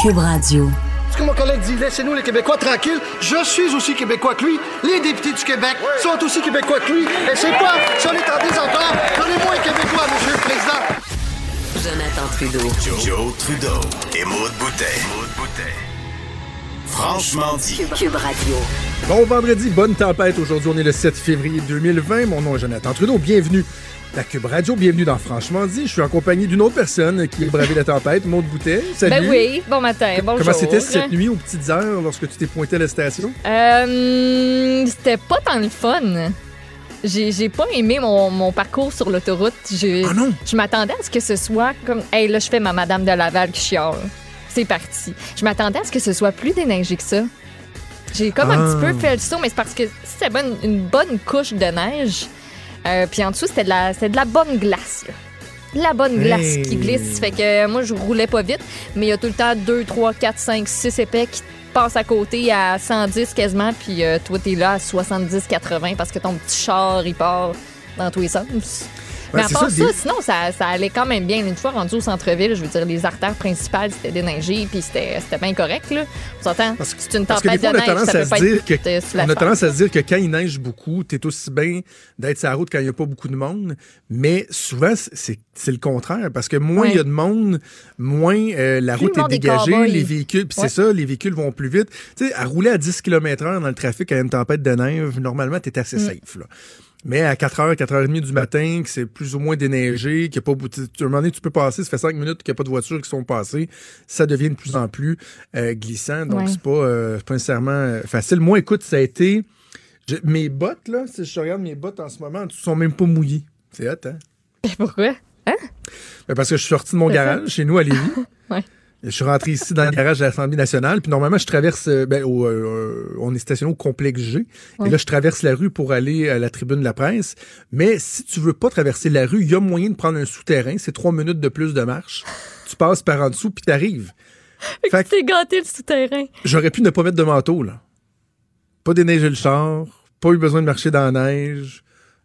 Cube Radio. Ce que mon collègue dit, laissez-nous les Québécois tranquilles. Je suis aussi québécois que lui. Les députés du Québec sont aussi québécois que lui. Et c'est quoi? Si on est en désaccord, on est moins québécois, Monsieur le Président. Jonathan Trudeau. Joe, Joe Trudeau. Et Maude Boutet. Franchement dit. Cube, Cube Radio. Bon vendredi, bonne tempête. Aujourd'hui, on est le 7 février 2020. Mon nom est Jonathan Trudeau. Bienvenue à Cube Radio. Bienvenue dans Franchement dit. Je suis en compagnie d'une autre personne qui a bravé la tempête, Maude Boutet. Salut. Ben oui, bon matin, bonjour. Comment c'était cette nuit aux petites heures lorsque tu t'es pointé à la station? Euh, c'était pas tant le fun. J'ai j'ai pas aimé mon, mon parcours sur l'autoroute. Ah non? Je m'attendais à ce que ce soit comme. Hey, là, je fais ma Madame de Laval qui chiale. C'est parti. Je m'attendais à ce que ce soit plus déneigé que ça. J'ai comme un Ah. petit peu fait le saut, mais c'est parce que c'était bonne- une bonne couche de neige. Euh, Puis en dessous, c'était de, la- c'était de la bonne glace. là. La bonne glace Hey. qui glisse. Fait que euh, moi, je roulais pas vite, mais il y a tout le temps 2, 3, 4, 5, 6 épais qui passent à côté à 110 quasiment, puis euh, toi, t'es là à 70, 80 parce que ton petit char, il part dans tous les sens. Mais à part ça, des- sinon, ça, ça allait quand même bien. Une fois rendu au centre-ville, je veux dire, les artères principales, c'était déneigé, puis c'était bien correct, là. On s'entend? C'est une Parce que des tempête fois, on de a neige, tendance ça à peut se pas dire que, on a tendance à se dire que quand il neige beaucoup, t'es aussi bien d'être sur la route quand il n'y a pas beaucoup de monde. Mais souvent, c'est le contraire. Parce que moins il y a de monde, moins euh, la Plus route est dégagée, les véhicules, puis Ouais. c'est ça, les véhicules vont plus vite. Tu sais, à rouler à 10 km heure dans le trafic à une tempête de neige, normalement, t'es assez Mm. safe, là. Mais à 4h, 4h30 du matin, que c'est plus ou moins déneigé, qu'il y a pas, à un moment donné, tu peux passer, ça fait 5 minutes qu'il n'y a pas de voitures qui sont passées, ça devient de plus en plus euh, glissant. Donc, Ouais. c'est pas, euh, pas nécessairement euh, facile. Moi, écoute, ça a été. je- mes bottes, là, si je regarde mes bottes en ce moment, elles sont même pas mouillées. C'est hot, hein? Pourquoi? Ben, parce que je suis sorti de mon garage chez nous à Lévis. Ouais. Je suis rentré ici dans le garage de l'Assemblée nationale. Puis normalement, je traverse. euh, Ben, au, euh, on est stationné au complexe G. Ouais. Et là, je traverse la rue pour aller à la tribune de la presse. Mais si tu veux pas traverser la rue, il y a moyen de prendre un souterrain. C'est trois minutes de plus de marche. Tu passes par en dessous, puis t'arrives. Fait que C'est gâté le souterrain. j'aurais pu ne pas mettre de manteau, là. Pas déneiger le char. Pas eu besoin de marcher dans la neige.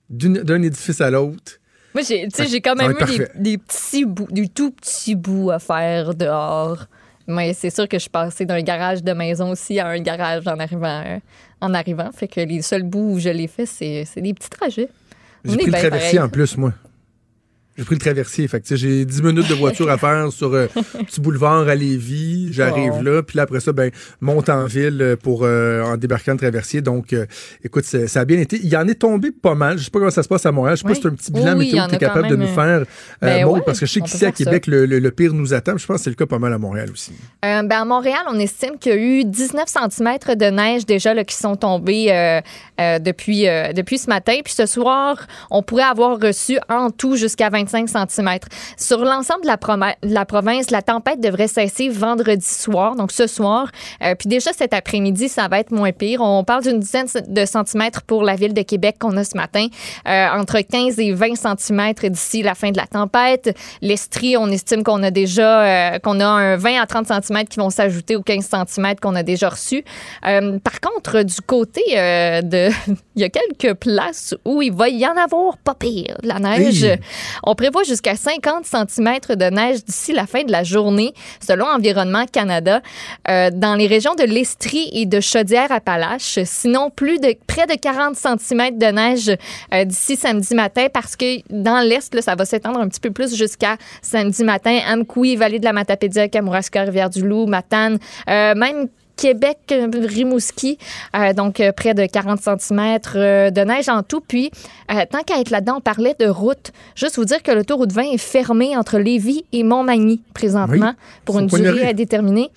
D'un édifice à l'autre. Moi, j'ai, tu sais, Ça- j'ai quand même eu des, petits bouts, des tout petits bouts à faire dehors. Mais c'est sûr que je suis passée d'un garage de maison aussi à un garage en arrivant. en arrivant. Fait que les seuls bouts où je l'ai fait, c'est, c'est des petits trajets. J'ai pris le bien traversier pareil. en plus, moi. J'ai pris le traversier. Fait que, j'ai 10 minutes de voiture à faire sur euh, petit boulevard à Lévis. J'arrive là. Puis là, après ça, ben, monte en ville euh, pour euh, en débarquant le traversier. Donc, euh, écoute, ça a bien été. Il y en est tombé pas mal. Je sais pas comment ça se passe à Montréal. Je sais pas Oui. si c'est un petit bilan Oui, météo que tu es capable de nous faire, ben ouais, parce que je sais qu'ici à. Québec, le, le- le pire nous attend. Je pense que c'est le cas pas mal à Montréal aussi. Ben, à Montréal, on estime qu'il y a eu 19 cm de neige déjà là, qui sont tombés depuis, depuis ce matin. Puis ce soir, on pourrait avoir reçu en tout jusqu'à 25 cm. Sur l'ensemble de la, proma- de la province, la tempête devrait cesser vendredi soir, donc ce soir. Euh, puis déjà cet après-midi, ça va être moins pire. On parle d'une dizaine de centimètres pour la ville de Québec qu'on a ce matin, euh, entre 15 et 20 centimètres d'ici la fin de la tempête. L'Estrie, on estime qu'on a déjà euh, qu'on a un 20 à 30 centimètres qui vont s'ajouter aux 15 centimètres qu'on a déjà reçus. Euh, par contre, du côté euh, de, il y a quelques places où il va y en avoir pas pire de la neige. On prévoit jusqu'à 50 cm de neige d'ici la fin de la journée, selon Environnement Canada, euh, dans les régions de l'Estrie et de Chaudière-Appalaches. Sinon, plus de près de 40 cm de neige euh, d'ici samedi matin, parce que dans l'Est, ça va s'étendre un petit peu plus jusqu'à samedi matin. Amkoui, Vallée de la Matapédia, Kamouraska, Rivière-du-Loup, Matane, euh, même Québec, euh, Rimouski, euh, donc euh, près de 40 cm de neige en tout. Puis, euh, tant qu'à être là-dedans, on parlait de route. Juste vous dire que l'autoroute 20 est fermée entre Lévis et Montmagny présentement Oui, pour une durée indéterminée.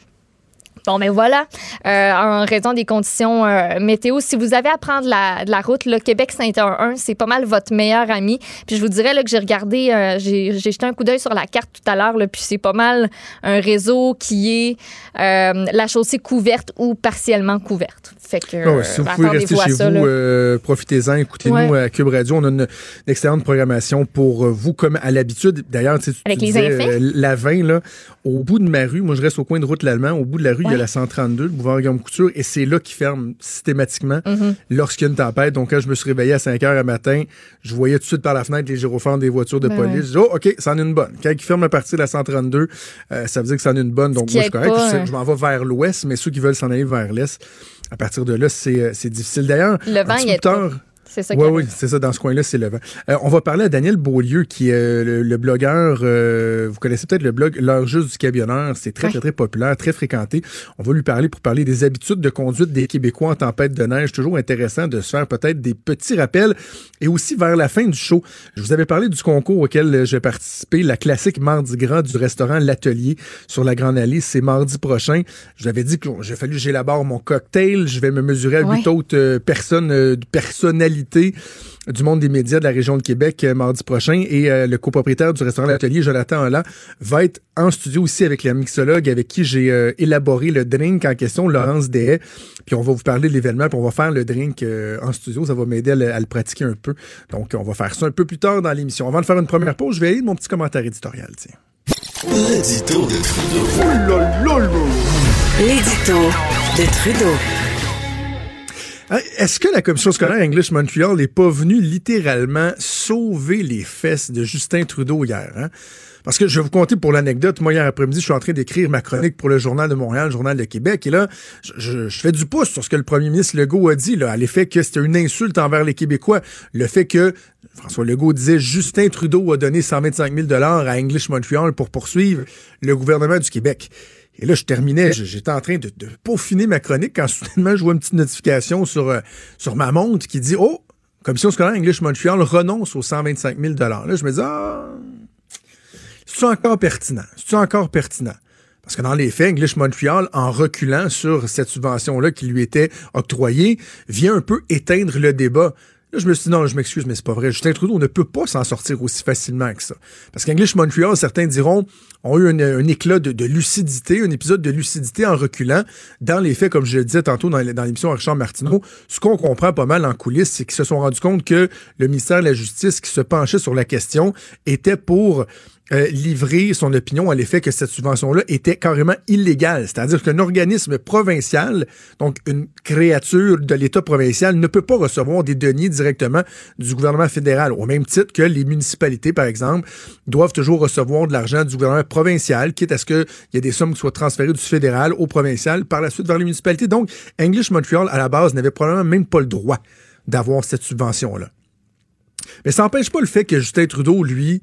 Bon, ben voilà, Euh, en raison des conditions euh, météo, si vous avez à prendre la, de la route, le Québec-Saint-Eustache, c'est pas mal votre meilleur ami. Puis je vous dirais là, que j'ai regardé, euh, j'ai jeté un coup d'œil sur la carte tout à l'heure, puis c'est pas mal un réseau qui est la chaussée couverte ou partiellement couverte. Fait que, Ah si vous pouvez rester chez ça, vous, profitez-en, écoutez-nous Ouais. à Cube Radio. On a une, une excellente programmation pour vous, comme à l'habitude. D'ailleurs, tu sais, tu Avec les disais, la 20, là, au bout de ma rue, moi je reste au coin de route l'Allemand, au bout de la rue, il y a. la 132, le boulevard Guillaume Couture, et c'est là qu'il ferme systématiquement Mm-hmm. lorsqu'il y a une tempête. Donc, quand je me suis réveillé à 5 heures le matin, je voyais tout de suite par la fenêtre les gyrophares des voitures de Ben police. ouais. Je dis, oh, OK, ça en est une bonne. Quand il ferme la partie de la 132, euh, ça veut dire que ça en est une bonne. Donc, moi, je suis correct. pas, hein. je m'en vais vers l'ouest, mais ceux qui veulent s'en aller vers l'est, à partir de là, c'est euh, difficile. D'ailleurs, Le vent, il tard, C'est ça oui, oui, c'est ça. Dans ce coin-là, c'est le vent. Euh, on va parler à Daniel Beaulieu, qui est euh, le, le blogueur. euh, vous connaissez peut-être le blog L'heure juste du camionneur. C'est très, Ouais. très, très populaire, très fréquenté. On va lui parler pour parler des habitudes de conduite des Québécois en tempête de neige. Toujours intéressant de se faire peut-être des petits rappels. Et aussi vers la fin du show, je vous avais parlé du concours auquel j'ai participé, la classique Mardi Gras du restaurant L'Atelier sur la Grande Allée. C'est mardi prochain. Je vous avais dit que j'ai fallu que j'élabore mon cocktail. Je vais me mesurer à Ouais. huit autres euh, personnes, euh, du monde des médias de la région de Québec euh, mardi prochain. Et euh, le copropriétaire du restaurant L'Atelier, Jonathan Holland, va être en studio aussi avec la mixologue avec qui j'ai euh, élaboré le drink en question, Laurence Dehay. Puis on va vous parler de l'événement, puis on va faire le drink euh, en studio. Ça va m'aider à, le- à le pratiquer un peu. Donc on va faire ça un peu plus tard dans l'émission. Avant de faire une première pause, je vais aller de mon petit commentaire éditorial. Tiens. L'édito de Trudeau. L'édito de Trudeau. Est-ce que la commission scolaire English Montreal n'est pas venue littéralement sauver les fesses de Justin Trudeau hier? hein? Parce que je vais vous conter pour l'anecdote. Moi, hier après-midi, je suis en train d'écrire ma chronique pour le Journal de Montréal, le Journal de Québec. Et là, je, fais du pouce sur ce que le premier ministre Legault a dit, à l'effet que c'était une insulte envers les Québécois. Le fait que François Legault disait Justin Trudeau a donné 125 000 à English Montreal pour poursuivre le gouvernement du Québec. Et là, je terminais, j'étais en train de, de peaufiner ma chronique quand soudainement je vois une petite notification sur, euh, sur ma montre qui dit Oh, Commission scolaire English Montreal renonce aux 125 000 Là, je me dis Ah, c'est encore pertinent? C'est encore pertinent? Parce que dans les faits, English Montreal, en reculant sur cette subvention-là qui lui était octroyée, vient un peu éteindre le débat. Là, je me suis dit, non, je m'excuse, mais c'est pas vrai. Justin Trudeau ne peut pas s'en sortir aussi facilement que ça. Parce qu'English Montreal, certains diront, ont eu un, éclat de, lucidité, un épisode de lucidité en reculant. Dans les faits, comme je le disais tantôt dans, dans l'émission Richard Martineau, ce qu'on comprend pas mal en coulisses, c'est qu'ils se sont rendus compte que le ministère de la Justice qui se penchait sur la question était pour euh, livrer son opinion à l'effet que cette subvention-là était carrément illégale. C'est-à-dire qu'un organisme provincial, donc une créature de l'État provincial, ne peut pas recevoir des deniers directement du gouvernement fédéral, au même titre que les municipalités, par exemple, doivent toujours recevoir de l'argent du gouvernement provincial, quitte à ce qu'il y ait des sommes qui soient transférées du fédéral au provincial, par la suite vers les municipalités. Donc, English Montreal, à la base, n'avait probablement même pas le droit d'avoir cette subvention-là. Mais ça n'empêche pas le fait que Justin Trudeau, lui,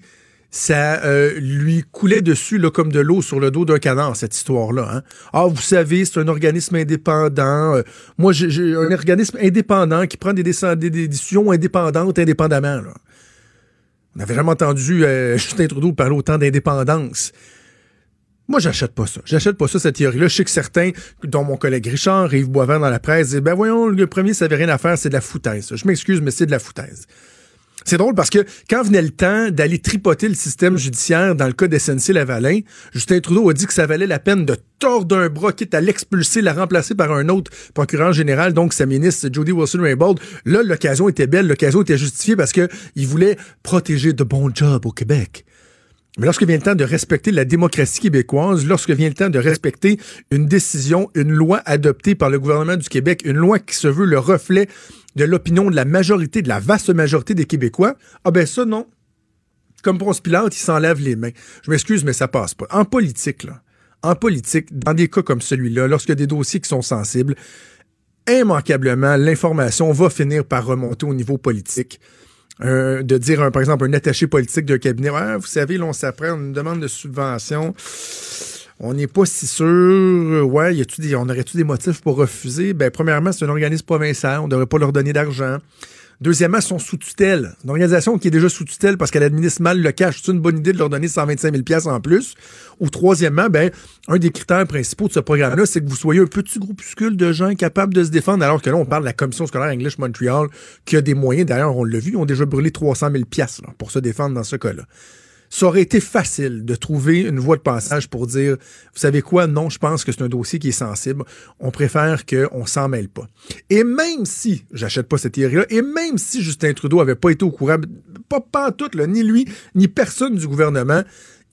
ça euh, lui coulait dessus comme de l'eau sur le dos d'un canard, cette histoire-là. Hein. Ah, vous savez, c'est un organisme indépendant. Euh, moi, j'ai un organisme indépendant qui prend des, déc- des- des décisions indépendantes indépendamment. On n'avait jamais entendu euh, Justin Trudeau parler autant d'indépendance. Moi, j'achète pas ça. J'achète pas ça, cette théorie-là. Je sais que certains, dont mon collègue Richard, Yves Boivin dans la presse, disent, ben voyons, le premier, ça avait rien à faire, c'est de la foutaise. Je m'excuse, mais c'est de la foutaise. C'est drôle parce que quand venait le temps d'aller tripoter le système judiciaire dans le cas d'SNC Lavalin, Justin Trudeau a dit que ça valait la peine de tordre un bras, quitte à l'expulser, la remplacer par un autre procureur général, donc sa ministre Jody Wilson-Raybould. Là, l'occasion était belle, l'occasion était justifiée parce que il voulait protéger de bons jobs au Québec. Mais lorsque vient le temps de respecter la démocratie québécoise, lorsque vient le temps de respecter une décision, une loi adoptée par le gouvernement du Québec, une loi qui se veut le reflet de l'opinion de la majorité, de la vaste majorité des Québécois, ah ben ça, non. Comme Ponce Pilate, il s'enlève les mains. Je m'excuse, mais ça passe pas. En politique, là, en politique, dans des cas comme celui-là, lorsqu'il y a des dossiers qui sont sensibles, immanquablement, l'information va finir par remonter au niveau politique. Euh, de dire, par exemple, un attaché politique d'un cabinet, Ouais, vous savez, là, on s'apprend une demande de subvention. On n'est pas si sûr. Ouais, a-tu des, on aurait-tu des motifs pour refuser? Ben, premièrement, c'est un organisme provincial. On ne devrait pas leur donner d'argent. Deuxièmement, ils sont sous tutelle. Une organisation qui est déjà sous tutelle parce qu'elle administre mal le cash. C'est une bonne idée de leur donner 125 000 en plus. Ou troisièmement, ben, un des critères principaux de ce programme-là, c'est que vous soyez un petit groupuscule de gens capables de se défendre, alors que là, on parle de la Commission scolaire English Montreal qui a des moyens. D'ailleurs, on l'a vu, ils ont déjà brûlé 300 000 là, pour se défendre dans ce cas-là ça aurait été facile de trouver une voie de passage pour dire, vous savez quoi, non, je pense que c'est un dossier qui est sensible, on préfère qu'on s'en mêle pas. Et même si, j'achète pas cette théorie-là, et même si Justin Trudeau avait pas été au courant, pas, pas en tout, là, ni lui, ni personne du gouvernement,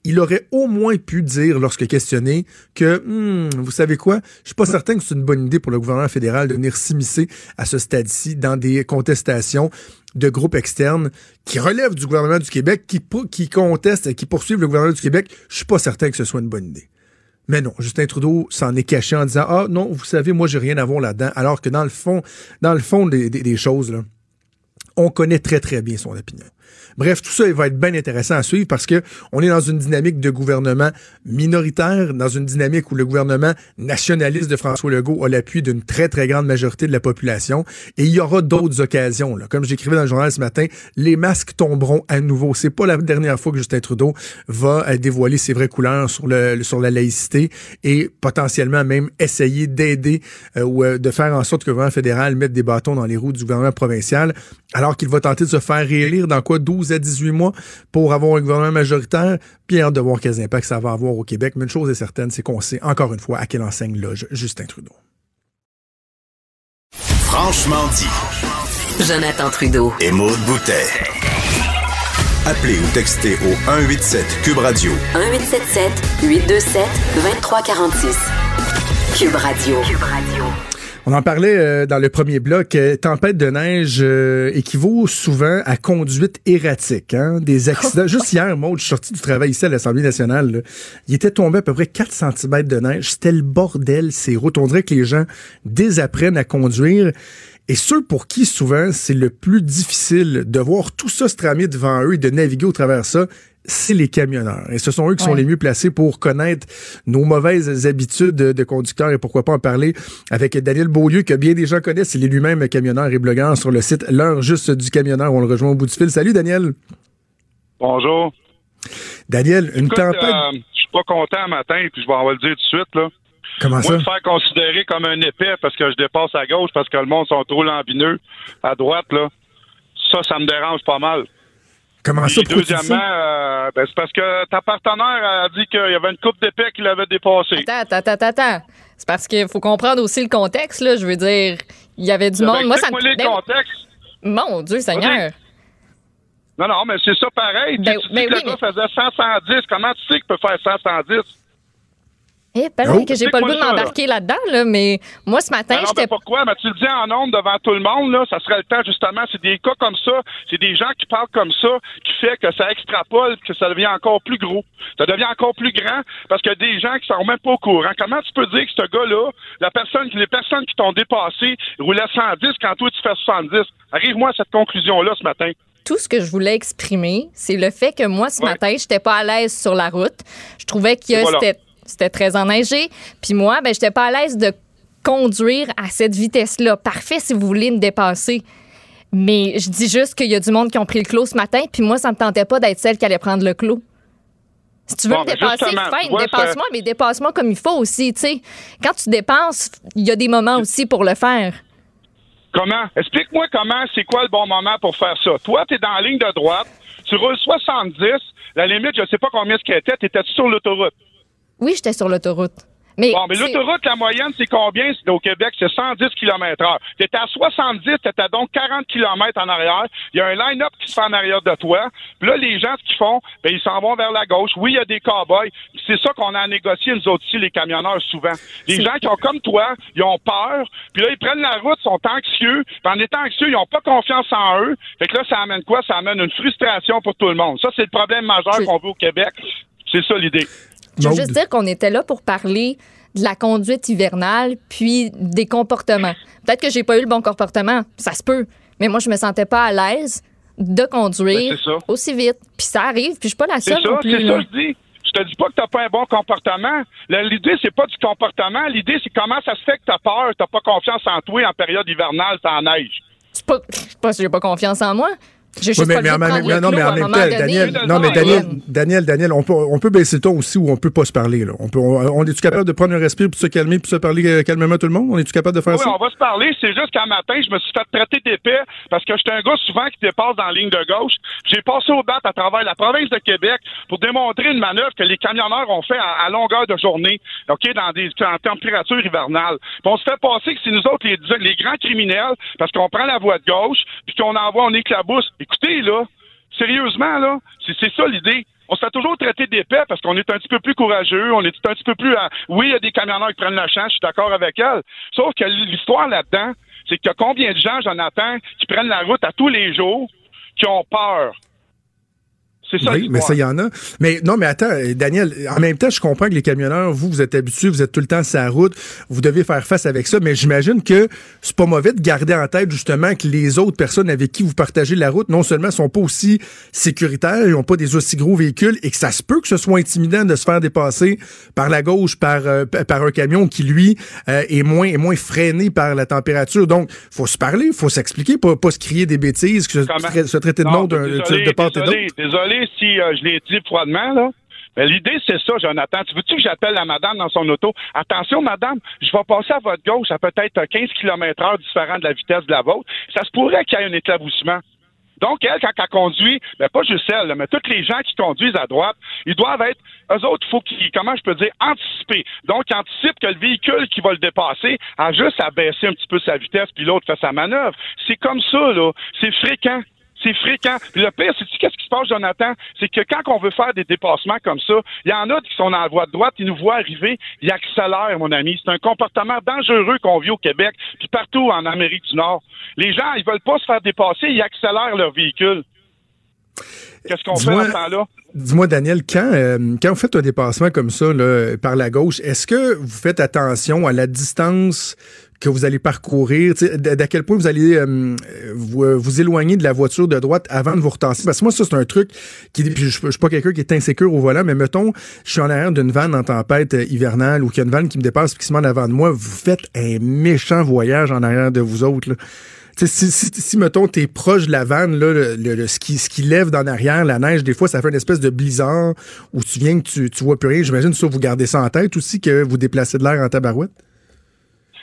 il aurait au moins pu dire, lorsque questionné, que, hmm, vous savez quoi, je suis pas certain que c'est une bonne idée pour le gouvernement fédéral de venir s'immiscer à ce stade-ci dans des contestations de groupes externes qui relèvent du gouvernement du Québec, qui, qui contestent qui poursuivent le gouvernement du Québec. Je suis pas certain que ce soit une bonne idée. Mais non, Justin Trudeau s'en est caché en disant Ah non, vous savez, moi j'ai rien à voir là-dedans. Alors que dans le fond, dans le fond des, des choses, là, on connaît très très bien son opinion. Bref, tout ça il va être bien intéressant à suivre parce que on est dans une dynamique de gouvernement minoritaire, dans une dynamique où le gouvernement nationaliste de François Legault a l'appui d'une très très grande majorité de la population et il y aura d'autres occasions. Là. Comme j'écrivais dans le journal ce matin, les masques tomberont à nouveau. C'est pas la dernière fois que Justin Trudeau va euh, dévoiler ses vraies couleurs sur le sur la laïcité et potentiellement même essayer d'aider euh, ou euh, de faire en sorte que le gouvernement fédéral mette des bâtons dans les roues du gouvernement provincial alors qu'il va tenter de se faire réélire dans quoi 12 à 18 mois pour avoir un gouvernement majoritaire, puis de voir quels impacts ça va avoir au Québec. Mais une chose est certaine, c'est qu'on sait encore une fois à quelle enseigne loge Justin Trudeau. Franchement dit. Jonathan Trudeau. Et Maude Boutet. Appelez ou textez au 187 Cube Radio. 1877 827 2346. Cube Radio. Cube Radio. On en parlait euh, dans le premier bloc. Euh, tempête de neige euh, équivaut souvent à conduite erratique. Hein? Des accidents. Juste hier, moi, je suis sorti du travail ici à l'Assemblée nationale. Il était tombé à peu près 4 cm de neige. C'était le bordel, ces routes. On dirait que les gens désapprennent à conduire. Et ceux pour qui souvent c'est le plus difficile de voir tout ça se tramer devant eux et de naviguer au travers ça, c'est les camionneurs. Et ce sont eux qui sont les mieux placés pour connaître nos mauvaises habitudes de, conducteurs et pourquoi pas en parler avec Daniel Beaulieu, que bien des gens connaissent. Il est lui-même camionneur et blogueur sur le site L'heure juste du camionneur. On le rejoint au bout du fil. Salut Daniel. Bonjour. Daniel, une tempête... Euh, je suis pas content matin, puis je vais en le dire tout de suite, là. Comment Moi, ça? me faire considérer comme un épais parce que je dépasse à gauche parce que le monde sont trop lambineux à droite, là. Ça, ça me dérange pas mal. Comment ça? Deuxièmement, euh, ben, c'est parce que ta partenaire a dit qu'il y avait une coupe d'épais qui l'avait dépassé. Attends, attends, attends, attends. C'est parce qu'il faut comprendre aussi le contexte, là. Je veux dire, il y avait du monde. Moi, ça me. les Ben, contextes. Mon Dieu, Seigneur. Non, non, mais c'est ça pareil. Tu- Ben- tu dis ben que oui, le gars mais- faisait 100, 110. Comment tu sais qu'il peut faire 100, 110? Eh, pareil Oh, que j'ai pas le goût de m'embarquer là-dedans, là, mais moi, ce matin, Alors, j'étais ben pourquoi? Ben, tu le dis en nombre devant tout le monde, là, ça serait le temps, justement. C'est des cas comme ça, c'est des gens qui parlent comme ça, qui fait que ça extrapole, que ça devient encore plus gros. Ça devient encore plus grand parce qu'il y a des gens qui sont même pas au courant. Comment tu peux dire que ce gars-là, la personne, les personnes qui t'ont dépassé roulaient 110 quand toi tu fais 70? Arrive-moi à cette conclusion-là ce matin. tout ce que je voulais exprimer, c'est le fait que moi, ce Ouais. matin, j'étais pas à l'aise sur la route. Je trouvais que Voilà. c'était c'était très enneigé. Puis moi, ben, j'étais pas à l'aise de conduire à cette vitesse-là. Parfait si vous voulez me dépasser. Mais je dis juste qu'il y a du monde qui ont pris le clos ce matin, puis moi, ça me tentait pas d'être celle qui allait prendre le clos. Si tu veux Bon, me mais dépasser, fine, dépasse-moi, mais dépasse-moi comme il faut aussi, tu sais. Quand tu dépasses, il y a des moments aussi pour le faire. Comment? Explique-moi comment, c'est quoi le bon moment pour faire ça. Toi, tu es dans la ligne de droite, tu roules 70, la limite, je sais pas combien ce qu'elle était, tu étais sur l'autoroute. Oui, j'étais sur l'autoroute. Mais, Bon, mais l'autoroute, la moyenne, c'est combien? Au Québec? C'est 110 km heure. Tu étais à 70, tu étais donc 40 km en arrière. Il y a un line-up qui se fait en arrière de toi. Puis là, les gens, ce qu'ils font, ben, ils s'en vont vers la gauche. Oui, il y a des cow-boys. C'est ça qu'on a à négocier, nous autres ici, les camionneurs, souvent. Les gens qui ont comme toi, ils ont peur. Puis là, ils prennent la route, sont anxieux. Puis en étant anxieux, ils n'ont pas confiance en eux. Fait que là, ça amène quoi? Ça amène une frustration pour tout le monde. Ça, c'est le problème majeur Je- qu'on veut au Québec. C'est ça l'idée. Je veux juste dire qu'on était là pour parler de la conduite hivernale puis des comportements. Peut-être que j'ai pas eu le bon comportement, ça se peut, mais moi je me sentais pas à l'aise de conduire Ben, aussi vite. Puis ça arrive, puis je suis pas la C'est seule ça, non plus. c'est là. ça, je dis. Je te dis pas que t'as pas un bon comportement. L'idée, c'est pas du comportement. L'idée, c'est comment ça se fait que t'as peur, t'as pas confiance en toi en période hivernale, en neige. C'est pas, c'est pas j'ai pas confiance en moi. J'ai Oui, mais, pas le mais non, mais en même temps, donné. Daniel, non, mais Daniel, Daniel, Daniel, on peut, on peut baisser le ton aussi ou on peut pas se parler, là. On peut, on, on est-tu capable de prendre un respire puis se calmer puis se parler euh, calmement tout le monde? On est-tu capable de faire Oui, ça? on va se parler. C'est juste qu'un matin, je me suis fait traiter d'épais parce que j'étais un gars souvent qui dépasse dans la ligne de gauche. J'ai passé au bat à travers la province de Québec pour démontrer une manœuvre que les camionneurs ont fait à, à longueur de journée, OK, dans des en température hivernale. Puis on se fait passer que c'est nous autres les, les grands criminels parce qu'on prend la voie de gauche puis qu'on envoie, on éclabousse. Écoutez, là, sérieusement, là, c'est ça l'idée. on se fait toujours traiter d'épais parce qu'on est un petit peu plus courageux, on est un petit peu plus... à- Oui, il y a des camionneurs qui prennent la chance, je suis d'accord avec elle. Sauf que l'histoire là-dedans, c'est qu'il y a combien de gens, Jonathan, qui prennent la route à tous les jours, qui ont peur? C'est ça Oui, mais ça, il y en a. Mais non, mais attends, euh, Daniel, en même temps, je comprends que les camionneurs, vous, vous êtes habitués, vous êtes tout le temps sur la route, vous devez faire face avec ça, mais j'imagine que c'est pas mauvais de garder en tête, justement, que les autres personnes avec qui vous partagez la route, non seulement sont pas aussi sécuritaires, ils ont pas des aussi gros véhicules, et que ça se peut que ce soit intimidant de se faire dépasser par la gauche, par, euh, par un camion qui, lui, euh, est moins, est moins freiné par la température. Donc, faut se parler, faut s'expliquer, pas, pas se crier des bêtises, que se, tra- se traiter de nom d'un- désolé, de part et d'autre. désolé, si euh, je l'ai dit froidement, là. Mais l'idée, c'est ça, Jonathan. Tu veux-tu que j'appelle la madame dans son auto? Attention, madame, je vais passer à votre gauche à peut-être 15 km heure différent de la vitesse de la vôtre. Ça se pourrait qu'il y ait un éclaboussement. Donc, elle, quand elle conduit, ben pas juste elle, mais tous les gens qui conduisent à droite, ils doivent être, eux autres, il faut qu'ils, comment je peux dire, anticiper. Donc, ils anticipent que le véhicule qui va le dépasser a juste à baisser un petit peu sa vitesse, puis l'autre fait sa manœuvre. C'est comme ça, là. C'est fréquent. C'est fréquent. Puis le pire, c'est qu'est-ce qui se passe, Jonathan? C'est que quand on veut faire des dépassements comme ça, il y en a qui sont dans la voie de droite, ils nous voient arriver, ils accélèrent, mon ami. C'est un comportement dangereux qu'on vit au Québec, puis partout en Amérique du Nord. Les gens, ils veulent pas se faire dépasser, ils accélèrent leur véhicule. Qu'est-ce qu'on fait dans ce temps-là? Dis-moi, Daniel, quand, euh, quand vous faites un dépassement comme ça là, par la gauche, est-ce que vous faites attention à la distance que vous allez parcourir, d'à quel point vous allez euh, vous, euh, vous éloigner de la voiture de droite avant de vous retasser? Parce que moi, ça, c'est un truc qui... Puis je, suis pas quelqu'un qui est insécure au volant, mais mettons, je suis en arrière d'une vanne en tempête euh, hivernale ou qu'il y a une vanne qui me dépasse et qui avant de moi, vous faites un méchant voyage en arrière de vous autres. Sais, si, si, si, mettons, t'es proche de la vanne, là, le, le- ce, qui, ce qui lève d'en arrière, la neige, des fois, ça fait une espèce de blizzard où tu viens que tu, tu vois plus rien. J'imagine ça, vous gardez ça en tête aussi, que vous déplacez de l'air en tabarouette?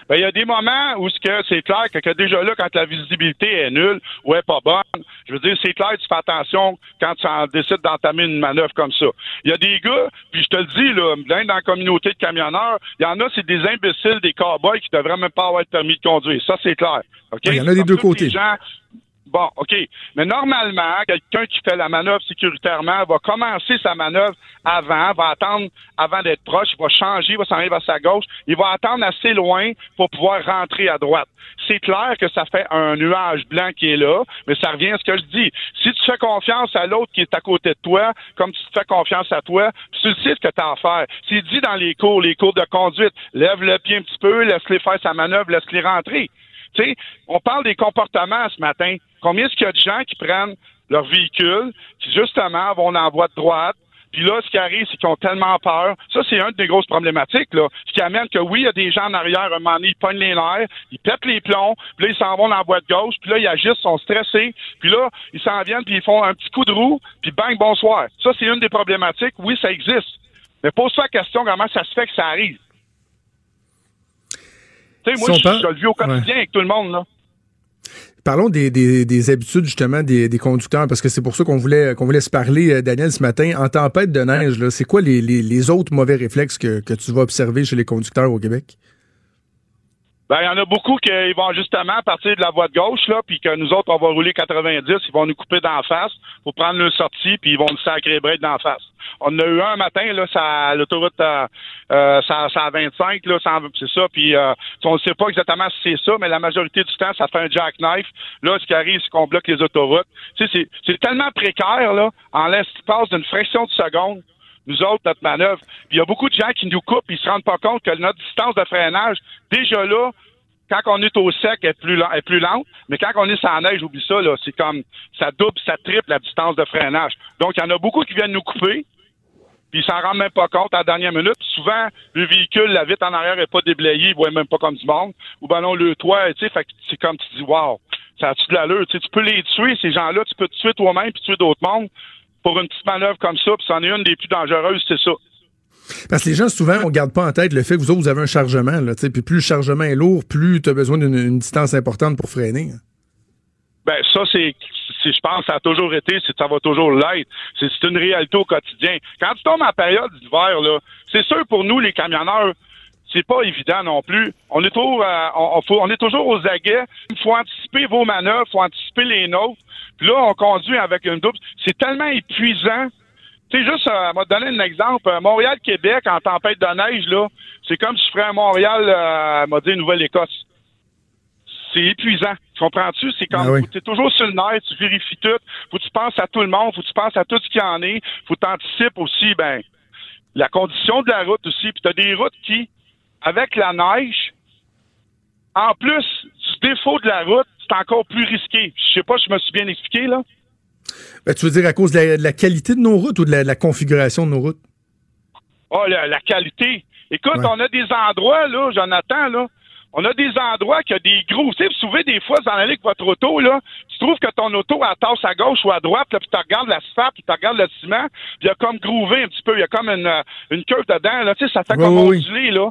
Ben, il y a des moments où ce que c'est clair que, que déjà là, quand la visibilité est nulle ou est pas bonne, je veux dire, c'est clair, tu fais attention quand tu en décides d'entamer une manœuvre comme ça. Il y a des gars, puis je te le dis, là, dans la communauté de camionneurs, il y en a, c'est des imbéciles, des cow-boys qui devraient même pas avoir le permis de conduire. Ça, c'est clair. OK? Il y en a des deux côtés. gens- Bon, OK. Mais normalement, quelqu'un qui fait la manœuvre sécuritairement va commencer sa manœuvre avant, va attendre avant d'être proche, il va changer, il va s'en aller vers sa gauche, il va attendre assez loin pour pouvoir rentrer à droite. C'est clair que ça fait un nuage blanc qui est là, mais ça revient à ce que je dis. Si tu fais confiance à l'autre qui est à côté de toi, comme tu te fais confiance à toi, tu sais ce que tu as à faire. C'est dit dans les cours, les cours de conduite, lève le pied un petit peu, laisse-les faire sa manœuvre, laisse-les rentrer. On parle des comportements ce matin. Combien est-ce qu'il y a de gens qui prennent leur véhicule, qui justement vont la voie de droite, puis là, ce qui arrive, c'est qu'ils ont tellement peur. Ça, c'est une des grosses problématiques, là. Ce qui amène que oui, il y a des gens en arrière, un moment donné, ils pognent les nerfs, ils pètent les plombs, puis là, ils s'en vont dans la de gauche, puis là, ils agissent, sont stressés, puis là, ils s'en viennent, puis ils font un petit coup de roue, puis bang, bonsoir. Ça, c'est une des problématiques. Oui, ça existe. Mais pose-toi la question comment ça se fait que ça arrive? Tu sais, Si moi, je, je le vis au quotidien avec tout le monde, là. Parlons des, des, des habitudes justement des, des conducteurs, parce que c'est pour ça qu'on voulait qu'on voulait se parler, euh, Daniel, ce matin. En tempête de neige, c'est quoi les, les, les autres mauvais réflexes que, que tu vas observer chez les conducteurs au Québec? Ben, il y en a beaucoup qui vont justement partir de la voie de gauche, là, puis que nous autres, on va rouler 90, ils vont nous couper d'en face pour prendre le sortie, puis ils vont nous sacrer break d'en face. On en a eu un matin, là, ça, l'autoroute, euh, euh, ça, ça a 25, là, c'est ça, puis euh, on ne sait pas exactement si c'est ça, mais la majorité du temps, ça fait un jackknife. Là, ce qui arrive, c'est qu'on bloque les autoroutes. Tu sais, c'est, tellement précaire, là, en l'espace d'une fraction de seconde, nous autres, notre manœuvre. Il y a beaucoup de gens qui nous coupent, ils se rendent pas compte que notre distance de freinage, déjà là, quand on est au sec, elle est plus, lent- est plus lente, mais quand on est sans neige, oublie ça, là, c'est comme ça double, ça triple la distance de freinage. Donc, il y en a beaucoup qui viennent nous couper, puis ils s'en rendent même pas compte à la dernière minute. Souvent, le véhicule, la vitre en arrière n'est pas déblayée, ils voient même pas comme du monde. Ou ben non, le toit, tu sais, c'est comme tu dis, wow, ça a-tu de l'allure? Tu peux les tuer, ces gens-là, tu peux te tuer toi-même puis tuer d'autres mondes pour une petite manœuvre comme ça, puis c'en est une des plus dangereuses, c'est ça. Parce que les gens, souvent, on garde pas en tête le fait que vous autres, vous avez un chargement. Là, puis plus le chargement est lourd, plus tu as besoin d'une une distance importante pour freiner. Ben ça c'est je pense ça a toujours été, ça va toujours l'être. C'est une réalité au quotidien. Quand tu tombes en période d'hiver c'est sûr pour nous les camionneurs, c'est pas évident non plus. On est toujours euh, on est toujours aux aguets. Il faut anticiper vos manœuvres, il faut anticiper les nôtres. Puis là on conduit avec une double. C'est tellement épuisant Tu sais, juste, euh, m'a donné un exemple. Euh, Montréal-Québec, en tempête de neige, là, c'est comme si je ferais un Montréal, euh, m'a dit Nouvelle-Écosse. C'est épuisant. Tu comprends-tu? C'est comme, Ah oui. tu es toujours sur le nerf, tu vérifies tout. Faut que tu penses à tout le monde, faut que tu penses à tout ce qu'il y en est. Faut que tu anticipes aussi, ben, la condition de la route aussi. Puis tu as des routes qui, avec la neige, en plus du défaut de la route, c'est encore plus risqué. Je sais pas si je me suis bien expliqué, là. Ben, tu veux dire à cause de la, de la qualité de nos routes ou de la, de la configuration de nos routes? Oh, la, la qualité. Écoute, Ouais. on a des endroits, là, Jonathan, là. On a des endroits qui a des gros. Tu sais, vous souvent, des fois, vous en allez avec votre auto, là. Tu trouves que ton auto, elle tasse à gauche ou à droite, là, puis tu regardes l'asphalte, puis tu regardes le ciment, puis il y a comme groové un petit peu. Il y a comme une, une curve dedans, là. Tu sais, ça fait Oui, comme oui, là.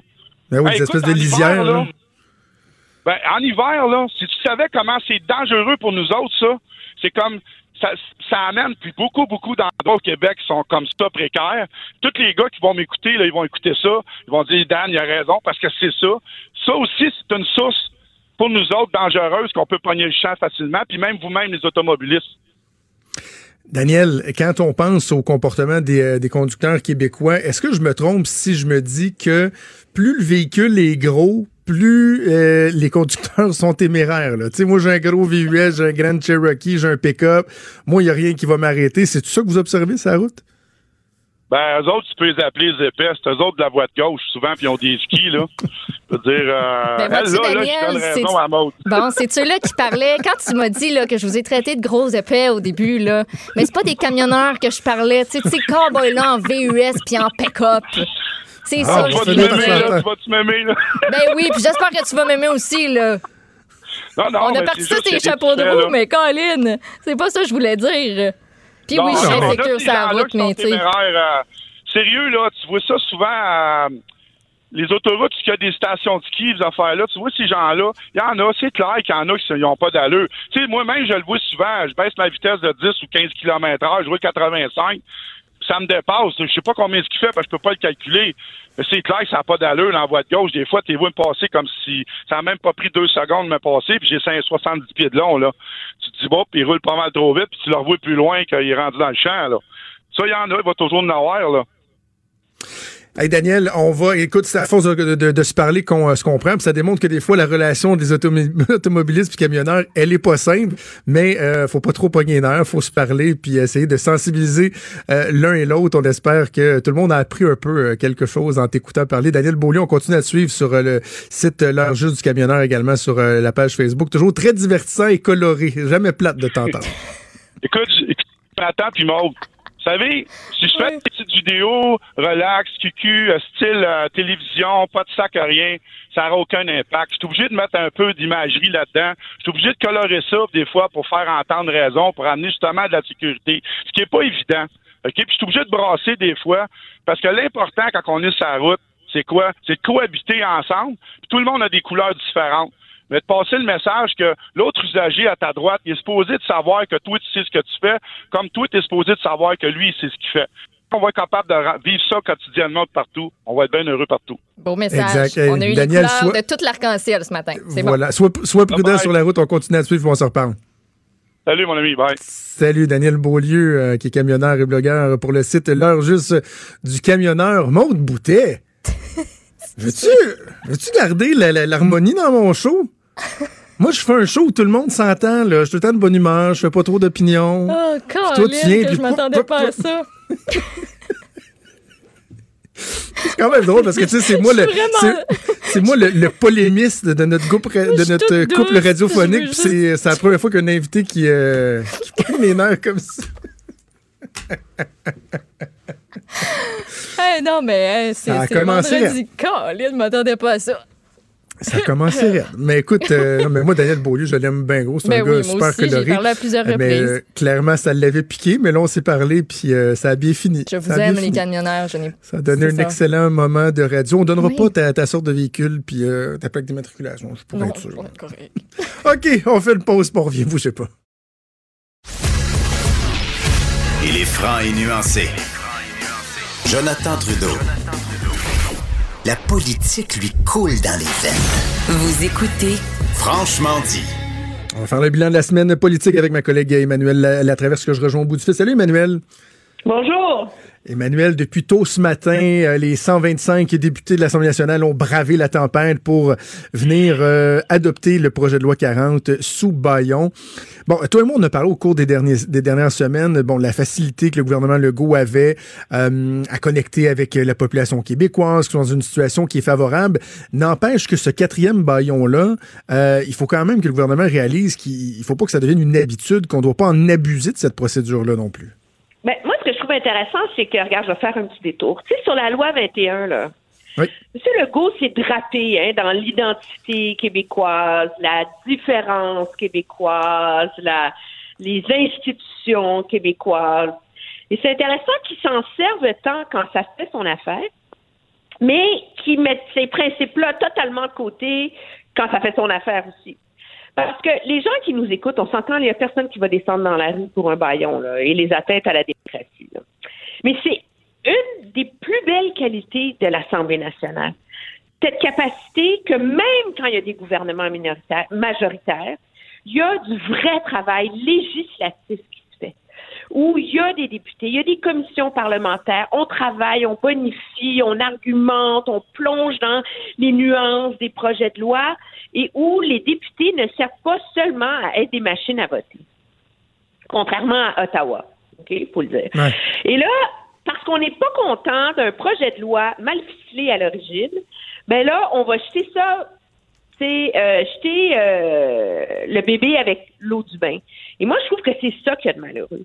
Ben oui, Ben, des écoute, espèces de lisières. là, ben, en hiver, là, si tu savais comment c'est dangereux pour nous autres, ça, c'est comme ça, ça amène puis beaucoup, beaucoup d'endroits au Québec qui sont comme ça précaires. Tous les gars qui vont m'écouter, là, ils vont écouter ça. Ils vont dire Dan, il a raison, parce que c'est ça. Ça aussi, c'est une source pour nous autres dangereuse qu'on peut pogner le champ facilement, puis même vous-même, les automobilistes. Daniel, quand on pense au comportement des, euh, des conducteurs québécois, est-ce que je me trompe si je me dis que plus le véhicule est gros, plus euh, les conducteurs sont téméraires? Là. Tu sais, moi, j'ai un gros VUS, j'ai un Grand Cherokee, j'ai un pick-up. Moi, il n'y a rien qui va m'arrêter. C'est tout ça que vous observez sur la route? Ben, eux autres, tu peux les appeler les épais. C'est eux autres de la voie de gauche, souvent, puis ils ont des skis, là. Je veux dire, euh, Ben, vois-tu, elle, là, là, Daniel, je donne c'est- raison à Maud. Bon, c'est ceux-là qui parlaient. Quand tu m'as dit là, que je vous ai traité de gros épais au début, là, mais c'est pas des camionneurs que je parlais. Tu sais, tu sais, cowboy-là en VUS puis en pick-up. C'est Ah, ça. Tu vas-tu m'aimer, là? Tu vas-tu m'aimer, là? Ben oui, puis j'espère que tu vas m'aimer aussi, là. Non, non, On a parti ça, les qu'il des chapeaux de roue, mais Colin, c'est pas ça que je voulais dire. Puis oui, je suis insécure sur la route, mais tu sais. euh, sérieux, là, tu vois ça souvent à les autoroutes, il y a des stations de ski, ces affaires-là. Tu vois, ces gens-là, il y en a, c'est clair qu'il y en a qui n'ont pas d'allure. Tu sais, moi-même, je le vois souvent, je baisse ma vitesse de 10 ou 15 km heure, je roule 85, ça me dépasse. Je sais pas combien ce qu'il fait, parce que je peux pas le calculer. Mais c'est clair que ça n'a pas d'allure voie de gauche. Des fois, tu les vois me passer comme si ça n'a même pas pris deux secondes de me passer, puis j'ai 70 pieds de long, là. Tu te dis, bon, puis il roule pas mal trop vite, puis tu le revois plus loin qu'il est rendu dans le champ, là. Ça, il y en a, il va toujours en avoir, là. Daniel, on va, écoute, c'est à force de, se parler qu'on euh, se comprend, puis ça démontre que des fois la relation des automobilistes puis camionneurs, elle est pas simple, mais euh, faut pas trop pogner nerfs, faut se parler puis essayer de sensibiliser euh, l'un et l'autre. On espère que tout le monde a appris un peu euh, quelque chose en t'écoutant parler. Daniel Beaulieu, on continue à te suivre sur le site L'heure juste du camionneur également sur la page Facebook. Toujours très divertissant et coloré, jamais plate de t'entendre. Écoute, écoute, Nathan puis Maud. Vous savez, si je fais une petite vidéo, relax, QQ, euh, style euh, télévision, pas de sac, rien, ça n'aura aucun impact. Je suis obligé de mettre un peu d'imagerie là-dedans. Je suis obligé de colorer ça des fois pour faire entendre raison, pour amener justement de la sécurité, ce qui est pas évident. OK? Puis je suis obligé de brasser des fois, parce que l'important quand on est sur la route, c'est quoi? C'est de cohabiter ensemble. Puis tout le monde a des couleurs différentes. Mais de passer le message que l'autre usager à ta droite, il est supposé de savoir que toi, tu sais ce que tu fais, comme toi, tu es supposé de savoir que lui, il sait ce qu'il fait. On va être capable de vivre ça quotidiennement de partout. On va être bien heureux partout. Beau message. Exact. On a eu Daniel, les couleurs sois- de toute l'arc-en-ciel ce matin. C'est bon. Voilà, sois, sois prudent sur la route, on continue à te suivre, puis on se reparle. Salut, mon ami. Bye. Salut Daniel Beaulieu, euh, qui est camionneur et blogueur pour le site L'heure juste du camionneur. Maude Boutet, veux-tu veux-tu garder l'harmonie dans mon show? Moi, je fais un show où tout le monde s'entend. Je suis tout le temps de bonne humeur, je fais pas trop d'opinions. Oh, toi, Colin, tu viens, que je m'attendais pas à ça. C'est quand même drôle parce que, tu sais, c'est moi le, vraiment- c'est- moi le, le polémiste de notre couple, Je de notre couple douce, radiophonique. C'est la première fois qu'un invité qui, euh, qui prend mes nerfs comme ça. Hey, non, mais hey, c'est c'est commencé vendredi. Colin, je m'attendais pas à ça. Ça a commencé raide. Mais écoute, euh, non, mais moi, Daniel Beaulieu, je l'aime bien gros. C'est Ben un oui, gars moi super aussi, coloré. parlé à plusieurs Mais reprises. euh, clairement, ça l'avait piqué, mais là, on s'est parlé, puis euh, ça a bien fini. Je vous Ça a bien aime, les fini. camionneurs. Je n'ai Ça a donné un ça. excellent moment de radio. On donnera Oui. pas ta, ta sorte de véhicule puis euh, ta plaque d'immatriculation, je pourrais Non, être sûr. correct. OK, on fait une pause pour revient, bougez pas. Il est franc et nuancé. Jonathan Trudeau. La politique lui coule dans les veines. Vous écoutez Franchement dit. On va faire le bilan de la semaine politique avec ma collègue Emmanuel La- Latraverse que je rejoins au bout du fil. Salut Emmanuel. Bonjour. Emmanuel, depuis tôt ce matin, euh, les 125 députés de l'Assemblée nationale ont bravé la tempête pour venir euh, adopter le projet de loi 40 sous baillon. Bon, toi et moi, on a parlé au cours des, derniers, des dernières semaines, bon, la facilité que le gouvernement Legault avait euh, à connecter avec la population québécoise, dans une situation qui est favorable. N'empêche que ce quatrième baillon-là, il faut quand même que le gouvernement réalise qu'il faut pas que ça devienne une habitude, qu'on ne doit pas en abuser de cette procédure-là non plus. Ben, moi, ce que je trouve intéressant, c'est que, regarde, je vais faire un petit détour. Tu sais, sur la loi 21, là, oui. M. Legault s'est drapé hein, dans l'identité québécoise, la différence québécoise, la, les institutions québécoises. Et c'est intéressant qu'il s'en serve tant quand ça fait son affaire, mais qu'il mette ces principes-là totalement de côté quand ça fait son affaire aussi. Parce que les gens qui nous écoutent, on s'entend, il n'y a personne qui va descendre dans la rue pour un baillon et les atteintes à la démocratie. Mais c'est une des plus belles qualités de l'Assemblée nationale. Cette capacité que même quand il y a des gouvernements majoritaires, il y a du vrai travail législatif qui se fait, où il y a des députés, il y a des commissions parlementaires, on travaille, on bonifie, on argumente, on plonge dans les nuances des projets de loi et où les députés ne servent pas seulement à être des machines à voter, contrairement à Ottawa. OK, faut le dire. Et là, parce qu'on n'est pas content d'un projet de loi mal ficelé à l'origine, ben là, on va jeter ça c'est euh, jeter euh, le bébé avec l'eau du bain. Et moi, je trouve que c'est ça qu'il y a de malheureux.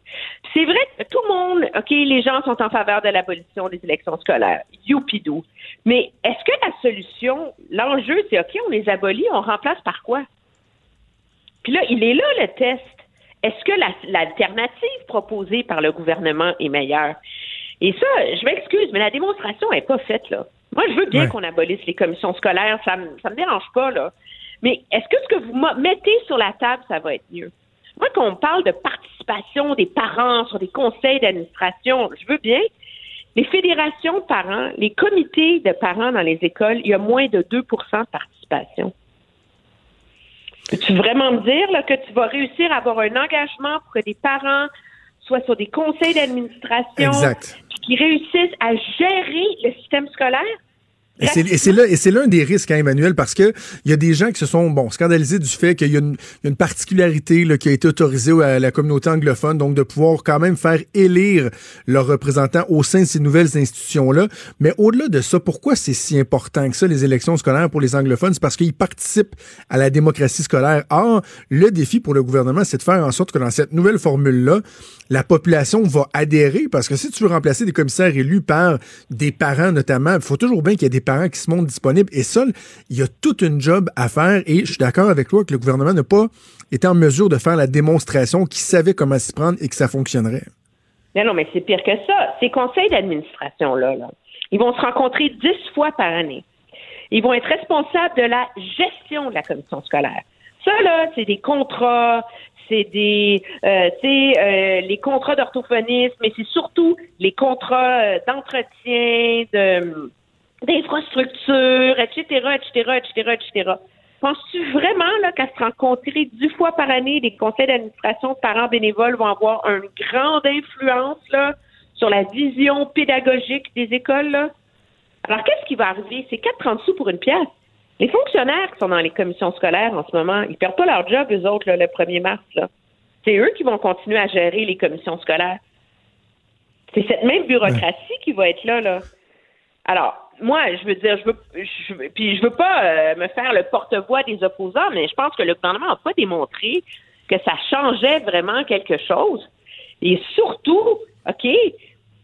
C'est vrai que tout le monde, OK, les gens sont en faveur de l'abolition des élections scolaires. Youpidou. Mais est-ce que la solution, l'enjeu, c'est OK, on les abolit, on remplace par quoi? Puis là, il est là le test. Est-ce que l'alternative proposée par le gouvernement est meilleure? Et ça, je m'excuse, mais la démonstration n'est pas faite, là. Moi, je veux bien qu'on abolisse les commissions scolaires, ça me, ça me dérange pas, là. Mais est-ce que ce que vous mettez sur la table, ça va être mieux? Moi, quand on parle de participation des parents sur des conseils d'administration, je veux bien. Les fédérations de parents, les comités de parents dans les écoles, il y a moins de 2% de participation. Peux-tu vraiment me dire là, que tu vas réussir à avoir un engagement pour que des parents soient sur des conseils d'administration, qui réussissent à gérer le système scolaire? Et c'est l'un des risques, hein, Emmanuel, parce que il y a des gens qui se sont bon scandalisés du fait qu'il y, a une particularité qui a été autorisée à la communauté anglophone, donc de pouvoir quand même faire élire leurs représentants au sein de ces nouvelles institutions-là. Mais au-delà de ça, pourquoi c'est si important que ça les élections scolaires pour les anglophones? C'est parce qu'ils participent à la démocratie scolaire. Or, le défi pour le gouvernement, c'est de faire en sorte que dans cette nouvelle formule-là, la population va adhérer, parce que si tu veux remplacer des commissaires élus par des parents notamment, il faut toujours bien qu'il y ait des parents qui se montrent disponibles. Et ça, il y a toute une job à faire. Et je suis d'accord avec toi que le gouvernement n'a pas été en mesure de faire la démonstration qu'il savait comment s'y prendre et que ça fonctionnerait. Non, non, mais c'est pire que ça. Ces conseils d'administration-là, là, ils vont se rencontrer dix fois par année. Ils vont être responsables de la gestion de la commission scolaire. Ça, là, c'est des contrats, c'est des, euh, euh, les contrats d'orthophonisme, mais c'est surtout les contrats euh, d'entretien, de d'infrastructures, etc., etc., etc., etc. Penses-tu vraiment qu'à se rencontrer dix fois par année, les conseils d'administration de parents bénévoles vont avoir une grande influence là, sur la vision pédagogique des écoles? Alors, qu'est-ce qui va arriver? C'est 4,30 sous pour une pièce. Les fonctionnaires qui sont dans les commissions scolaires en ce moment, ils perdent pas leur job, eux autres, le 1er mars. C'est eux qui vont continuer à gérer les commissions scolaires. C'est cette même bureaucratie qui va être là, là. Alors, moi, je veux dire, je veux, je, puis je veux pas euh, me faire le porte-voix des opposants, mais je pense que le gouvernement n'a pas démontré que ça changeait vraiment quelque chose. Et surtout, OK,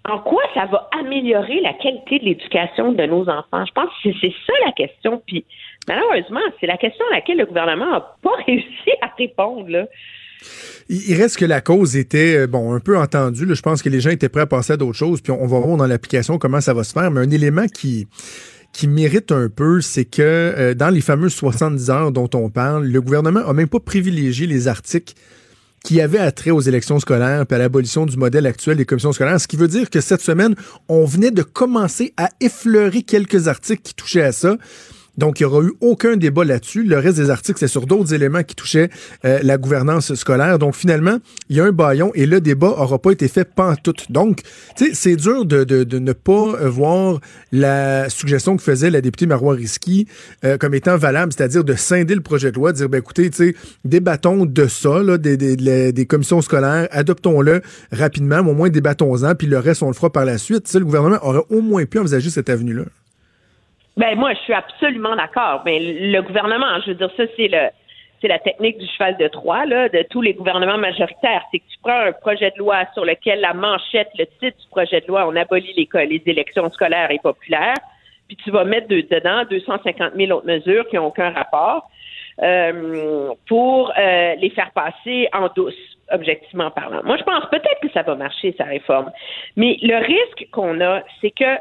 en quoi ça va améliorer la qualité de l'éducation de nos enfants? Je pense que c'est ça la question. Puis malheureusement, c'est la question à laquelle le gouvernement n'a pas réussi à répondre. Il reste que la cause était, euh, bon, un peu entendue. Je pense que les gens étaient prêts à passer à d'autres choses, puis on va voir dans l'application comment ça va se faire. Mais un élément qui, qui mérite un peu, c'est que euh, dans les fameuses 70 heures dont on parle, le gouvernement a même pas privilégié les articles qui avaient attrait aux élections scolaires puis à l'abolition du modèle actuel des commissions scolaires. Ce qui veut dire que cette semaine, on venait de commencer à effleurer quelques articles qui touchaient à ça. Donc, il n'y aura eu aucun débat là-dessus. Le reste des articles, c'est sur d'autres éléments qui touchaient euh, la gouvernance scolaire. Donc, finalement, il y a un baillon et le débat n'aura pas été fait pantoute. Donc, tu sais, c'est dur de, ne pas voir la suggestion que faisait la députée Marois Risky euh, comme étant valable, c'est-à-dire de scinder le projet de loi, de dire, ben, écoutez, tu débattons de ça, des, commissions scolaires, adoptons-le rapidement, au moins débattons-en, puis le reste, on le fera par la suite. Tu le gouvernement aurait au moins pu envisager cette avenue-là. Ben moi, je suis absolument d'accord. Mais le gouvernement, je veux dire, ça, c'est le c'est la technique du cheval de Troie, là, de tous les gouvernements majoritaires. C'est que tu prends un projet de loi sur lequel la manchette, le titre du projet de loi, on abolit les, les élections scolaires et populaires, puis tu vas mettre dedans 250 000 autres mesures qui n'ont aucun rapport euh, pour euh, les faire passer en douce, objectivement parlant. Moi, je pense peut-être que ça va marcher, sa réforme. Mais le risque qu'on a, c'est que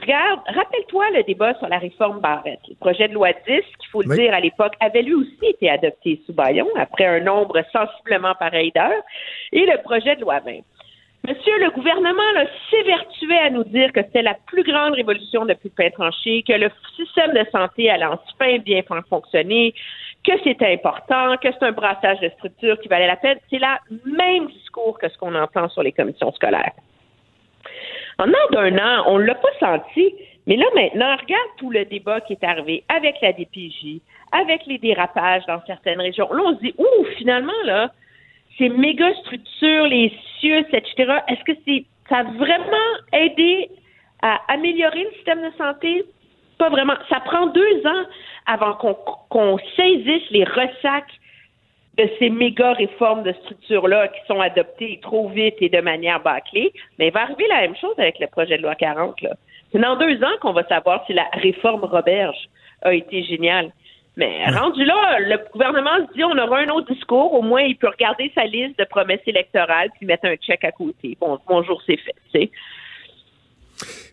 Regarde, rappelle-toi le débat sur la réforme Barrette. Le projet de loi 10, qu'il faut le dire à l'époque, avait lui aussi été adopté sous Bayon après un nombre sensiblement pareil d'heures, et le projet de loi 20. Monsieur, le gouvernement s'évertuait à nous dire que c'était la plus grande révolution depuis le pain tranché, que le système de santé allait enfin bien fonctionner, que c'était important, que c'est un brassage de structure qui valait la peine. C'est le même discours que ce qu'on entend sur les commissions scolaires. En d'un an, on ne l'a pas senti. Mais là, maintenant, regarde tout le débat qui est arrivé avec la DPJ, avec les dérapages dans certaines régions. Là, on se dit, ouh, finalement, là, ces méga structures, les cieux, etc., est-ce que ça a vraiment aidé à améliorer le système de santé? Pas vraiment. Ça prend deux ans avant qu'on saisisse les ressacs de ces méga réformes de structure-là qui sont adoptées trop vite et de manière bâclée, mais il va arriver la même chose avec le projet de loi 40. C'est dans deux ans qu'on va savoir si la réforme Roberge a été géniale. Mais rendu là, le gouvernement se dit on aura un autre discours, au moins il peut regarder sa liste de promesses électorales puis mettre un chèque à côté. Bon, bonjour, c'est fait.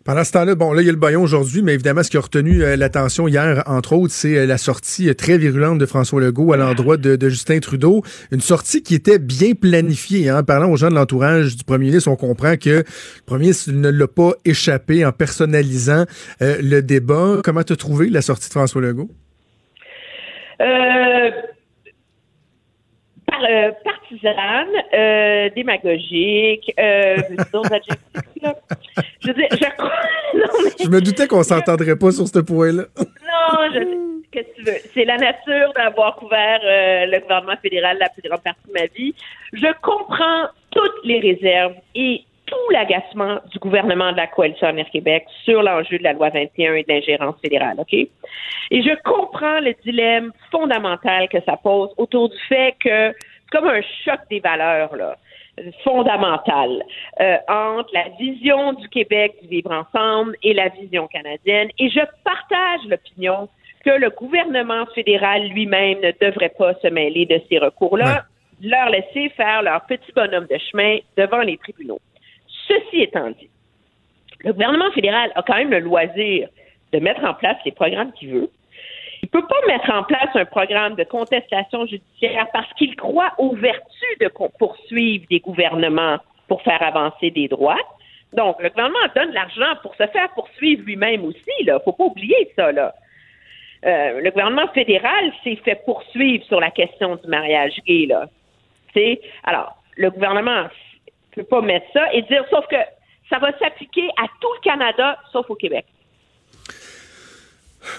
Pendant ce temps-là, bon, là, il y a le baillon aujourd'hui, mais évidemment, ce qui a retenu euh, l'attention hier, entre autres, c'est euh, la sortie euh, très virulente de François Legault à l'endroit de, Justin Trudeau. Une sortie qui était bien planifiée. Hein. Parlant aux gens de l'entourage du premier ministre, on comprend que le premier ministre ne l'a pas échappé en personnalisant le débat. Comment as trouvé la sortie de François Legault? Euh, partisane, euh, démagogique, euh, d'autres adjectifs, là. Je veux dire, je crois. je me doutais qu'on s'entendrait pas sur ce point-là. non, je qu'est-ce que tu veux. C'est la nature d'avoir couvert euh, le gouvernement fédéral la plus grande partie de ma vie. Je comprends toutes les réserves et tout l'agacement du gouvernement de la coalition Air Québec sur l'enjeu de la loi 21 et de l'ingérence fédérale, OK? Et je comprends le dilemme fondamental que ça pose autour du fait que comme un choc des valeurs, là fondamental euh, entre la vision du Québec du vivre ensemble et la vision canadienne. Et je partage l'opinion que le gouvernement fédéral lui-même ne devrait pas se mêler de ces recours-là, leur laisser faire leur petit bonhomme de chemin devant les tribunaux. Ceci étant dit, le gouvernement fédéral a quand même le loisir de mettre en place les programmes qu'il veut. Il ne peut pas mettre en place un programme de contestation judiciaire parce qu'il croit aux vertus de poursuivre des gouvernements pour faire avancer des droits. Donc, le gouvernement donne l'argent pour se faire poursuivre lui-même aussi. Il ne faut pas oublier ça. Là. Euh, le gouvernement fédéral s'est fait poursuivre sur la question du mariage gay. Là. alors, le gouvernement peux pas mettre ça et dire, sauf que ça va s'appliquer à tout le Canada, sauf au Québec.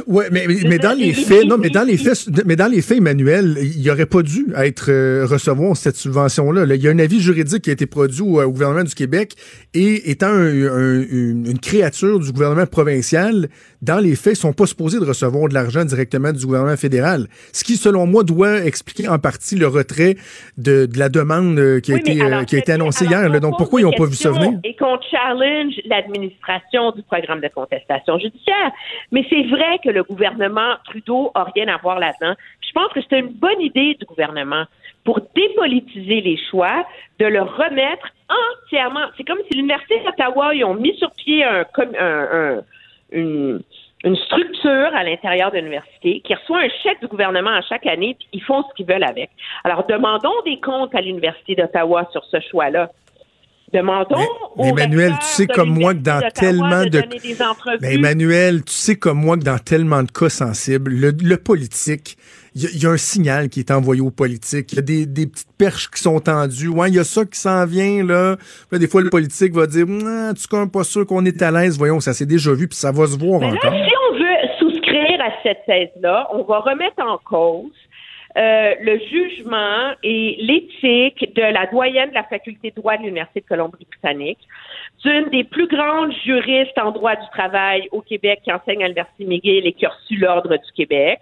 Ouais, mais, mais dans les faits, non, mais dans les faits, mais dans les faits, Emmanuel, il aurait pas dû être euh, recevoir cette subvention-là. Il y a un avis juridique qui a été produit au, gouvernement du Québec et étant une, créature du gouvernement provincial, dans les faits, ils sont pas supposés de recevoir de l'argent directement du gouvernement fédéral. Ce qui, selon moi, doit expliquer en partie le retrait de, la demande euh, qui a été, euh, qui a été annoncée hier. Donc, pourquoi ils n'ont pas vu ça venir? Et qu'on challenge l'administration du programme de contestation judiciaire. Mais c'est vrai que le gouvernement Trudeau a rien à voir là-dedans. Je pense que c'est une bonne idée du gouvernement pour dépolitiser les choix, de le remettre entièrement. C'est comme si l'Université d'Ottawa, ils ont mis sur pied un, un, une, une, structure à l'intérieur de l'université qui reçoit un chèque du gouvernement à chaque année, puis ils font ce qu'ils veulent avec. Alors, demandons des comptes à l'Université d'Ottawa sur ce choix-là. Demandons mais, Emmanuel, tu sais comme moi que dans tellement de, mais Emmanuel, tu sais comme moi que dans tellement de cas sensibles, le, politique, il y, a un signal qui est envoyé aux politiques. Il y a des, des, petites perches qui sont tendues. Ouais, il y a ça qui s'en vient là. des fois, le politique va dire, en tout cas, pas sûr qu'on est à l'aise. Voyons, ça s'est déjà vu, puis ça va se voir encore. si on veut souscrire à cette thèse-là, on va remettre en cause euh, le jugement et l'éthique de la doyenne de la faculté de droit de l'Université de Colombie-Britannique, d'une des plus grandes juristes en droit du travail au Québec qui enseigne à l'Université McGill et qui a reçu l'Ordre du Québec.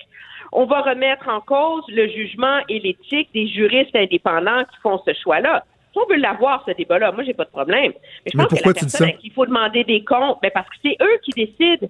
On va remettre en cause le jugement et l'éthique des juristes indépendants qui font ce choix-là. Si on veut l'avoir, ce débat-là, moi, j'ai pas de problème. Mais je pense que la personne qu'il faut demander des comptes, ben parce que c'est eux qui décident.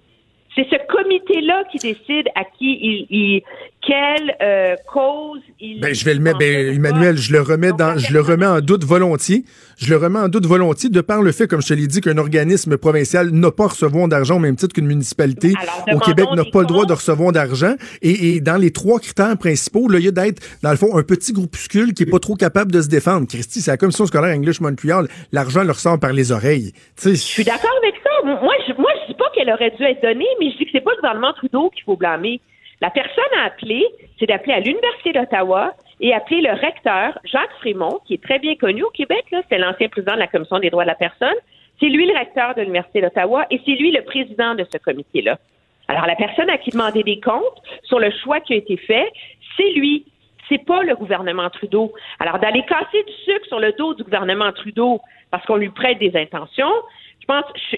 C'est ce comité-là qui décide à qui il, il quelle euh, cause il. Ben, je vais le mettre, ben, Emmanuel, je le remets dans, je le remets en doute volontiers. Je le remets en doute volontiers de par le fait, comme je te l'ai dit, qu'un organisme provincial n'a pas recevoir d'argent au même titre qu'une municipalité au Québec n'a pas le droit de recevoir d'argent. Et, et, dans les trois critères principaux, là, il y a d'être, dans le fond, un petit groupuscule qui est pas trop capable de se défendre. Christy, c'est la commission scolaire English Montreal. L'argent leur sort par les oreilles. Je suis d'accord avec ça. Moi, je, moi, je dis pas qu'elle aurait dû être donnée, mais je dis que c'est pas le gouvernement Trudeau qu'il faut blâmer. La personne à appeler, c'est d'appeler à l'Université d'Ottawa et appeler le recteur, Jacques Frémont, qui est très bien connu au Québec, c'est l'ancien président de la Commission des droits de la personne. C'est lui le recteur de l'Université d'Ottawa et c'est lui le président de ce comité-là. Alors, la personne à qui demander des comptes sur le choix qui a été fait, c'est lui. C'est pas le gouvernement Trudeau. Alors, d'aller casser du sucre sur le dos du gouvernement Trudeau parce qu'on lui prête des intentions, je pense, je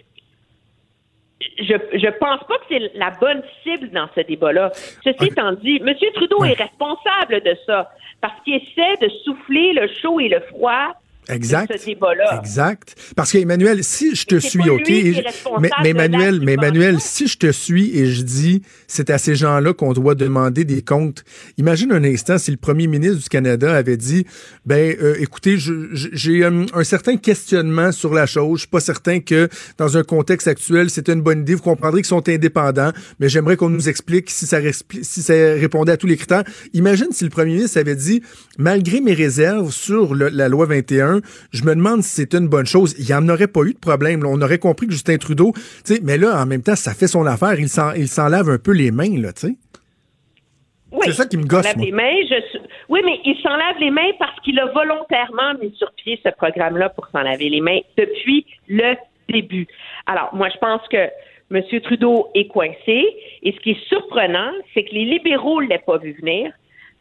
je pense pas que c'est la bonne cible dans ce débat-là. Ceci étant dit, M. Trudeau est responsable de ça parce qu'il essaie de souffler le chaud et le froid Exact. Exact. Parce qu'Emmanuel, si je te suis, OK, mais, mais Emmanuel, mais Emmanuel, si je te suis et je dis c'est à ces gens-là qu'on doit demander des comptes, imagine un instant si le premier ministre du Canada avait dit ben euh, écoutez, j'ai euh, un certain questionnement sur la chose, je suis pas certain que dans un contexte actuel, c'est une bonne idée, vous comprendrez qu'ils sont indépendants, mais j'aimerais qu'on nous explique si ça si ça répondait à tous les critères. Imagine si le premier ministre avait dit malgré mes réserves sur la loi 21 je me demande si c'est une bonne chose. Il n'y en aurait pas eu de problème. On aurait compris que Justin Trudeau, mais là, en même temps, ça fait son affaire. Il s'en lave un peu les mains, là, tu sais. c'est ça qui me gosse. Les mains, Oui, mais il s'en lave les mains parce qu'il a volontairement mis sur pied ce programme-là pour s'en laver les mains depuis le début. Alors, moi, je pense que M. Trudeau est coincé. Et ce qui est surprenant, c'est que les libéraux ne l'aient pas vu venir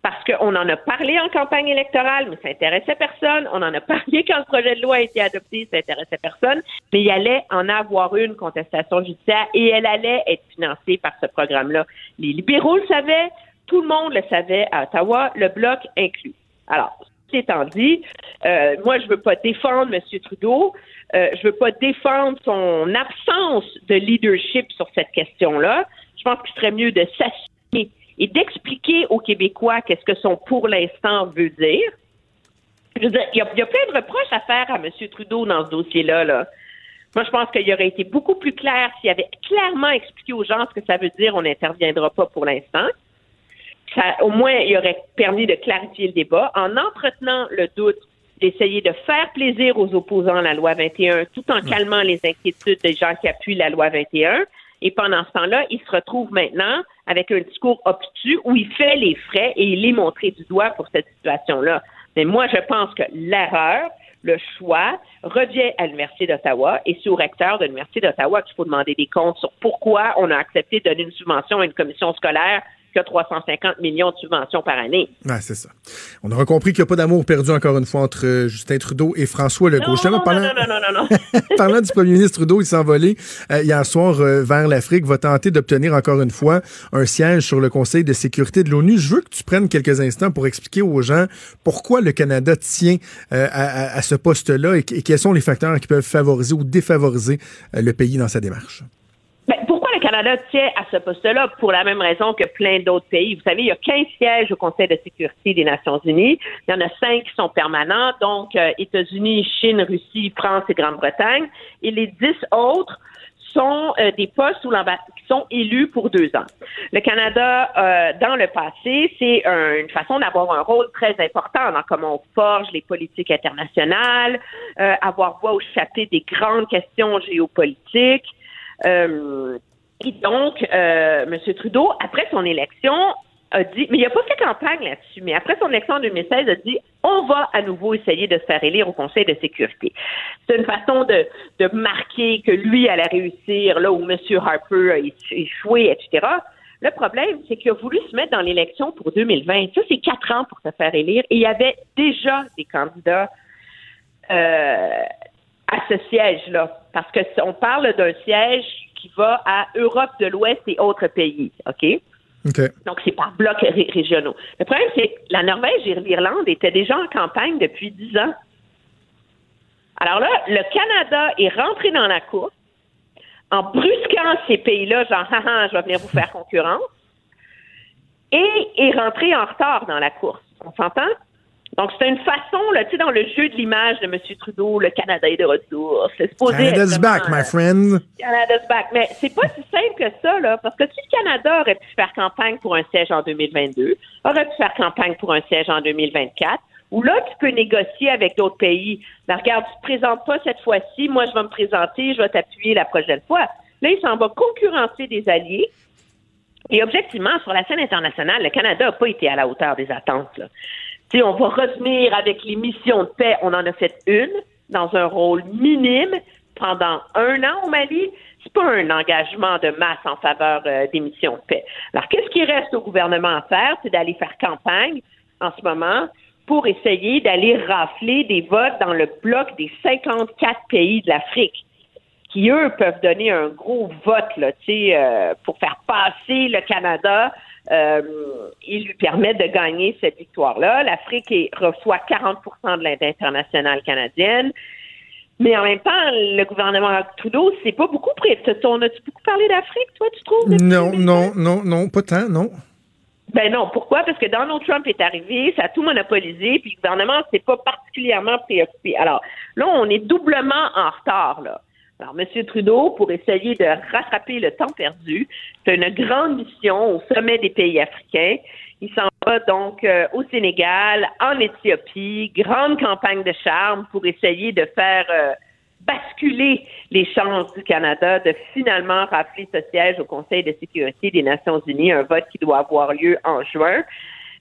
parce qu'on en a parlé en campagne électorale, mais ça intéressait personne. On en a parlé quand le projet de loi a été adopté, ça intéressait personne. Mais il allait en avoir une contestation judiciaire et elle allait être financée par ce programme-là. Les libéraux le savaient, tout le monde le savait à Ottawa, le bloc inclus. Alors, ceci étant dit, euh, moi, je veux pas défendre M. Trudeau. Euh, je veux pas défendre son absence de leadership sur cette question-là. Je pense qu'il serait mieux de s'assumer et d'expliquer aux Québécois qu'est-ce que son pour l'instant veut dire. Je veux dire, il y, a, plein de reproches à faire à M. Trudeau dans ce dossier-là. Là. Moi, je pense qu'il aurait été beaucoup plus clair s'il avait clairement expliqué aux gens ce que ça veut dire on n'interviendra pas pour l'instant. au moins, il aurait permis de clarifier le débat en entretenant le doute d'essayer de faire plaisir aux opposants à la loi 21 tout en calmant les inquiétudes des gens qui appuient la loi 21. Et pendant ce temps-là, il se retrouve maintenant avec un discours obtus où il fait les frais et il est montré du doigt pour cette situation-là. Mais moi, je pense que l'erreur, le choix revient à l'Université d'Ottawa et c'est au recteur de l'Université d'Ottawa qu'il faut demander des comptes sur pourquoi on a accepté de donner une subvention à une commission scolaire 350 millions de subventions par année. Ouais, c'est ça. On aura compris qu'il n'y a pas d'amour perdu encore une fois entre euh, Justin Trudeau et François Legault. Non, non, parlant... non, non, non, parlant du premier ministre Trudeau, il s'est envolé euh, hier soir euh, vers l'Afrique, va tenter d'obtenir encore une fois un siège sur le Conseil de sécurité de l'ONU. Je veux que tu prennes quelques instants pour expliquer aux gens pourquoi le Canada tient à, ce poste-là et, et, quels sont les facteurs qui peuvent favoriser ou défavoriser le pays dans sa démarche. Canada tient à ce poste-là pour la même raison que plein d'autres pays. Vous savez, il y a 15 sièges au Conseil de sécurité des Nations Unies. Il y en a 5 qui sont permanents, donc euh, États-Unis, Chine, Russie, France et Grande-Bretagne. Et les 10 autres sont euh, des postes qui sont élus pour deux ans. Le Canada, euh, dans le passé, c'est une façon d'avoir un rôle très important dans comment on forge les politiques internationales, euh, avoir voix au chapitre des grandes questions géopolitiques. Euh, et donc, euh, M. Trudeau, après son élection, a dit, mais il n'a pas fait campagne là-dessus, mais après son élection en 2016, a dit, on va à nouveau essayer de se faire élire au Conseil de sécurité. C'est une façon de, de marquer que lui allait réussir là où M. Harper a échoué, etc. Le problème, c'est qu'il a voulu se mettre dans l'élection pour 2020. Ça, c'est quatre ans pour se faire élire. Et il y avait déjà des candidats euh, à ce siège-là. Parce que on parle d'un siège qui va à Europe de l'Ouest et autres pays. OK? Donc, c'est par blocs régionaux. Le problème, c'est que la Norvège et l'Irlande étaient déjà en campagne depuis dix ans. Alors là, le Canada est rentré dans la course en brusquant ces pays-là, genre, haha, je vais venir vous faire concurrence, et est rentré en retard dans la course. On s'entend? Donc, c'est une façon, là, tu sais, dans le jeu de l'image de M. Trudeau, le Canada est de retour. C'est supposé Canada's back, my friend. Canada's back. Mais c'est pas si simple que ça, là, parce que si le Canada aurait pu faire campagne pour un siège en 2022, aurait pu faire campagne pour un siège en 2024, ou là, tu peux négocier avec d'autres pays. Mais regarde, tu te présentes pas cette fois-ci, moi, je vais me présenter, je vais t'appuyer la prochaine fois. Là, il s'en va concurrencer des alliés. Et objectivement, sur la scène internationale, le Canada n'a pas été à la hauteur des attentes. Là on va revenir avec les missions de paix. On en a fait une dans un rôle minime pendant un an au Mali. C'est pas un engagement de masse en faveur euh, des missions de paix. Alors, qu'est-ce qui reste au gouvernement à faire? C'est d'aller faire campagne en ce moment pour essayer d'aller rafler des votes dans le bloc des 54 pays de l'Afrique qui, eux, peuvent donner un gros vote là, euh, pour faire passer le Canada euh, il lui permet de gagner cette victoire-là. L'Afrique reçoit 40% de l'aide internationale canadienne. Mais en même temps, le gouvernement Trudeau, c'est pas beaucoup près. On a-tu beaucoup parlé d'Afrique, toi, tu trouves? Non, non, non, non, pas tant, non. Ben non, pourquoi? Parce que Donald Trump est arrivé, ça a tout monopolisé, puis le gouvernement s'est pas particulièrement préoccupé. Alors là, on est doublement en retard, là. Alors, M. Trudeau, pour essayer de rattraper le temps perdu, fait une grande mission au sommet des pays africains. Il s'en va donc euh, au Sénégal, en Éthiopie, grande campagne de charme pour essayer de faire euh, basculer les chances du Canada de finalement rafler ce siège au Conseil de sécurité des Nations Unies, un vote qui doit avoir lieu en juin.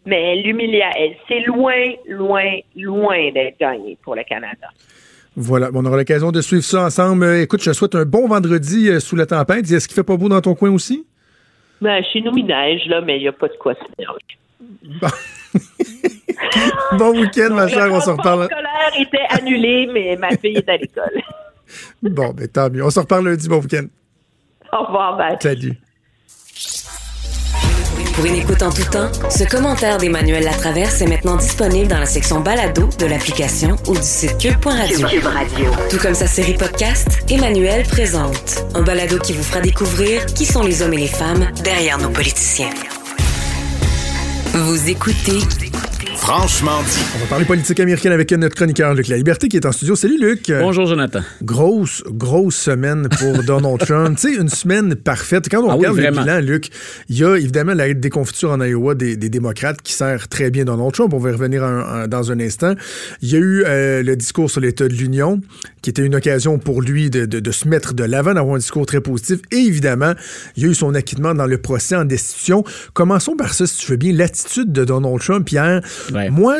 Mais l'humiliation, c'est loin, loin, loin d'être gagné pour le Canada. Voilà, on aura l'occasion de suivre ça ensemble. Euh, écoute, je te souhaite un bon vendredi euh, sous la tempête. Est-ce qu'il fait pas beau dans ton coin aussi? Ben, chez nous, il neige, là, mais il n'y a pas de quoi se faire. Bon, bon week-end, ma chère, on se reparle. Le scolaire était annulé, mais ma fille est à l'école. bon, ben tant mieux. On se reparle lundi, bon week-end. Au revoir, ben. Salut. Pour une écoute en tout temps, ce commentaire d'Emmanuel Latraverse est maintenant disponible dans la section balado de l'application ou du site cube.radio. Cube Radio. Tout comme sa série podcast, Emmanuel présente un balado qui vous fera découvrir qui sont les hommes et les femmes derrière nos politiciens. Vous écoutez Franchement dit. On va parler politique américaine avec notre chroniqueur Luc La Liberté qui est en studio. Salut Luc. Bonjour Jonathan. Grosse, grosse semaine pour Donald Trump. tu sais, une semaine parfaite. Quand on ah regarde le bilan, Luc, il y a évidemment la déconfiture en Iowa des, démocrates qui sert très bien Donald Trump. On va y revenir dans un instant. Il y a eu euh, le discours sur l'état de l'Union qui était une occasion pour lui de, de se mettre de l'avant, d'avoir un discours très positif. Et évidemment, il y a eu son acquittement dans le procès en destitution. Commençons par ça, si tu veux bien, l'attitude de Donald Trump hier. Moi,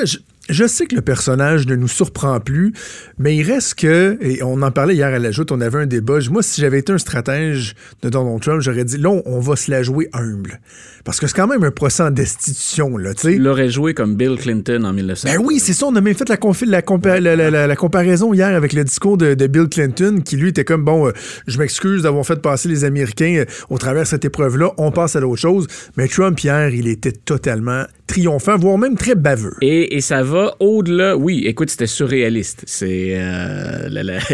je, sais que le personnage ne nous surprend plus, mais il reste que, et on en parlait hier à la joute, on avait un débat. Moi, si j'avais été un stratège de Donald Trump, j'aurais dit, là, on va se la jouer humble. Parce que c'est quand même un procès en destitution, là, tu sais. Il l'aurait joué comme Bill Clinton en 1900. Ben oui, c'est ça. On a même fait la, la, comparaison hier avec le discours de, Bill Clinton, qui lui était comme, bon, euh, je m'excuse d'avoir fait passer les Américains euh, au travers de cette épreuve-là. On passe à l'autre chose. Mais Trump, hier, il était totalement triomphant, voire même très baveux. Et, et ça va au-delà. Oui, écoute, c'était surréaliste. C'est euh,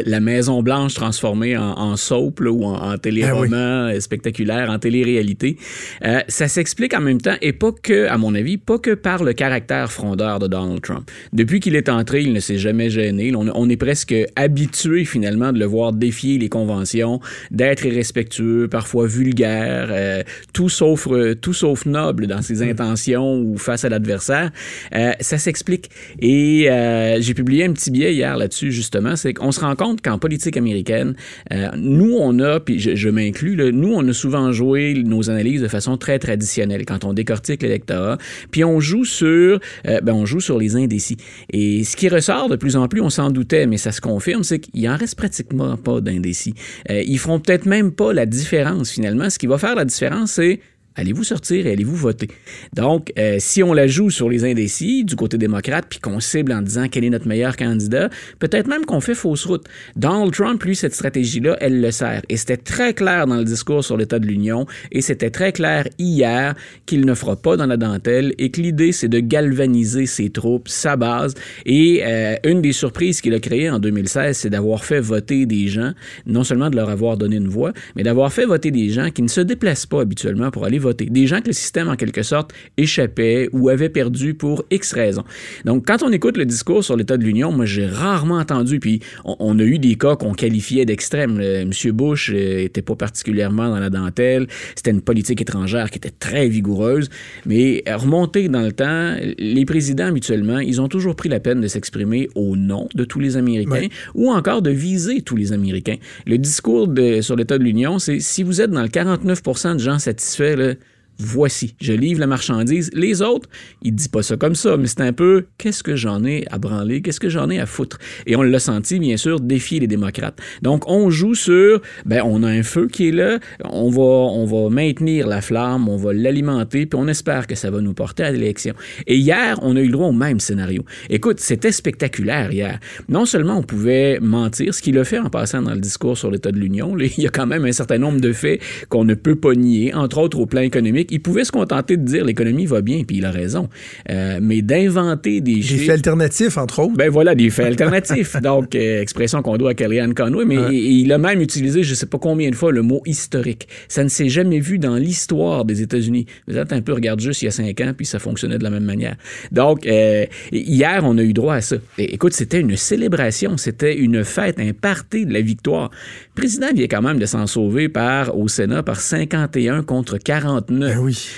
la, Maison Blanche transformée en, en soap ou en, en téléroman ah spectaculaire, en télé-réalité. Euh, ça s'explique en même temps, et pas que, à mon avis, pas que par le caractère frondeur de Donald Trump. Depuis qu'il est entré, il ne s'est jamais gêné. On, on, est presque habitué finalement de le voir défier les conventions, d'être irrespectueux, parfois vulgaire, euh, tout sauf tout sauf noble dans ses mm. intentions ou face à l'adversaire. Euh, ça s'explique. Et euh, j'ai publié un petit billet hier là-dessus, justement. C'est qu'on se rend compte qu'en politique américaine, euh, nous, on a, puis je, m'inclus, nous, on a souvent joué nos analyses de façon très traditionnelle quand on décortique l'électorat. Puis on joue sur, ben, on joue sur les indécis. Et ce qui ressort de plus en plus, on s'en doutait, mais ça se confirme, c'est qu'il en reste pratiquement pas d'indécis. ils feront peut-être même pas la différence finalement. Ce qui va faire la différence, c'est allez-vous sortir et allez-vous voter? Donc, euh, si on la joue sur les indécis du côté démocrate, puis qu'on cible en disant quel est notre meilleur candidat, peut-être même qu'on fait fausse route. Donald Trump, lui, cette stratégie-là, elle le sert. Et c'était très clair dans le discours sur l'état de l'Union, et c'était très clair hier qu'il ne fera pas dans la dentelle, et que l'idée, c'est de galvaniser ses troupes, sa base. Et euh, une des surprises qu'il a créées en 2016, c'est d'avoir fait voter des gens, non seulement de leur avoir donné une voix, mais d'avoir fait voter des gens qui ne se déplacent pas habituellement pour aller voter. Des gens que le système, en quelque sorte, échappait ou avait perdu pour X raisons. Donc, quand on écoute le discours sur l'état de l'Union, moi, j'ai rarement entendu, puis on, a eu des cas qu'on qualifiait d'extrêmes. Monsieur Bush euh, était pas particulièrement dans la dentelle. C'était une politique étrangère qui était très vigoureuse. Mais remonter dans le temps, les présidents, habituellement, ils ont toujours pris la peine de s'exprimer au nom de tous les Américains ou encore de viser tous les Américains. Le discours de, sur l'état de l'Union, c'est si vous êtes dans le 49% de gens satisfaits, là, voici, je livre la marchandise. Les autres, ils disent pas ça comme ça, mais c'est un peu qu'est-ce que j'en ai à branler, qu'est-ce que j'en ai à foutre? Et on l'a senti, bien sûr, défier les démocrates. Donc, on joue sur, ben, on a un feu qui est là, on va, on va maintenir la flamme, on va l'alimenter, puis on espère que ça va nous porter à l'élection. Et hier, on a eu le droit au même scénario. Écoute, c'était spectaculaire hier. Non seulement on pouvait mentir, ce qu'il a fait en passant dans le discours sur l'état de l'Union, il y a quand même un certain nombre de faits qu'on ne peut pas nier, entre autres au plan économique il pouvait se contenter de dire l'économie va bien, puis il a raison. Euh, mais d'inventer des Des faits alternatifs, entre autres. Ben voilà, des faits alternatifs. Donc, euh, expression qu'on doit à Kellyanne Conway, mais il, a même utilisé, je sais pas combien de fois, le mot historique. Ça ne s'est jamais vu dans l'histoire des États-Unis. Vous êtes un peu, regarde juste il y a cinq ans, puis ça fonctionnait de la même manière. Donc, euh, hier, on a eu droit à ça. écoute, c'était une célébration, c'était une fête, un party de la victoire. Le président vient quand même de s'en sauver par, au Sénat par 51 contre 49.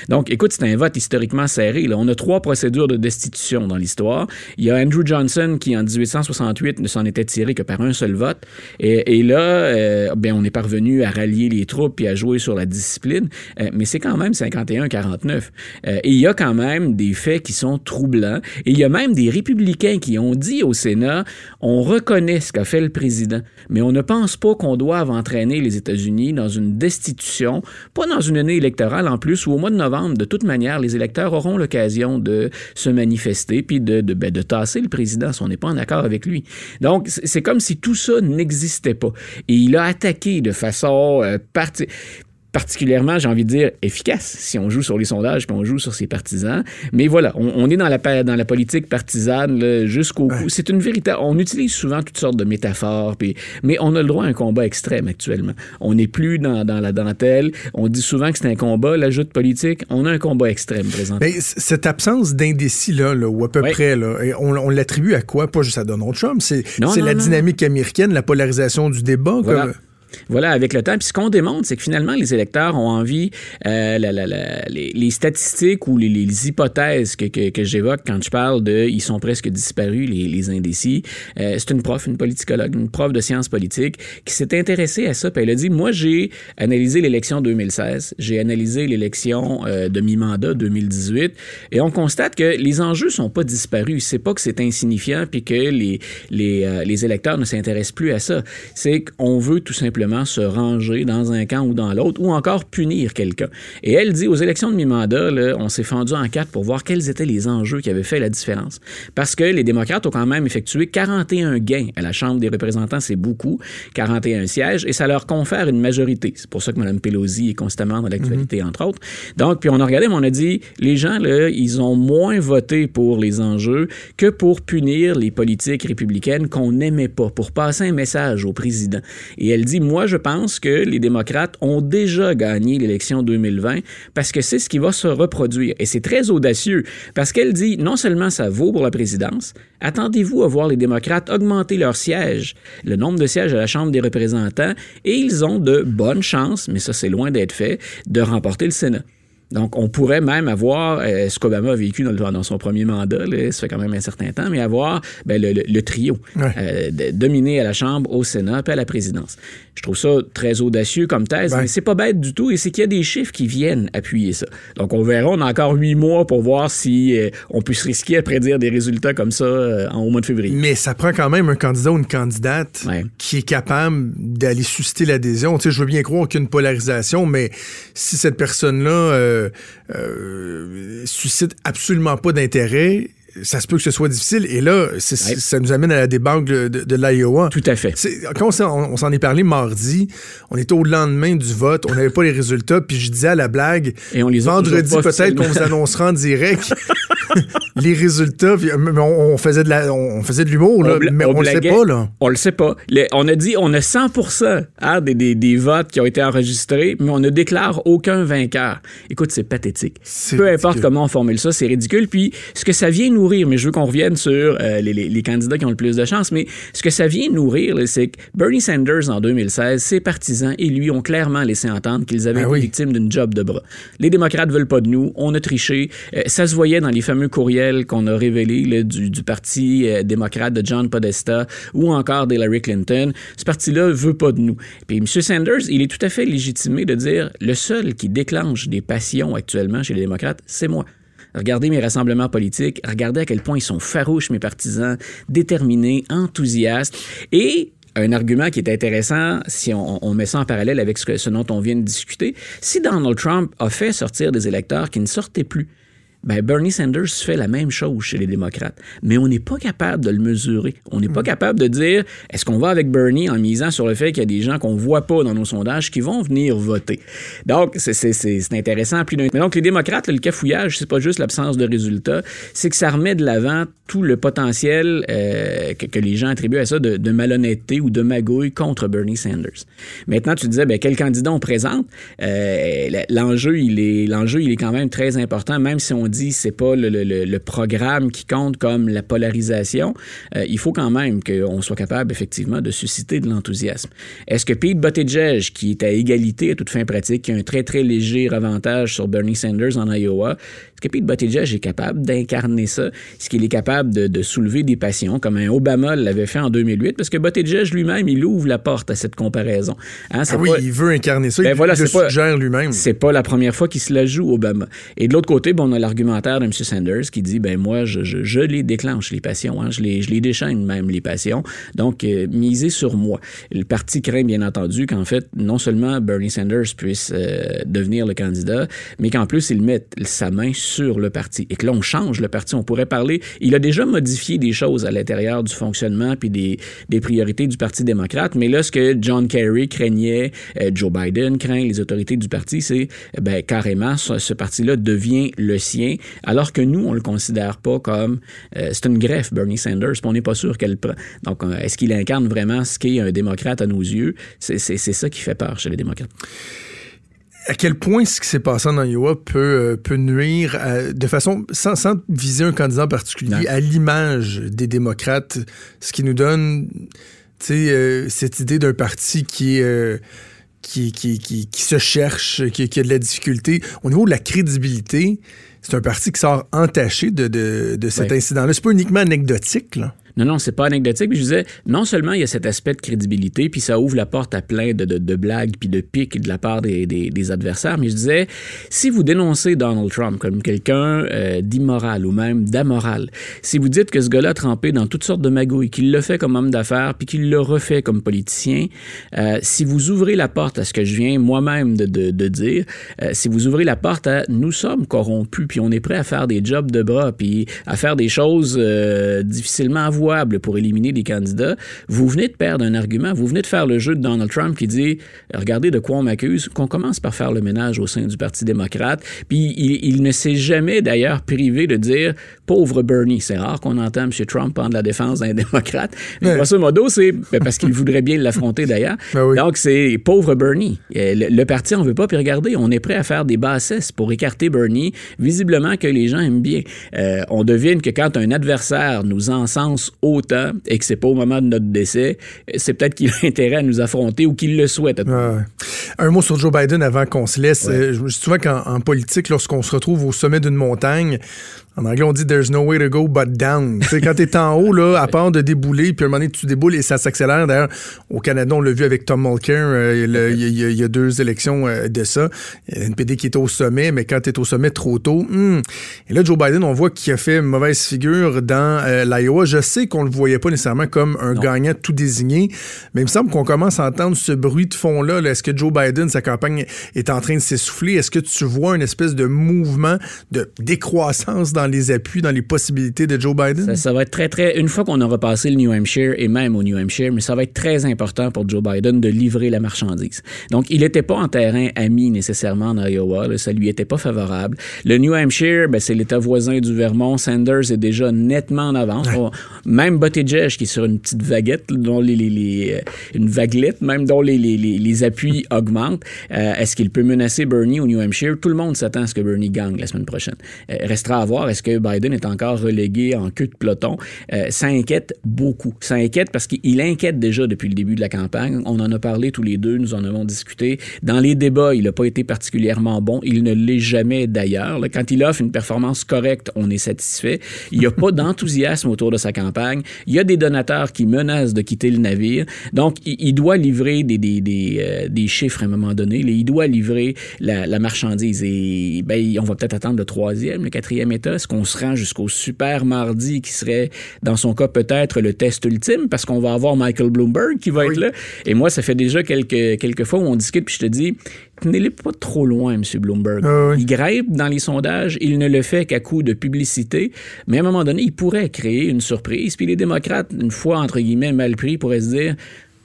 Donc, écoute, c'est un vote historiquement serré. On a trois procédures de destitution dans l'histoire. Il y a Andrew Johnson qui, en 1868, ne s'en était tiré que par un seul vote. Et, là, euh, ben, on est parvenu à rallier les troupes et à jouer sur la discipline. Euh, mais c'est quand même 51-49. Euh, et il y a quand même des faits qui sont troublants. Et il y a même des républicains qui ont dit au Sénat, on reconnaît ce qu'a fait le président, mais on ne pense pas qu'on doive entraîner les États-Unis dans une destitution, pas dans une année électorale en plus, où au mois de novembre, de toute manière, les électeurs auront l'occasion de se manifester puis de, de, ben, de tasser le président si on n'est pas en accord avec lui. Donc, c'est comme si tout ça n'existait pas. Et il a attaqué de façon euh, partie particulièrement, j'ai envie de dire, efficace si on joue sur les sondages puis on joue sur ses partisans. Mais voilà, on, est dans la, dans la politique partisane jusqu'au bout. C'est une véritable... On utilise souvent toutes sortes de métaphores, puis, mais on a le droit à un combat extrême actuellement. On n'est plus dans, dans, la dentelle. On dit souvent que c'est un combat, la joute politique. On a un combat extrême. Mais cette absence d'indécis-là, là, ou à peu près, là, on, on l'attribue à quoi? Pas juste à Donald Trump. C'est la dynamique américaine, la polarisation du débat. Comme... Voilà, avec le temps. Puis ce qu'on démontre, c'est que finalement, les électeurs ont envie, euh, les, statistiques ou les, hypothèses que, que, j'évoque quand je parle de ils sont presque disparus, les, indécis. Euh, c'est une prof, une politicologue, une prof de sciences politiques qui s'est intéressée à ça. Puis elle a dit, moi, j'ai analysé l'élection 2016, j'ai analysé l'élection euh, de mi-mandat 2018, et on constate que les enjeux sont pas disparus. C'est pas que c'est insignifiant puis que les, les, les électeurs ne s'intéressent plus à ça. C'est qu'on veut tout simplement se ranger dans un camp ou dans l'autre, ou encore punir quelqu'un. Et elle dit, aux élections de mi-mandat, on s'est fendu en quatre pour voir quels étaient les enjeux qui avaient fait la différence. Parce que les démocrates ont quand même effectué 41 gains à la Chambre des représentants, c'est beaucoup, 41 sièges, et ça leur confère une majorité. C'est pour ça que Mme Pelosi est constamment dans l'actualité, mhm. entre autres. Donc, puis on a regardé, mais on a dit, les gens, là, ils ont moins voté pour les enjeux que pour punir les politiques républicaines qu'on n'aimait pas, pour passer un message au président. Et elle dit, moi, je pense que les démocrates ont déjà gagné l'élection 2020 parce que c'est ce qui va se reproduire. Et c'est très audacieux parce qu'elle dit, non seulement ça vaut pour la présidence, attendez-vous à voir les démocrates augmenter leurs sièges, le nombre de sièges à la Chambre des représentants, et ils ont de bonnes chances, mais ça c'est loin d'être fait, de remporter le Sénat. Donc, on pourrait même avoir euh, ce qu'Obama a vécu dans, son premier mandat, là, ça fait quand même un certain temps, mais avoir ben, le, trio, euh, dominer à la Chambre, au Sénat, puis à la présidence. Je trouve ça très audacieux comme thèse, mais c'est pas bête du tout, et c'est qu'il y a des chiffres qui viennent appuyer ça. Donc, on verra, on a encore huit mois pour voir si euh, on peut se risquer à prédire des résultats comme ça en, au mois de février. Mais ça prend quand même un candidat ou une candidate qui est capable d'aller susciter l'adhésion. Tu sais, je veux bien croire qu'il y a une polarisation, mais si cette personne-là euh, euh, suscite absolument pas d'intérêt, ça se peut que ce soit difficile. Et là, ça nous amène à la débâcle de, de, l'Iowa. Tout à fait. Quand on, s'en est parlé mardi, on était au lendemain du vote, on n'avait pas les résultats, puis je disais à la blague, Et on les vendredi peut-être qu'on vous annoncera en direct les résultats. on, faisait de la, on faisait de l'humour, mais on, le sait pas. Là. On le sait pas. on a dit, on a 100 hein, des, des, votes qui ont été enregistrés, mais on ne déclare aucun vainqueur. Écoute, c'est pathétique. Peu importe comment on formule ça, c'est ridicule. Puis ce que ça vient nourrir, mais je veux qu'on revienne sur euh, les, les, candidats qui ont le plus de chance, mais ce que ça vient nourrir, c'est que Bernie Sanders, en 2016, ses partisans et lui ont clairement laissé entendre qu'ils avaient ben été victimes d'une job de bras. Les démocrates veulent pas de nous, on a triché. Euh, ça se voyait dans les fameux courriels qu'on a révélés du, du, Parti euh, démocrate de John Podesta ou encore d'Hillary Clinton. Ce parti-là veut pas de nous. Puis M. Sanders, il est tout à fait légitimé de dire le seul qui déclenche des passions actuellement chez les démocrates, c'est moi. Regardez mes rassemblements politiques, regardez à quel point ils sont farouches, mes partisans, déterminés, enthousiastes. Et un argument qui est intéressant, si on, met ça en parallèle avec ce, dont on vient de discuter, si Donald Trump a fait sortir des électeurs qui ne sortaient plus, ben Bernie Sanders fait la même chose chez les démocrates. Mais on n'est pas capable de le mesurer. On n'est pas hmm. capable de dire est-ce qu'on va avec Bernie en misant sur le fait qu'il y a des gens qu'on voit pas dans nos sondages qui vont venir voter? Donc, c'est intéressant. Plus Mais donc, les démocrates, le cafouillage, c'est pas juste l'absence de résultats, c'est que ça remet de l'avant tout le potentiel euh, que, les gens attribuent à ça de, malhonnêteté ou de magouille contre Bernie Sanders. Maintenant, tu disais, ben, quel candidat on présente? Euh, l'enjeu, il est, l'enjeu, il est quand même très important, même si on dit c'est pas le, programme qui compte comme la polarisation, euh, il faut quand même qu'on soit capable effectivement de susciter de l'enthousiasme. Est-ce que Pete Buttigieg, qui est à égalité à toute fin pratique, qui a un très très léger avantage sur Bernie Sanders en Iowa, que Pete Buttigieg est capable d'incarner ça? Est-ce qu'il est capable de, soulever des passions comme un Obama l'avait fait en 2008? Parce que Buttigieg lui-même, il ouvre la porte à cette comparaison. Hein, ah oui, il veut incarner ça, ben il, voilà, le suggère lui-même. C'est pas la première fois qu'il se la joue, Obama. Et de l'autre côté, bon, on a l'argument de M. Sanders qui dit ben moi, je, je, les déclenche, les passions. Hein. je, les, je les déchaîne même, les passions. Donc, euh, misez sur moi. Le parti craint, bien entendu, qu'en fait, non seulement Bernie Sanders puisse euh, devenir le candidat, mais qu'en plus, il mette sa main sur le parti. Et que là, on change le parti. On pourrait parler. Il a déjà modifié des choses à l'intérieur du fonctionnement puis des, des priorités du Parti démocrate. Mais là, ce que John Kerry craignait, euh, Joe Biden craint, les autorités du parti, c'est ben, carrément ce, parti-là devient le sien alors que nous, on le considère pas comme euh, c'est une greffe, Bernie Sanders, on n'est pas sûr qu'elle prend. Donc, euh, est-ce qu'il incarne vraiment ce qu'est un démocrate à nos yeux? C'est ça qui fait peur chez les démocrates à quel point ce qui s'est passé en Iowa peut, euh, peut nuire de façon, sans, sans, viser un candidat particulier, à l'image des démocrates, ce qui nous donne cette idée d'un parti qui est qui, qui, qui, se cherche, qui, qui, a de la difficulté. Au niveau de la crédibilité, c'est un parti qui sort entaché de, de, de cet incident-là. C'est pas uniquement anecdotique, là. Non, non, c'est pas anecdotique. je disais, non seulement il y a cet aspect de crédibilité, puis ça ouvre la porte à plein de, de, blagues puis de piques de la part des, des, adversaires, mais je disais, si vous dénoncez Donald Trump comme quelqu'un euh, d'immoral ou même d'amoral, si vous dites que ce gars-là a trempé dans toutes sortes de magouilles, qu'il le fait comme homme d'affaires, puis qu'il le refait comme politicien, euh, si vous ouvrez la porte à ce que je viens moi-même de, de, dire, euh, si vous ouvrez la porte à nous sommes corrompus, puis on est prêt à faire des jobs de bras, puis à faire des choses difficilement avouables pour éliminer des candidats, vous venez de perdre un argument. Vous venez de faire le jeu de Donald Trump qui dit regardez de quoi on m'accuse, qu'on commence par faire le ménage au sein du Parti démocrate. Puis il, il ne s'est jamais d'ailleurs privé de dire pauvre Bernie. C'est rare qu'on entend M. Trump prendre la défense d'un démocrate. Mais grosso modo, c'est ben, parce qu'il voudrait bien l'affronter d'ailleurs. Ben oui. Donc c'est pauvre Bernie. Le, le parti, on veut pas. Puis regardez, on est prêt à faire des bassesses pour écarter Bernie. Visiblement que les gens aiment bien. Euh, on devine que quand un adversaire nous encense autant et que c'est pas au moment de notre décès, c'est peut-être qu'il a intérêt à nous affronter ou qu'il le souhaite. Un mot sur Joe Biden avant qu'on se laisse. Ouais. Je souvent qu'en politique, lorsqu'on se retrouve au sommet d'une montagne, en anglais, on dit there's no way to go but down. sais, quand t'es en haut, là, à part de débouler, puis à un moment donné, tu déboules et ça s'accélère. D'ailleurs, au Canada, on l'a vu avec Tom Mulcair euh, il, y a, il, y a, deux élections euh, de ça. Il y a une PD qui est au sommet, mais quand t'es au sommet trop tôt, hmm. et là, Joe Biden, on voit qu'il a fait une mauvaise figure dans euh, l'Iowa. Je sais qu'on le voyait pas nécessairement comme un non. gagnant tout désigné, mais il me semble qu'on commence à entendre ce bruit de fond-là. -là, Est-ce que Joe Biden, sa campagne est en train de s'essouffler? Est-ce que tu vois une espèce de mouvement de décroissance dans dans les appuis, dans les possibilités de Joe Biden? Ça, ça va être très, très. Une fois qu'on aura passé le New Hampshire et même au New Hampshire, mais ça va être très important pour Joe Biden de livrer la marchandise. Donc, il n'était pas en terrain ami nécessairement en Iowa. Là, ça lui était pas favorable. Le New Hampshire, ben, c'est l'État voisin du Vermont. Sanders est déjà nettement en avance. Ouais. Même Buttigieg, qui est sur une petite vaguette, dont les, les, les une vaguelette, même dont les, les, les appuis augmentent. Euh, Est-ce qu'il peut menacer Bernie au New Hampshire? Tout le monde s'attend à ce que Bernie gagne la semaine prochaine. Euh, restera à voir est-ce que Biden est encore relégué en queue de peloton? Euh, ça inquiète beaucoup. Ça inquiète parce qu'il inquiète déjà depuis le début de la campagne. On en a parlé tous les deux, nous en avons discuté. Dans les débats, il n'a pas été particulièrement bon. Il ne l'est jamais d'ailleurs. Quand il offre une performance correcte, on est satisfait. Il n'y a pas d'enthousiasme autour de sa campagne. Il y a des donateurs qui menacent de quitter le navire. Donc, il, doit livrer des, des, des, euh, des, chiffres à un moment donné. Il doit livrer la, la marchandise. Et ben, on va peut-être attendre le troisième, le quatrième état est-ce qu'on se rend jusqu'au super mardi qui serait, dans son cas, peut-être le test ultime? Parce qu'on va avoir Michael Bloomberg qui va oui. être là. Et moi, ça fait déjà quelques, quelques fois où on discute puis je te dis, tenez-le pas trop loin, M. Bloomberg. Ah oui. Il grimpe dans les sondages, il ne le fait qu'à coup de publicité, mais à un moment donné, il pourrait créer une surprise. Puis les démocrates, une fois, entre guillemets, mal pris, pourraient se dire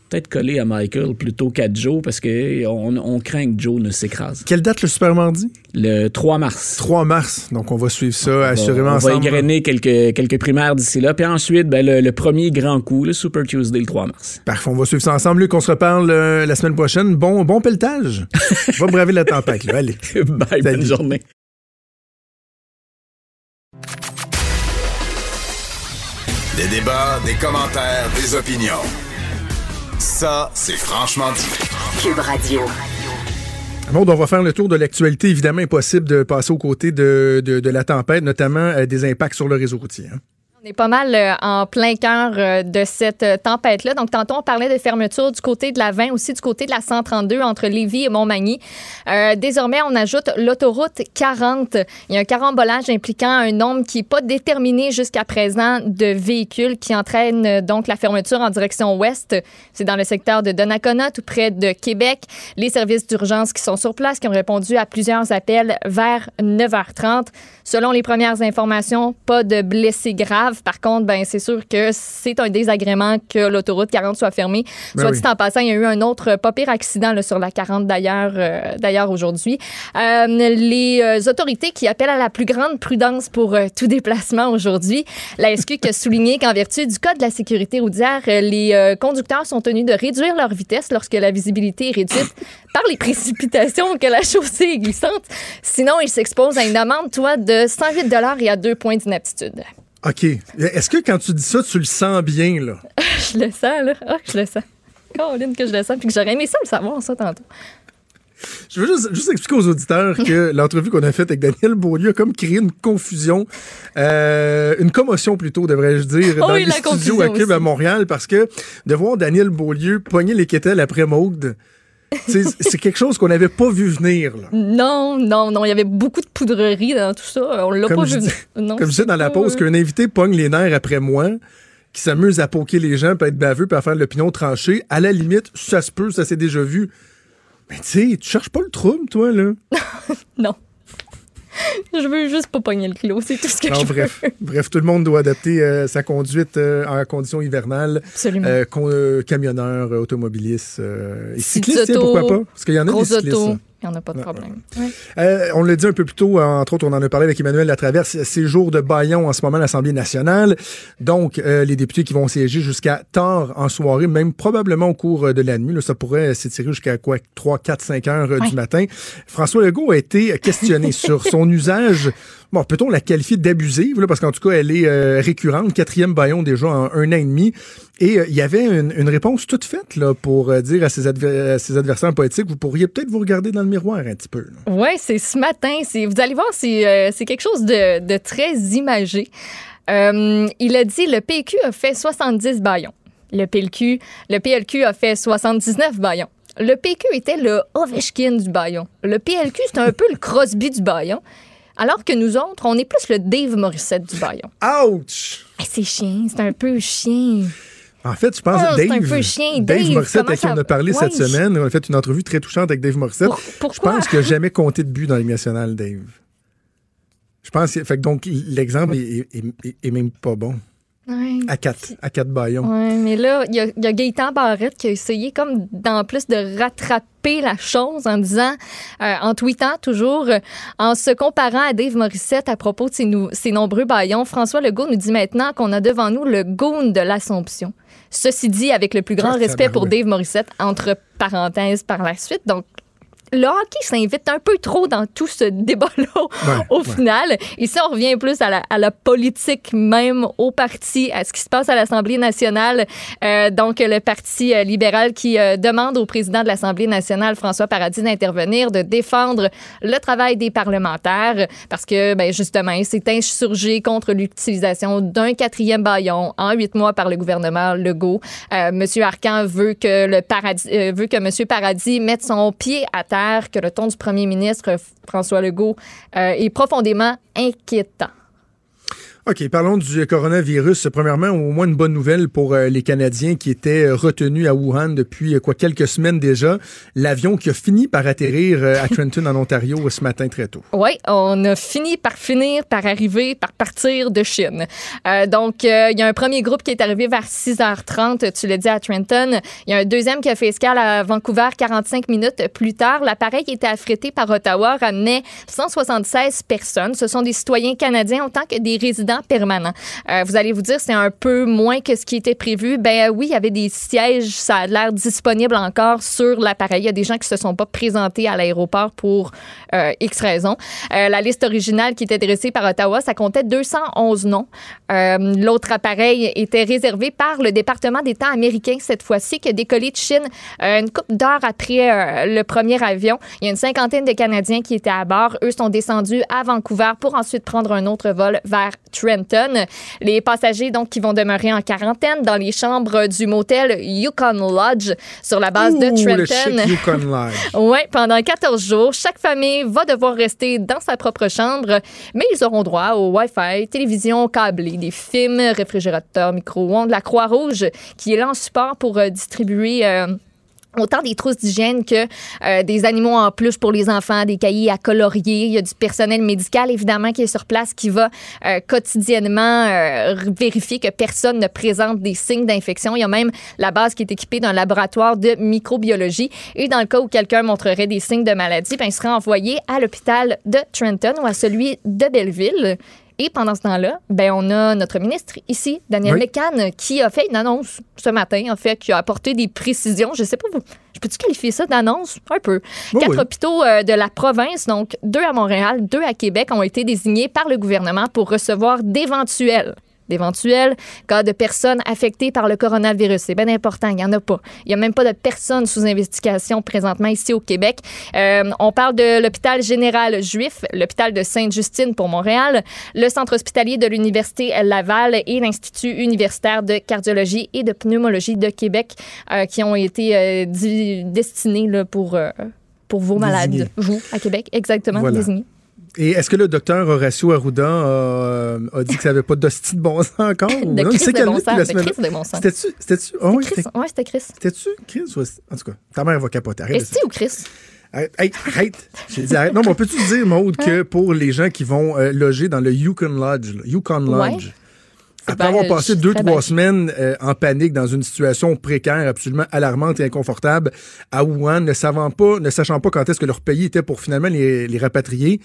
peut-être coller à Michael plutôt qu'à Joe parce qu'on on craint que Joe ne s'écrase. Quelle date le Super Mardi? Le 3 mars. 3 mars. Donc, on va suivre ça on assurément va, on ensemble. On va égrener quelques, quelques primaires d'ici là. Puis ensuite, ben, le, le, premier grand coup, le Super Tuesday, le 3 mars. Parfait. On va suivre ça ensemble. Luc, on se reparle euh, la semaine prochaine. Bon, bon pelletage. va braver la tempête. Là. Allez. Bye. Salut. Bonne journée. Des débats, des commentaires, des opinions. Ça, c'est franchement dit. Cube Radio. Bon, on va faire le tour de l'actualité. Évidemment, impossible de passer aux côtés de, de, de la tempête, notamment euh, des impacts sur le réseau routier. Hein. On est pas mal euh, en plein cœur euh, de cette euh, tempête-là. Donc, tantôt, on parlait de fermeture du côté de la 20, aussi du côté de la 132 entre Lévis et Montmagny. Désormais, on ajoute l'autoroute 40. Il y a un carambolage impliquant un nombre qui n'est pas déterminé jusqu'à présent de véhicules qui entraîne donc la fermeture en direction ouest. C'est dans le secteur de Donnacona, tout près de Québec. Les services d'urgence qui sont sur place, qui ont répondu à plusieurs appels vers 9h30. Selon les premières informations, pas de blessés graves. Par contre, ben, c'est sûr que c'est un désagrément que l'autoroute 40 soit fermée. Ben soit oui. dit en passant, il y a eu un autre pas pire accident là, sur la 40 d'ailleurs euh, d'ailleurs aujourd'hui. Euh, les euh, autorités qui appellent à la plus grande prudence pour euh, tout déplacement aujourd'hui. La SQ qui a souligné qu'en vertu du code de la sécurité routière, les euh, conducteurs sont tenus de réduire leur vitesse lorsque la visibilité est réduite par les précipitations que la chaussée est glissante. Sinon, ils s'exposent à une amende, toi, de 108 et à deux points d'inaptitude. OK. Est-ce que quand tu dis ça, tu le sens bien, là? je le sens, là. Ah, oh, je le sens. Caroline, que je le sens. Puis que j'aurais aimé ça le savoir, ça, tantôt. Je veux juste, juste, expliquer aux auditeurs que l'entrevue qu'on a faite avec Daniel Beaulieu a comme créé une confusion, euh, une commotion plutôt, devrais-je dire, oh dans les studios à Cube à Montréal, parce que de voir Daniel Beaulieu pogner les quételles après Maude, c'est quelque chose qu'on n'avait pas vu venir. Là. Non, non, non. Il y avait beaucoup de poudrerie dans tout ça. On l'a pas vu venir. comme je disais dans la pause, qu'un invité pogne les nerfs après moi, qui s'amuse à poker les gens, peut être baveux, peut faire l'opinion tranchée, à la limite, ça se peut, ça s'est déjà vu. Mais tu sais, tu cherches pas le trouble, toi, là? non. Je veux juste pas pogner le clos, c'est tout ce que je bref, veux. Bref, tout le monde doit adapter euh, sa conduite euh, en conditions hivernales. Absolument. Euh, camionneur, automobiliste et cycliste, pourquoi pas? Parce qu'il y en a des cyclistes. Il n'y en a pas de problème. Euh, on l'a dit un peu plus tôt, entre autres, on en a parlé avec Emmanuel Latraverse, c'est jour de baillon en ce moment à l'Assemblée nationale. Donc, euh, les députés qui vont siéger jusqu'à tard en soirée, même probablement au cours de la nuit. Là, ça pourrait s'étirer jusqu'à quoi 3, 4, 5 heures euh, du matin. François Legault a été questionné sur son usage bon, peut-on la qualifier d'abusive, parce qu'en tout cas, elle est euh, récurrente, quatrième baillon déjà en un an et demi. Et euh, il y avait une, réponse toute faite là, pour euh, dire à ses, adversaires politiques, vous pourriez peut-être vous regarder dans le miroir un petit peu. Oui, c'est ce matin. Vous allez voir, c'est quelque chose de, très imagé. il a dit, le PQ a fait 70 baillons. Le PLQ, le PLQ a fait 79 baillons. Le PQ était le Ovechkin du baillon. Le PLQ, c'était un peu le Crosby du baillon. Alors que nous autres, on est plus le Dave Morissette du baillon. Ouch! c'est chien, c'est un peu chien. En fait, je pense que Dave, un peu chien. Dave, Morissette, avec qui on a parlé cette semaine, on a fait une entrevue très touchante avec Dave Morissette. pourquoi? Je pense qu'il n'a jamais compté de but dans nationale, Dave. Je pense fait que donc l'exemple est, même pas bon. À quatre, à quatre baillons. Oui, mais là, il y, a Gaëtan Barrette qui a essayé, comme d'en plus, de rattraper la chose en disant, euh, en tweetant toujours, euh, en se comparant à Dave Morissette à propos de ses, nombreux baillons, François Legault nous dit maintenant qu'on a devant nous le goon de l'Assomption. Ceci dit, avec le plus grand respect pour Dave Morissette, entre parenthèses par la suite. Donc, le hockey s'invite un peu trop dans tout ce débat-là au final. Ici, on revient plus à la, politique même, au parti, à ce qui se passe à l'Assemblée nationale. Euh, donc, le Parti euh, libéral qui euh, demande au président de l'Assemblée nationale, François Paradis, d'intervenir, de défendre le travail des parlementaires parce que, ben, justement, il s'est insurgé contre l'utilisation d'un quatrième baillon en huit mois par le gouvernement Legault. Monsieur Arcan veut que le Paradis, veut que Monsieur Paradis mette son pied à terre que le ton du premier ministre François Legault euh, est profondément inquiétant. OK, parlons du coronavirus. Premièrement, au moins une bonne nouvelle pour euh, les Canadiens qui étaient euh, retenus à Wuhan depuis euh, quoi quelques semaines déjà. L'avion qui a fini par atterrir à Trenton en Ontario ce matin très tôt. Oui, on a fini par finir par arriver, par partir de Chine. donc, il y a un premier groupe qui est arrivé vers 6h30, tu l'as dit, à Trenton. Il y a un deuxième qui a fait escale à Vancouver 45 minutes plus tard. L'appareil qui était affrété par Ottawa ramenait 176 personnes. Ce sont des citoyens canadiens autant que des résidents permanent. Euh, vous allez vous dire, c'est un peu moins que ce qui était prévu. Ben oui, il y avait des sièges, ça a l'air disponible encore sur l'appareil. Il y a des gens qui se sont pas présentés à l'aéroport pour euh, X raisons. Euh, la liste originale qui était dressée par Ottawa, ça comptait 211 noms. L'autre appareil était réservé par le département d'État américain cette fois-ci, qui a décollé de Chine une couple d'heures après le premier avion. Il y a une cinquantaine de Canadiens qui étaient à bord. Eux sont descendus à Vancouver pour ensuite prendre un autre vol vers Trenton. Les passagers donc qui vont demeurer en quarantaine dans les chambres du motel Yukon Lodge sur la base de Trenton. Le Yukon Lodge. oui, pendant 14 jours, chaque famille va devoir rester dans sa propre chambre, mais ils auront droit au Wi-Fi, télévision câblée, des films, réfrigérateurs, micro-ondes, la Croix-Rouge qui est là en support pour euh, distribuer euh, autant des trousses d'hygiène que euh, des animaux en plus pour les enfants, des cahiers à colorier. Il y a du personnel médical, évidemment, qui est sur place, qui va euh, quotidiennement euh, vérifier que personne ne présente des signes d'infection. Il y a même la base qui est équipée d'un laboratoire de microbiologie. Et dans le cas où quelqu'un montrerait des signes de maladie, ben, il sera envoyé à l'hôpital de Trenton ou à celui de Belleville. Et pendant ce temps-là, ben, on a notre ministre ici, Daniel oui. qui a fait une annonce ce matin, en fait, qui a apporté des précisions. Je sais pas, je peux-tu qualifier ça d'annonce? Un peu. Quatre hôpitaux euh, de la province, donc deux à Montréal, deux à Québec, ont été désignés par le gouvernement pour recevoir d'éventuels d'éventuels cas de personnes affectées par le coronavirus. C'est bien important, il n'y en a pas. Il n'y a même pas de personnes sous investigation présentement ici au Québec. Euh, on parle de l'hôpital général juif, l'hôpital de Sainte-Justine pour Montréal, le centre hospitalier de l'Université Laval et l'Institut universitaire de cardiologie et de pneumologie de Québec euh, qui ont été euh, destinés là, pour, pour vos malades, vous, à Québec, exactement, désignés. Et est-ce que le docteur Horacio Arruda a, a dit que ça n'avait pas d'hostie de bon sens encore? Ou de non? Chris de bon sens. De Chris de bon sens. C'était-tu? C'était-tu? Oh, oui, Chris. Ouais, c'était Chris. C'était-tu Chris? En tout cas, ta mère va capoter. Est-ce ou Chris? Arrête, arrête. J'ai dit arrête. Non, mais on peut-tu dire, Maude, que pour les gens qui vont euh, loger dans le Yukon Lodge, Yukon Lodge, après avoir passé deux, trois semaines euh, en panique dans une situation précaire, absolument alarmante et inconfortable, à Wuhan, ne savant pas, ne sachant pas quand est-ce que leur pays était pour finalement les, les rapatrier,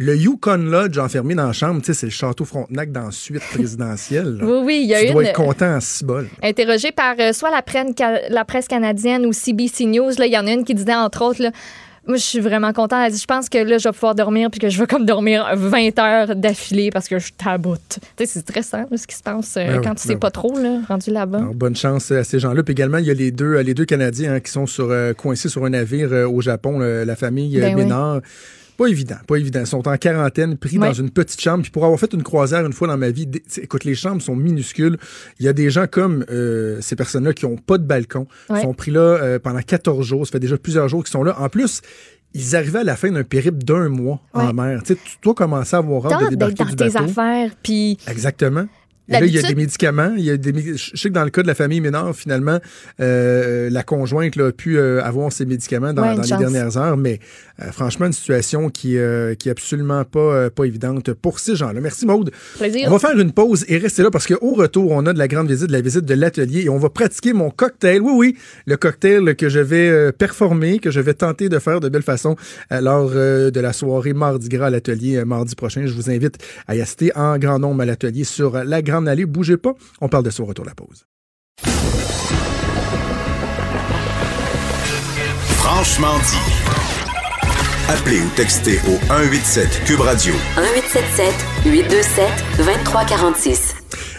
le Yukon Lodge enfermé dans la chambre, c'est le château Frontenac dans la suite présidentielle. oui, oui, il y a tu une... dois être content en cibole. Interrogé par euh, soit la, la, presse canadienne ou CBC News, il y en a une qui disait entre autres, là, moi, je suis vraiment contente. Elle dit, je pense que là, je vais pouvoir dormir puis que je vais comme dormir 20 heures d'affilée parce que je taboute. Tu sais, c'est stressant, ce qui se passe euh, ben quand tu sais ben pas trop, là, rendu là-bas. bonne chance à ces gens-là. Puis également, il y a les deux, les deux Canadiens hein, qui sont sur, euh, coincés sur un navire euh, au Japon, la famille ben Ménard. Pas évident, pas évident. Ils sont en quarantaine, pris dans une petite chambre. Puis pour avoir fait une croisière une fois dans ma vie, écoute, les chambres sont minuscules. Il y a des gens comme euh, ces personnes-là qui ont pas de balcon, Ils sont pris là euh, pendant 14 jours. Ça fait déjà plusieurs jours qu'ils sont là. En plus, ils arrivaient à la fin d'un périple d'un mois en mer. Tu sais, toi, commençais à avoir hâte de débarquer dans tes affaires, puis... Exactement. Et là, il y a des médicaments. Il y a des, je sais que dans le cas de la famille Ménard, finalement, euh, la conjointe là, a pu euh, avoir ses médicaments dans, dans les dernières heures, mais euh, franchement, une situation qui, qui est absolument pas, pas évidente pour ces gens-là. Merci Maude. On va faire une pause et rester là parce qu'au retour, on a de la grande visite, de la visite de l'atelier et on va pratiquer mon cocktail. Oui, oui, le cocktail que je vais performer, que je vais tenter de faire de belle façon lors de la soirée Mardi Gras à l'atelier mardi prochain. Je vous invite à y assister en grand nombre à l'atelier sur la Grande Allée. Bougez pas, on parle de ça au retour de la pause. Franchement dit. Appelez ou textez au 187 Cube Radio. 1877 827 2346.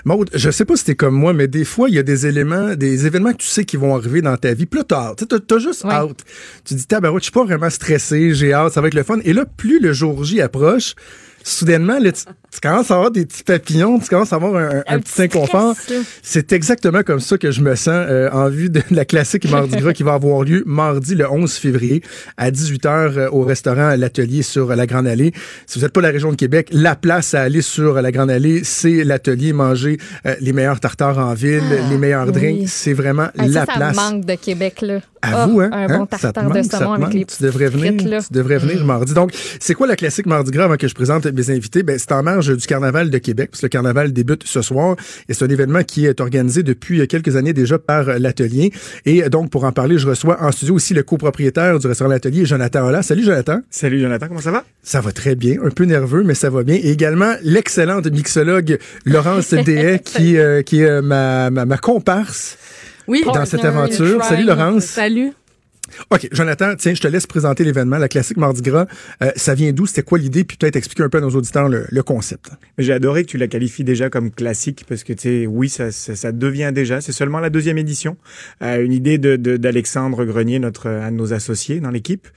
Maude, je sais pas si t'es comme moi, mais des fois, il y a des éléments, des événements que tu sais qui vont arriver dans ta vie. Plus tard, tu as, juste hâte. Tu dis, tabarouette, je suis pas vraiment stressé, j'ai hâte, ça va être le fun. Et là, plus le jour J approche, soudainement, tu, commences à avoir des petits papillons, tu commences à avoir un, petit, inconfort. C'est exactement comme ça que je me sens euh, en vue de la classique Mardi Gras qui va avoir lieu mardi le 11 février à 18h euh, au restaurant L'Atelier sur la Grande Allée. Si vous n'êtes pas la région de Québec, la place à aller sur la Grande Allée, c'est l'Atelier, manger euh, les meilleurs tartares en ville, ah, les meilleurs drinks. C'est vraiment ah, la ça, place. Ça manque de Québec, là. À vous, hein? Un bon hein? tartare de saumon avec les tu devrais venir, Tu devrais venir mardi. Donc, c'est quoi la classique Mardi Gras avant que je présente mes invités? Ben, c'est en marge du Carnaval de Québec, parce que le Carnaval débute ce soir. Et c'est un événement qui est organisé depuis quelques années déjà par l'Atelier. Et donc, pour en parler, je reçois en studio aussi le copropriétaire du restaurant L'Atelier, Jonathan Holla. Salut, Jonathan. Salut, Jonathan. Comment ça va? Ça va très bien. Un peu nerveux, mais ça va bien. Et également, l'excellente mixologue Laurence Dehay, qui, euh, qui est ma, ma, ma comparse. Oui, dans cette aventure. Salut Laurence. Salut. OK, Jonathan, tiens, je te laisse présenter l'événement, la classique Mardi Gras. Euh, ça vient d'où? C'était quoi l'idée? Puis peut-être expliquer un peu à nos auditeurs le, concept. J'ai adoré que tu la qualifies déjà comme classique parce que, tu sais, oui, ça, ça, devient déjà. C'est seulement la deuxième édition. Euh, une idée d'Alexandre de, Grenier, notre, un de nos associés dans l'équipe,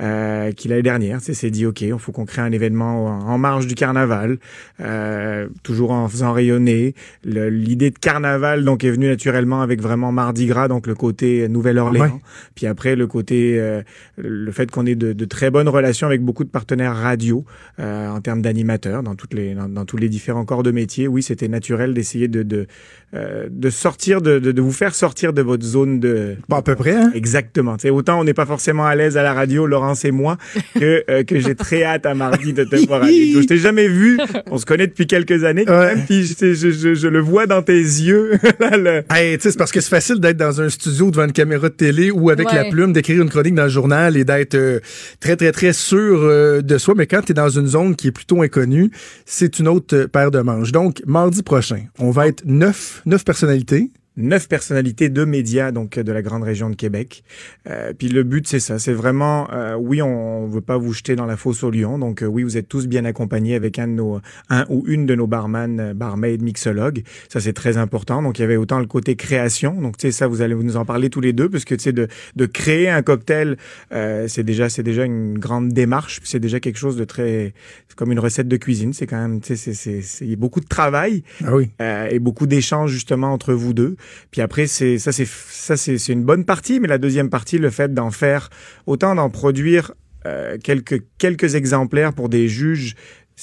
euh, qui l'année dernière s'est dit, OK, il faut qu'on crée un événement en, marge du carnaval, euh, toujours en faisant rayonner. L'idée de carnaval, donc, est venue naturellement avec vraiment Mardi Gras, donc le côté Nouvelle-Orléans. Puis après, le côté, euh, le fait qu'on ait de, très bonnes relations avec beaucoup de partenaires radio euh, en termes d'animateurs dans toutes les dans, tous les différents corps de métier. Oui, c'était naturel d'essayer de de, euh, de sortir de, de, vous faire sortir de votre zone de. Pas à peu près. Hein? Exactement. C'est autant on n'est pas forcément à l'aise à la radio, Laurence et moi, que que j'ai très hâte à mardi de te voir à Je t'ai jamais vu. On se connaît depuis quelques années quand même. Puis je, je, je, le vois dans tes yeux. hey, c'est parce que c'est facile d'être dans un studio devant une caméra de télé ou avec la plume d'écrire une chronique dans le journal et d'être euh, très, très, très sûr euh, de soi. Mais quand tu es dans une zone qui est plutôt inconnue, c'est une autre paire de manches. Donc, mardi prochain, on va être neuf, neuf personnalités neuf personnalités de médias donc de la grande région de Québec. Euh, puis le but c'est ça, c'est vraiment euh, oui on, veut pas vous jeter dans la fosse au lion, donc euh, oui vous êtes tous bien accompagnés avec un de nos un ou une de nos barman, euh, barmaid, mixologues. Ça c'est très important. Donc il y avait autant le côté création, donc tu sais ça vous allez nous en parler tous les deux parce que tu sais de de créer un cocktail c'est déjà c'est déjà une grande démarche, c'est déjà quelque chose de très comme une recette de cuisine, c'est quand même tu sais c'est c'est beaucoup de travail ah oui. et beaucoup d'échanges justement entre vous deux. Puis après, c'est ça, c'est ça, c'est une bonne partie, mais la deuxième partie, le fait d'en faire autant d'en produire euh, quelques quelques exemplaires pour des juges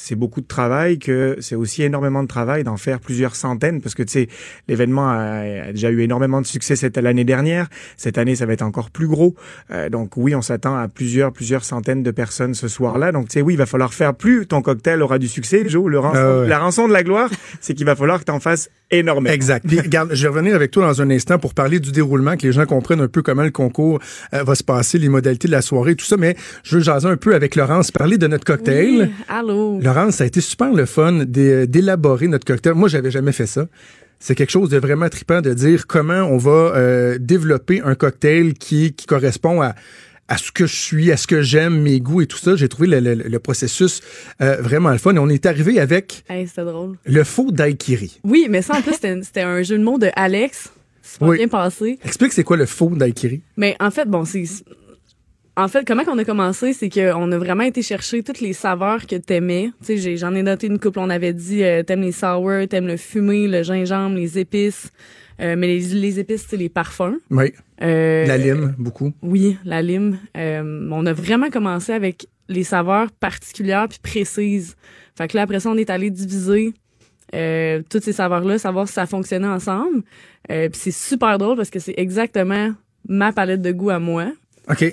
c'est beaucoup de travail, que c'est aussi énormément de travail d'en faire plusieurs centaines, parce que tu sais, l'événement a, déjà eu énormément de succès cette l'année dernière. Cette année, ça va être encore plus gros. Euh, donc oui, on s'attend à plusieurs plusieurs centaines de personnes ce soir-là. Donc tu sais, oui, il va falloir faire plus. Ton cocktail aura du succès, Joe. Le ah La rançon de la gloire, c'est qu'il va falloir que tu en fasses énormément. Exact. Puis, regarde, je vais revenir avec toi dans un instant pour parler du déroulement, que les gens comprennent un peu comment le concours euh, va se passer, les modalités de la soirée, tout ça. Mais je veux jaser un peu avec Laurence, parler de notre cocktail. Oui, allô. Laurence, ça a été super le fun d'élaborer notre cocktail. Moi, j'avais jamais fait ça. C'est quelque chose de vraiment trippant de dire comment on va euh, développer un cocktail qui, qui correspond à à ce que je suis, à ce que j'aime, mes goûts et tout ça. J'ai trouvé le, processus euh, vraiment le fun. Et on est arrivé avec drôle. le faux daiquiri. Oui, mais ça, en plus, c'était un jeu de mots de Alex. C'est pas bien passé. Explique c'est quoi le faux daiquiri? Mais en fait, bon, c'est en fait, comment qu'on a commencé, c'est qu'on a vraiment été chercher toutes les saveurs que t'aimais. Tu sais, j'en ai, noté une couple. On avait dit, euh, t'aimes les sour, t'aimes le fumé, le gingembre, les épices. Euh, mais les, les épices, c'est les parfums. Oui. Euh, la lime, beaucoup. Oui, la lime. on a vraiment commencé avec les saveurs particulières puis précises. Fait que là, après ça, on est allé diviser toutes ces saveurs-là, savoir si ça fonctionnait ensemble. puis c'est super drôle parce que c'est exactement ma palette de goût à moi.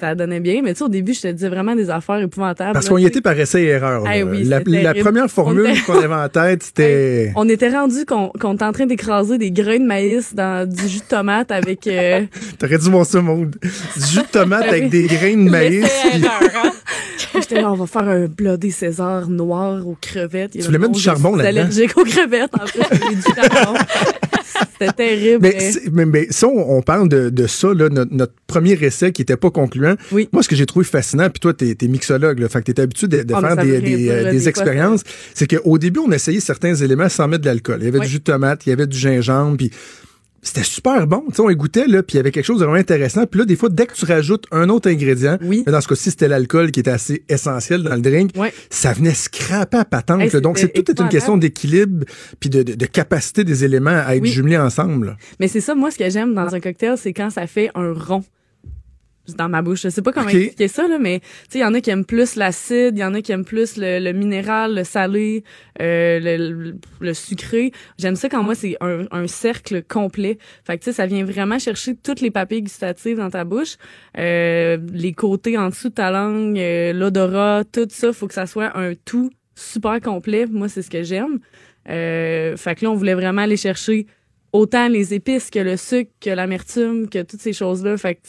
Ça donnait bien, mais tu sais, au début, je te disais vraiment des affaires épouvantables. Parce qu'on y était par essai et erreur. la, première formule qu'on avait en tête, c'était... on était rendu qu'on était en train d'écraser des grains de maïs dans du jus de tomate avec... Euh... T'aurais dû voir ça, Maud. Du jus de tomate avec des grains de maïs. Hein? J'étais là, on va faire un blodé César noir aux crevettes. Tu voulais mettre du charbon là-dedans? allergique aux crevettes, en fait. du charbon. C'était terrible. Mais, mais, si on, parle de, de ça, là, notre, premier essai qui était pas concluant, oui. moi, ce que j'ai trouvé fascinant, puis toi, tu es, mixologue, là, fait que tu habitué de, ah, faire des, des, euh, des expériences, c'est qu'au début, on essayait certains éléments sans mettre de l'alcool. Il y avait du jus de tomate, il y avait du gingembre, puis c'était super bon. sais, on écoutait, là, puis il y avait quelque chose de vraiment intéressant. Puis là, des fois, dès que tu rajoutes un autre ingrédient, oui. dans ce cas-ci, c'était l'alcool qui était assez essentiel dans le drink, ça venait scraper à patente. Donc, c'est tout est une question d'équilibre puis de, de, capacité des éléments à être jumelés ensemble. Mais c'est ça, moi, ce que j'aime dans un cocktail, c'est quand ça fait un rond dans ma bouche. Je sais pas comment expliquer ça, là, mais il y en a qui aiment plus l'acide, il y en a qui aiment plus le, minéral, le salé, euh, le, le, sucré. J'aime ça quand moi c'est un, un, cercle complet. Fait que tu sais, ça vient vraiment chercher toutes les papilles gustatives dans ta bouche, euh, les côtés en dessous de ta langue, euh, l'odorat, tout ça, faut que ça soit un tout super complet. Moi, c'est ce que j'aime. Euh, fait que là, on voulait vraiment aller chercher autant les épices que le sucre, que l'amertume, que toutes ces choses-là. Fait que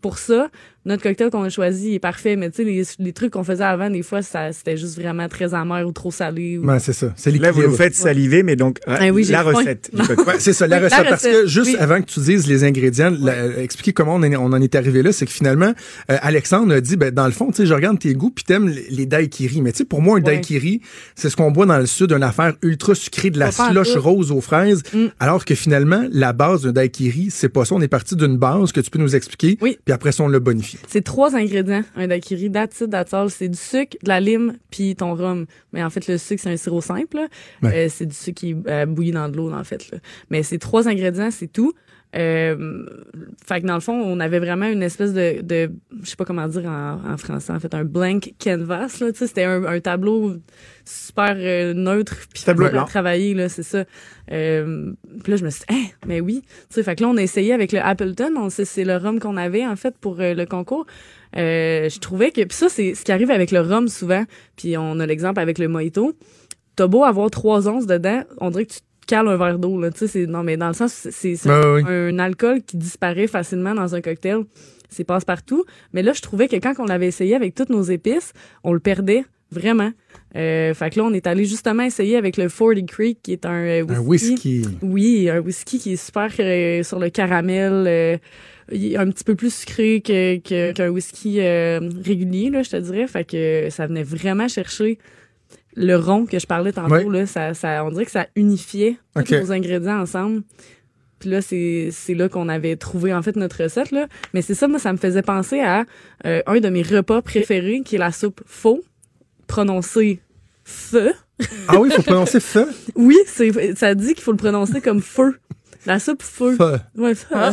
pour ça, notre cocktail qu'on a choisi est parfait, mais tu sais, les, les, trucs qu'on faisait avant, des fois, ça, c'était juste vraiment très amer ou trop salé. Ou... Ouais, c'est ça. C'est Là, vous nous faites saliver, mais donc, ah la recette. ouais, c'est ça, la recette. parce que juste avant que tu dises les ingrédients, expliquer comment on, on, en est arrivé là, c'est que finalement, euh, Alexandre a dit, ben, dans le fond, tu sais, je regarde tes goûts, puis t'aimes les, les daiquiris. Mais tu sais, pour moi, un daiquiri, c'est ce qu'on boit dans le sud, une affaire ultra sucrée, de la slush rose aux fraises. Mm. Alors que finalement, la base d'un daiquiri, c'est pas ça. On est parti d'une base que tu peux nous expliquer. Oui. Puis après ça, on l'a bonifié. C'est trois ingrédients un daiquiri. That's it, that's all. C'est du sucre, de la lime, puis ton rhum. Mais en fait, le sucre, c'est un sirop simple. Euh, c'est du sucre qui est euh, bouilli dans de l'eau, en fait. Mais c'est trois ingrédients, c'est tout. Euh, fait que dans le fond, on avait vraiment une espèce de, de je sais pas comment dire en, français, en fait, un blank canvas. Là, c'était un, un tableau super euh, neutre puis tableau blanc. travailler là, c'est ça. Euh, puis là, je me suis dit, hein, mais oui. Tu sais, fait que là, on a essayé avec le Appleton. On c'est le rhum qu'on avait en fait pour le concours. je trouvais que puis ça, c'est ce qui arrive avec le rhum souvent. Puis on a l'exemple avec le mojito. T'as beau avoir trois onces dedans, on dirait que tu cale un verre d'eau. Tu sais, non, mais dans le sens, c'est ben un, alcool qui disparaît facilement dans un cocktail. C'est passe-partout. Mais là, je trouvais que quand on l'avait essayé avec toutes nos épices, on le perdait Vraiment. Euh, fait que là, on est allé justement essayer avec le Forty Creek, qui est un whisky. Un whisky. Oui, un whisky qui est super sur le caramel. il est un petit peu plus sucré que, qu'un whisky régulier, là, je te dirais. Fait que ça venait vraiment chercher le rond que je parlais tantôt, là, ça, ça, on dirait que ça unifiait tous nos ingrédients ensemble. Puis là, c'est, c'est là qu'on avait trouvé en fait notre recette. Là. Mais c'est ça, moi, ça me faisait penser à euh, un de mes repas préférés, qui est la soupe faux, prononcée feu. Ah oui, il faut prononcer feu? oui, c'est, ça dit qu'il faut le prononcer comme feu. La soupe feu. Ouais, ah.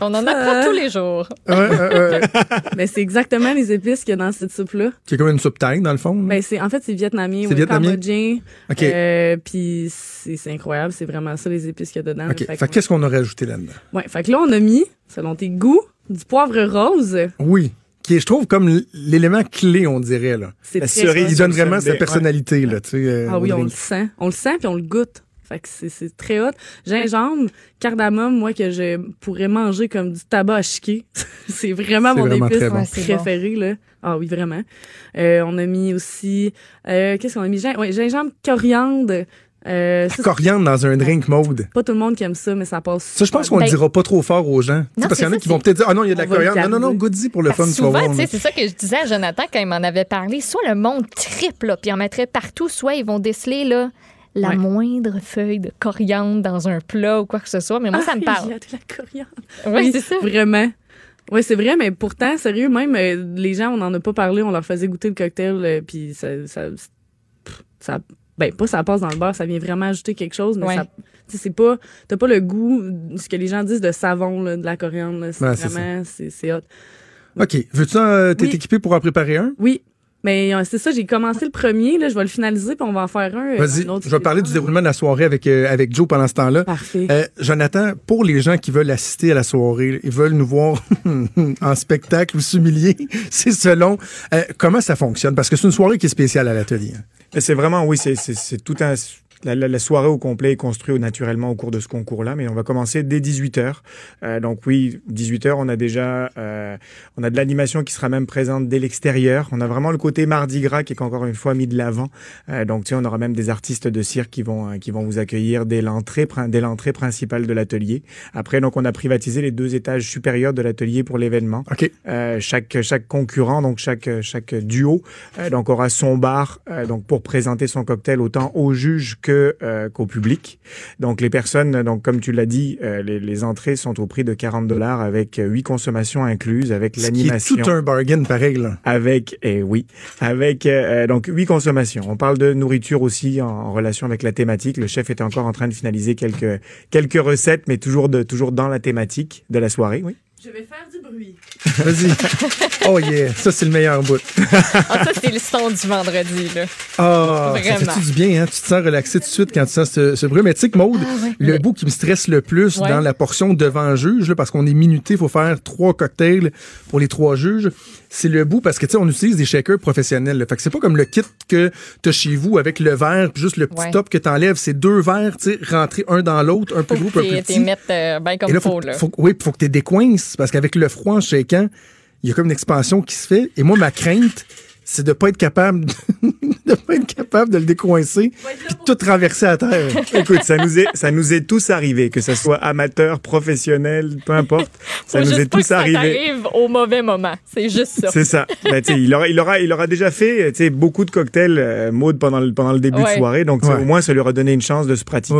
On en apprend tous les jours. Mais c'est exactement les épices qu'il y a dans cette soupe-là. C'est comme une soupe thaï, dans le fond. Ben, c'est, en fait, c'est vietnamien ou cambodgien. OK. Euh, puis c'est, incroyable. C'est vraiment ça, les épices qu'il y a dedans. OK. Fait, qu'est-ce qu'on a rajouté là-dedans? Ouais. Fait que là, on a mis, selon tes goûts, du poivre rose. Oui qui est, je trouve, comme l'élément clé, on dirait. Là. C'est la cerise. Il donne vraiment sa personnalité. Là, tu sais, euh, ah oui, on le sent. On le sent, puis on le goûte. Fait que c'est très hot. Gingembre, cardamome, moi, que je pourrais manger comme du tabac à chiquer. c'est vraiment mon épice préféré, là. Ah oui, vraiment. Euh, on a mis aussi... Euh, Qu'est-ce qu'on a mis? ouais, gingembre, coriandre... Euh, coriandre dans un drink mode. Pas tout le monde qui aime ça, mais ça passe. Ça, je pense qu'on ne ben, dira pas trop fort aux gens. parce qu'il y en a qui vont peut-être dire Ah non, il y a de la coriandre. Non, non, non, goody pour le fun. Souvent, c'est ça que je disais à Jonathan quand il m'en avait parlé. Soit le monde triple, puis en mettrait partout, soit ils vont déceler là, la moindre feuille de coriandre dans un plat ou quoi que ce soit. Mais moi, ça me parle. Il y a de la coriandre. oui, c'est ça. Vraiment. Oui, c'est vrai, mais pourtant, sérieux, même euh, les gens, on n'en a pas parlé, on leur faisait goûter le cocktail, euh, puis ça, ça, ben pas ça passe dans le beurre, ça vient vraiment ajouter quelque chose, mais ça, c'est pas, t'as pas le goût, ce que les gens disent de savon, de la coriandre, c'est vraiment, c'est hot. OK. Veux-tu euh, t'être équipé pour en préparer un? Oui. Mais euh, c'est ça, j'ai commencé le premier, là, je vais le finaliser, puis on va en faire un. Euh, Vas-y, je vais parler du déroulement de la soirée avec, euh, avec Joe pendant ce temps-là. Parfait. Jonathan, pour les gens qui veulent assister à la soirée, ils veulent nous voir en spectacle ou s'humilier, c'est selon. comment ça fonctionne? Parce que c'est une soirée qui est spéciale à l'atelier. Hein. C'est vraiment, oui, c'est tout un la, soirée au complet est construite naturellement au cours de ce concours-là, mais on va commencer dès 18h. Euh, donc oui, 18h, on a déjà euh, on a de l'animation qui sera même présente dès l'extérieur. On a vraiment le côté Mardi Gras qui est encore une fois mis de l'avant. Euh, donc tu sais, on aura même des artistes de cirque qui vont euh, qui vont vous accueillir dès l'entrée dès l'entrée principale de l'atelier. Après donc on a privatisé les deux étages supérieurs de l'atelier pour l'événement. Okay. Euh, chaque chaque concurrent donc chaque chaque duo donc aura son bar donc pour présenter son cocktail autant aux juges euh, qu'au public. Donc les personnes, donc comme tu l'as dit, euh, les, les, entrées sont au prix de 40 dollars avec huit consommations incluses, avec l'animation. tout un bargain pareil là. Avec, et eh oui, avec euh, donc huit consommations. On parle de nourriture aussi en, relation avec la thématique. Le chef est encore en train de finaliser quelques quelques recettes, mais toujours de toujours dans la thématique de la soirée. Oui. Je vais faire du bruit. Vas-y. Oh yeah, ça c'est le meilleur bout. ah, ça c'est le son du vendredi là. Ah, ça fait du bien hein, tu te sens relaxé tout de suite quand tu sens ce, bruit. Mais tu sais que Maude, ah, le bout qui me stresse le plus dans la portion devant juge là, parce qu'on est minuté, il faut faire trois cocktails pour les trois juges, c'est le bout parce que tu sais on utilise des shakers professionnels. Là. Fait que c'est pas comme le kit que tu as chez vous avec le verre puis juste le petit top que tu enlèves, c'est deux verres, tu sais, rentrés un dans l'autre, un peu gros, un peu petit. mettre euh, bien comme faut, là. Faut, oui, faut que tu décoinces parce qu'avec le froid en shakant, il y a comme une expansion qui se fait. Et moi, ma crainte, c'est de pas être capable de pas être capable de le décoincer puis tout renverser à terre. Écoute, ça nous est ça nous est tous arrivé que ce soit amateur, professionnel, peu importe, ça nous est tous que arrivé. Ça arrive au mauvais moment, c'est juste ça. C'est ça. Ben, il aura il aura il aura déjà fait beaucoup de cocktails euh, mode pendant le pendant le début de soirée donc au moins ça lui aura donné une chance de se pratiquer.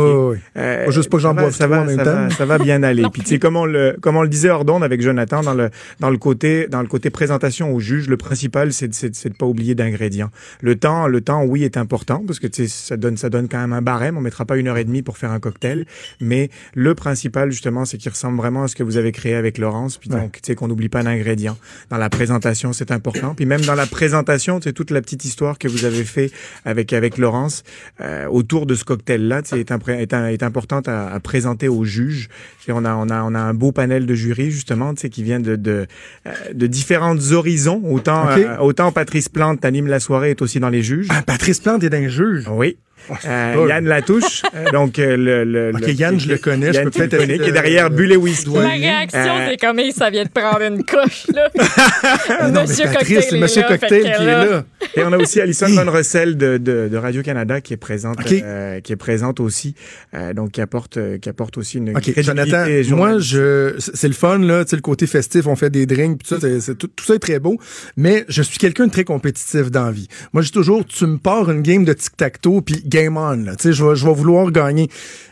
Euh, juste pas que j'en boive ça va, ça, va, ça va bien aller. puis tu sais comment le comment on le disait Ordon avec Jonathan dans le dans le côté dans le côté présentation au juge, le principal c'est de pas oublier d'ingrédients. Le temps, le temps, oui, est important parce que ça donne, ça donne quand même un barème. On mettra pas une heure et demie pour faire un cocktail, mais le principal justement, c'est qu'il ressemble vraiment à ce que vous avez créé avec Laurence. Puis donc, tu sais qu'on n'oublie pas d'ingrédients. Dans la présentation, c'est important. Puis même dans la présentation, c'est toute la petite histoire que vous avez fait avec avec Laurence euh, autour de ce cocktail-là, est, est, est importante à, à, présenter aux juges. On a on a on a un beau panel de jury justement, qui vient de de, euh, de différentes horizons. Autant euh, autant Patrice Plante anime la soirée est aussi dans les juges? Ah, Patrice Plante est dans les juges? Oui. Euh, Yann Latouche. donc, le, le, OK, Yann, je le connais. je peux peut-être connais, qui est derrière Bulle et Whisky. La réaction, c'est comme ça vient de prendre une couche, là. non, monsieur mais Cocktail, c'est Monsieur Cocktail qui est là. Et on a aussi Alison Von Russell de, de, de Radio-Canada qui est présente, euh, qui est présente aussi. Euh, donc, qui apporte, qui apporte aussi une OK, Jonathan, moi, je, c'est le fun, là. Tu sais, le côté festif, on fait des drinks, tout ça, c'est, tout, tout, ça est très beau. Mais je suis quelqu'un de très compétitif dans la vie. Moi, je dis toujours, tu me pars une game de tic-tac-toe, puis game on, là. Tu sais, je vais, je vais vouloir gagner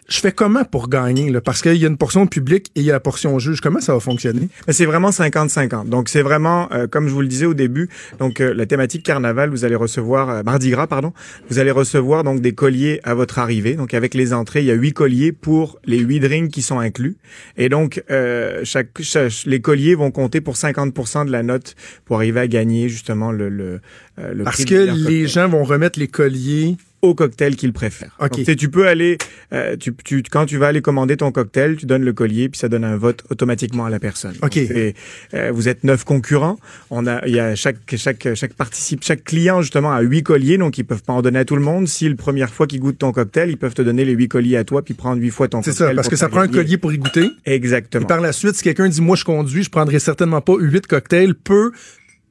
je fais comment pour gagner? Là? Parce qu'il y a une portion publique et il y a la portion juge. Comment ça va fonctionner? C'est vraiment 50-50. Donc, c'est vraiment, euh, comme je vous le disais au début, donc euh, la thématique carnaval, vous allez recevoir, euh, Mardi Gras, pardon, vous allez recevoir donc des colliers à votre arrivée. Donc, avec les entrées, il y a huit colliers pour les huit drinks qui sont inclus. Et donc, chaque, chaque, les colliers vont compter pour 50% de la note pour arriver à gagner justement le, le, le Parce que les gens vont remettre les colliers au cocktail qu'il préfère. Okay. Donc, tu peux aller, euh, tu, tu, quand tu vas aller commander ton cocktail, tu donnes le collier puis ça donne un vote automatiquement à la personne. Ok. euh, vous êtes neuf concurrents. On a, il y a chaque chaque chaque participe, chaque client justement a huit colliers, donc ils peuvent pas en donner à tout le monde. Si la première fois qu'ils goûtent ton cocktail, ils peuvent te donner les huit colliers à toi puis prendre huit fois ton cocktail. C'est ça, parce que ça prend un collier pour y goûter. Exactement. Et par la suite, si quelqu'un dit moi je conduis, je prendrai certainement pas huit cocktails, peut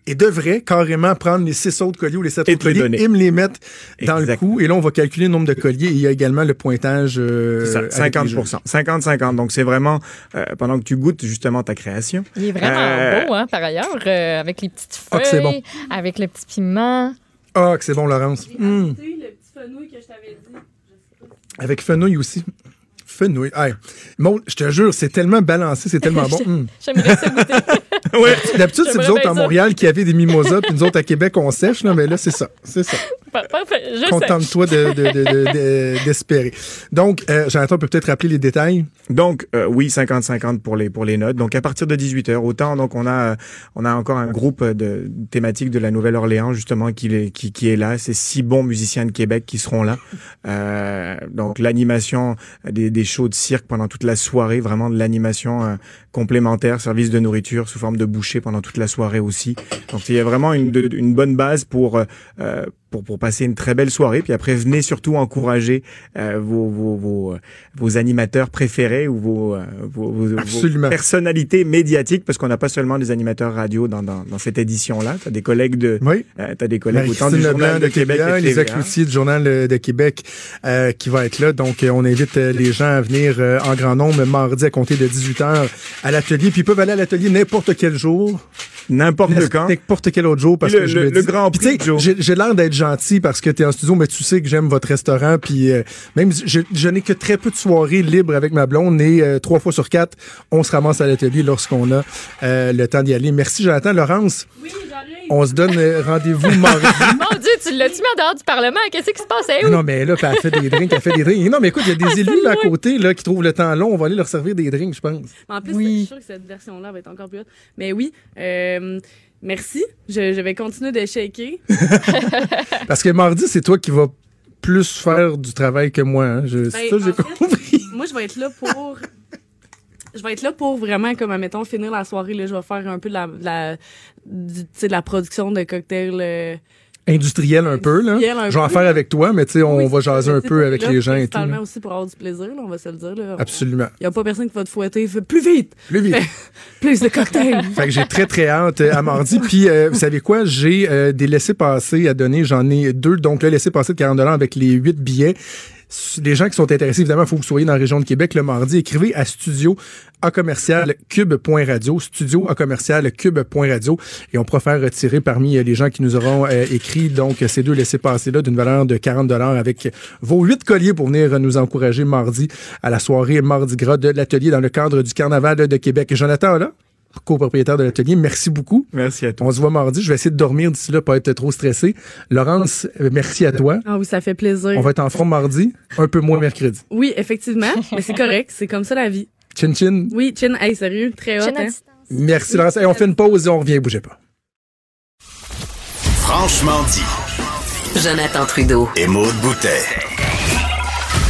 et devrait carrément prendre les six autres colliers ou les sept autres colliers et me les mettre dans le coup. Et là, on va calculer le nombre de colliers. Et il y a également le pointage. Euh, ça, 50 50-50. Donc, c'est vraiment euh, pendant que tu goûtes justement ta création. Il est vraiment euh, beau, hein, par ailleurs, euh, avec les petites feuilles, ah, bon. avec le petit piment. Ah, que c'est bon, Laurence. Mmh. le petit fenouil que je t'avais dit. Avec fenouil aussi fenouil. Hey, bon, je te jure, c'est tellement balancé, c'est tellement bon. Mmh. J'aimerais ça goûter. ouais. D'habitude, c'est vous autres à Montréal qui avez des mimosas, puis nous autres à Québec, on sèche, là, mais là, c'est ça. C'est ça. Parfait. Contente-toi d'espérer. De, de, de, Donc, euh, Jonathan peut peut-être rappeler les détails. Donc, euh, oui, 50-50 pour les, pour les notes. Donc, à partir de 18 h autant, donc, on a, on a encore un groupe de thématique de la Nouvelle-Orléans, justement, qui, est, qui, qui est là. C'est six bons musiciens de Québec qui seront là. Euh, donc, l'animation des, des shows de cirque pendant toute la soirée, vraiment de l'animation euh, complémentaire, service de nourriture sous forme de boucher pendant toute la soirée aussi. Donc, il y a vraiment une, une bonne base pour, euh, pour, pour passer une très belle soirée. Puis après, venez surtout encourager euh, vos, vos, vos, vos, animateurs préférés ou vos, euh, vos, vos personnalités médiatiques, parce qu'on n'a pas seulement des animateurs radio dans, dans, dans cette édition-là. Tu as des collègues de... Oui. Euh, tu as des collègues autant du Journal de, de Québec, Québec les Cloutier du Journal de Québec euh, qui va être là. Donc, on invite les gens à venir en grand nombre mardi à compter de 18h à l'atelier. Puis ils peuvent aller à l'atelier n'importe quel jour. N'importe quand. N'importe quel autre jour. Parce le, que je le, le dis, grand prix J'ai l'air d'être gentil parce que tu es en studio, mais tu sais que j'aime votre restaurant. Puis euh, même, je, je n'ai que très peu de soirées libres avec ma blonde. Et euh, trois fois sur quatre, on se ramasse à l'atelier lorsqu'on a euh, le temps d'y aller. Merci, Jonathan. Laurence, oui, on se donne rendez-vous mardi. Mon Dieu, tu l'as-tu mis en dehors du Parlement? Qu'est-ce qui se passe? Où? Non, mais là, elle fait des drinks, elle fait des drinks. Non, mais écoute, il y a des Ah, élus là, à côté là, qui trouvent le temps long. On va aller leur servir des drinks, je pense. En plus, Oui. je suis sûre que cette version-là va être encore plus haute. Mais oui, euh, merci. Je, je vais continuer de shaker. Parce que mardi, c'est toi qui vas plus faire du travail que moi. Hein. Je, c'est Ben, ça, j'ai compris. Moi, je vais être là pour. Je vais être là pour vraiment, comme, admettons, finir la soirée. Là, je vais faire un peu de la, de de la production de cocktails. euh, Industriel un peu, là. Un Je vais en faire avec toi, mais tu sais, on va jaser un peu avec là les gens et tout. Là. aussi pour avoir du plaisir, là, on va se le dire. Là. Absolument. Il n'y a pas personne qui va te fouetter. Plus vite! Plus vite. Plus de cocktails! Fait que j'ai très, très hâte euh, à mardi. Puis, euh, vous savez quoi? J'ai euh, des laissés-passer à donner. J'en ai deux. Donc, le laissez-passer de 40 avec les huit billets. Les gens qui sont intéressés, évidemment, il faut que vous soyez dans la région de Québec le mardi. Écrivez à studio à commercial studio à commercial et on pourra faire retirer parmi euh, les gens qui nous auront euh, écrit donc ces deux laissés-passer-là d'une valeur de 40 avec vos huit colliers pour venir nous encourager mardi à la soirée Mardi Gras de l'atelier dans le cadre du Carnaval de Québec. Jonathan, là? Copropriétaire de l'atelier. Merci beaucoup. Merci à toi. On se voit mardi. Je vais essayer de dormir d'ici là, pas être trop stressé. Laurence, euh, merci à toi. Ah oui, ça fait plaisir. On va être en front mardi, un peu moins mercredi. Oui, effectivement. mais c'est correct. C'est comme ça la vie. Chin chin. Oui, Chin, hey, sérieux, très à Hein? Merci Laurence. Hey, on fait une pause et on revient. Bougez pas. Franchement dit. Jonathan Trudeau. Et Maude Boutet.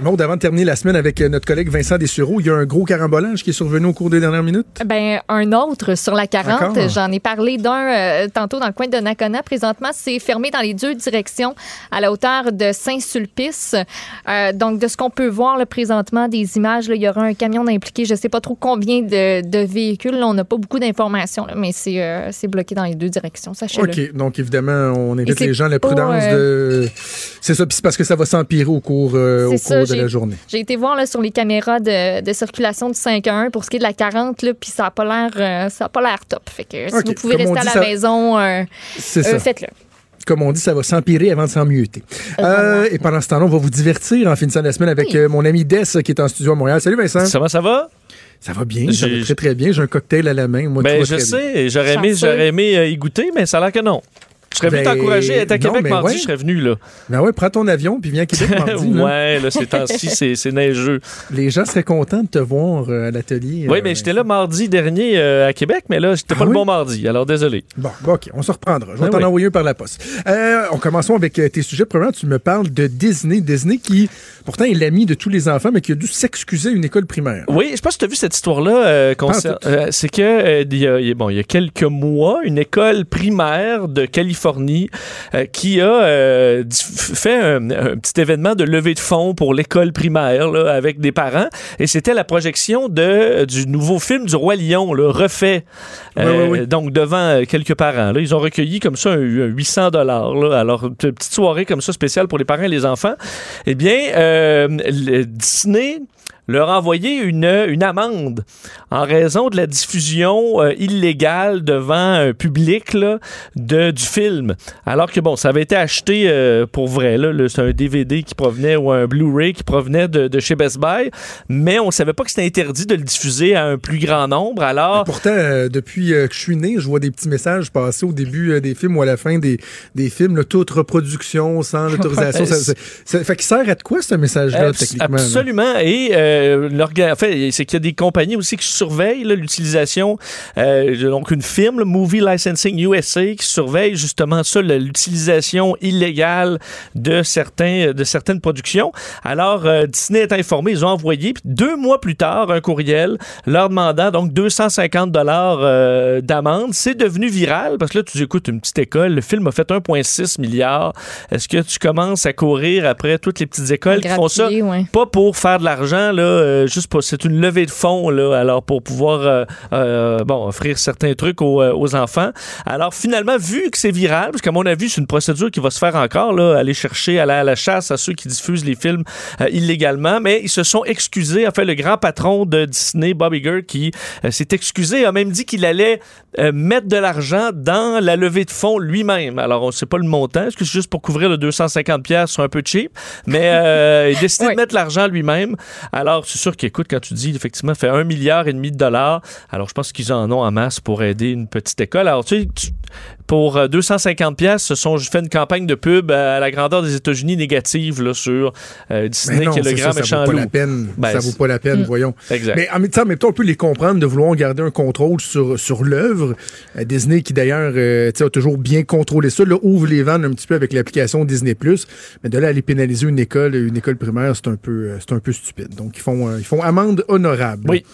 Maud, avant de terminer la semaine avec euh, notre collègue Vincent Dessureau, il y a un gros carambolage qui est survenu au cours des dernières minutes? Ben, un autre sur la 40. Encore? J'en ai parlé d'un euh, tantôt dans le coin de Nakona. Présentement, c'est fermé dans les deux directions à la hauteur de Saint-Sulpice. Euh, donc, de ce qu'on peut voir là, présentement, des images, là, il y aura un camion impliqué. Je ne sais pas trop combien de, de véhicules. Là, on n'a pas beaucoup d'informations, là, mais c'est euh, bloqué dans les deux directions, sachez-le. OK. Donc, évidemment, on invite les gens à la prudence de. C'est ça, c'est parce que ça va s'empirer au cours, euh, au cours ça, de j'ai- la journée. J'ai été voir là, sur les caméras de, de circulation du 5 à 1 pour ce qui est de la 40, là, puis ça n'a pas l'air euh, ça a pas l'air top. Fait que si vous pouvez Comme rester à la ça- maison, euh, C'est euh, ça. faites-le. Comme on dit, ça va s'empirer avant de s'emmieuter. Euh, et pendant ce temps-là, on va vous divertir en finissant la semaine avec Oui. euh, mon ami Des euh, qui est en studio à Montréal. Salut Vincent. Ça, Ça va, ça va? va bien, ça va très très bien. J'ai un cocktail à la main. Moi, Ben, tout je va sais, j'aurais aimé, j'aurais aimé euh, y goûter, mais ça a l'air que non. Je serais venu Ben, t'encourager à être à Québec mardi, ouais. je serais venu, là. Ben ouais, prends ton avion puis viens à Québec mardi. là. ouais, là, ces temps-ci, c'est c'est neigeux. Les gens seraient contents de te voir euh, à l'atelier. Oui, euh, mais j'étais là mardi dernier euh, à Québec, mais là, j'étais Ah pas le oui? bon mardi, alors désolé. Bon, bon, OK, on se reprendra. Je vais Ah t'en oui. envoyer un par la poste. Euh, on commençons avec euh, tes sujets. Premièrement, tu me parles de Disney. Disney qui, pourtant, est l'ami de tous les enfants, mais qui a dû s'excuser à une école primaire. Oui, je sais pas si tu as vu cette histoire-là. euh, euh, c'est que euh, il y, a, il bon, il y a quelques mois, une école primaire de Californie qui a fait un, un petit événement de levée de fonds pour l'école primaire là, avec des parents, et c'était la projection de du nouveau film du roi Lion, le refait. Donc devant quelques parents, là, ils ont recueilli comme ça un, un 800 dollars. Alors une petite soirée comme ça spéciale pour les parents et les enfants. Eh bien, Disney leur a envoyé une, une amende en raison de la diffusion euh, illégale devant un public là, de, du film. Alors que, bon, ça avait été acheté euh, pour vrai. C'est un DVD qui provenait ou un Blu-ray qui provenait de, de chez Best Buy, mais on savait pas que c'était interdit de le diffuser à un plus grand nombre. Alors, Pourtant, euh, depuis que je suis né, je vois des petits messages passer au début des films ou à la fin des, des films, là, toute reproduction sans l'autorisation. Ça, ça- ça- fait qu'il sert à de quoi, ce message-là, techniquement? là? Absolument. Et euh, en fait, c'est qu'il y a des compagnies aussi qui surveillent l'utilisation. euh, donc, une firme, le Movie Licensing USA, qui surveille justement ça, l'utilisation illégale de, certains, de certaines productions. Alors, euh, Disney est informé, ils ont envoyé, deux mois plus tard, un courriel leur demandant donc 250 dollars d'amende. C'est devenu viral parce que là, tu dis, écoute, une petite école, le film a fait 1,6 milliard. Est-ce que tu commences à courir après toutes les petites écoles qui font ça? Ouais. pas pour faire de l'argent là euh, juste pour c'est une levée de fonds là alors pour pouvoir euh, euh, bon offrir certains trucs aux, aux enfants alors finalement vu que c'est viral parce qu'à mon avis c'est une procédure qui va se faire encore là aller chercher aller à la chasse à ceux qui diffusent les films illégalement mais ils se sont excusés en fait le grand patron de Disney Bob Iger qui s'est excusé a même dit qu'il allait mettre de l'argent dans la levée de fonds lui-même alors on sait pas le montant est-ce que c'est juste pour couvrir le 250 pièces c'est un peu cheap mais euh, il a décidé Oui. de mettre l'argent lui-même. Alors, c'est sûr qu'écoute, quand tu dis, effectivement, fait un milliard et demi de dollars, alors je pense qu'ils en ont en masse pour aider une petite école. Alors, tu sais, tu- pour euh, 250 pièces, ce sont je fais une campagne de pub à la grandeur des États-Unis négative là, sur euh, Disney non, qui est le grand ça, méchant ça vaut pas loup. la peine. Ben, ça vaut pas la peine, Mm. voyons. Exact. Mais en même temps, on peut les comprendre de vouloir garder un contrôle sur, sur l'œuvre. Euh, Disney, qui d'ailleurs euh, a toujours bien contrôlé ça, là, ouvre les vannes un petit peu avec l'application Disney+. Mais de là à aller pénaliser une école, une école primaire, c'est un peu, euh, c'est un peu stupide. Donc ils font, euh, ils font amende honorable. Oui.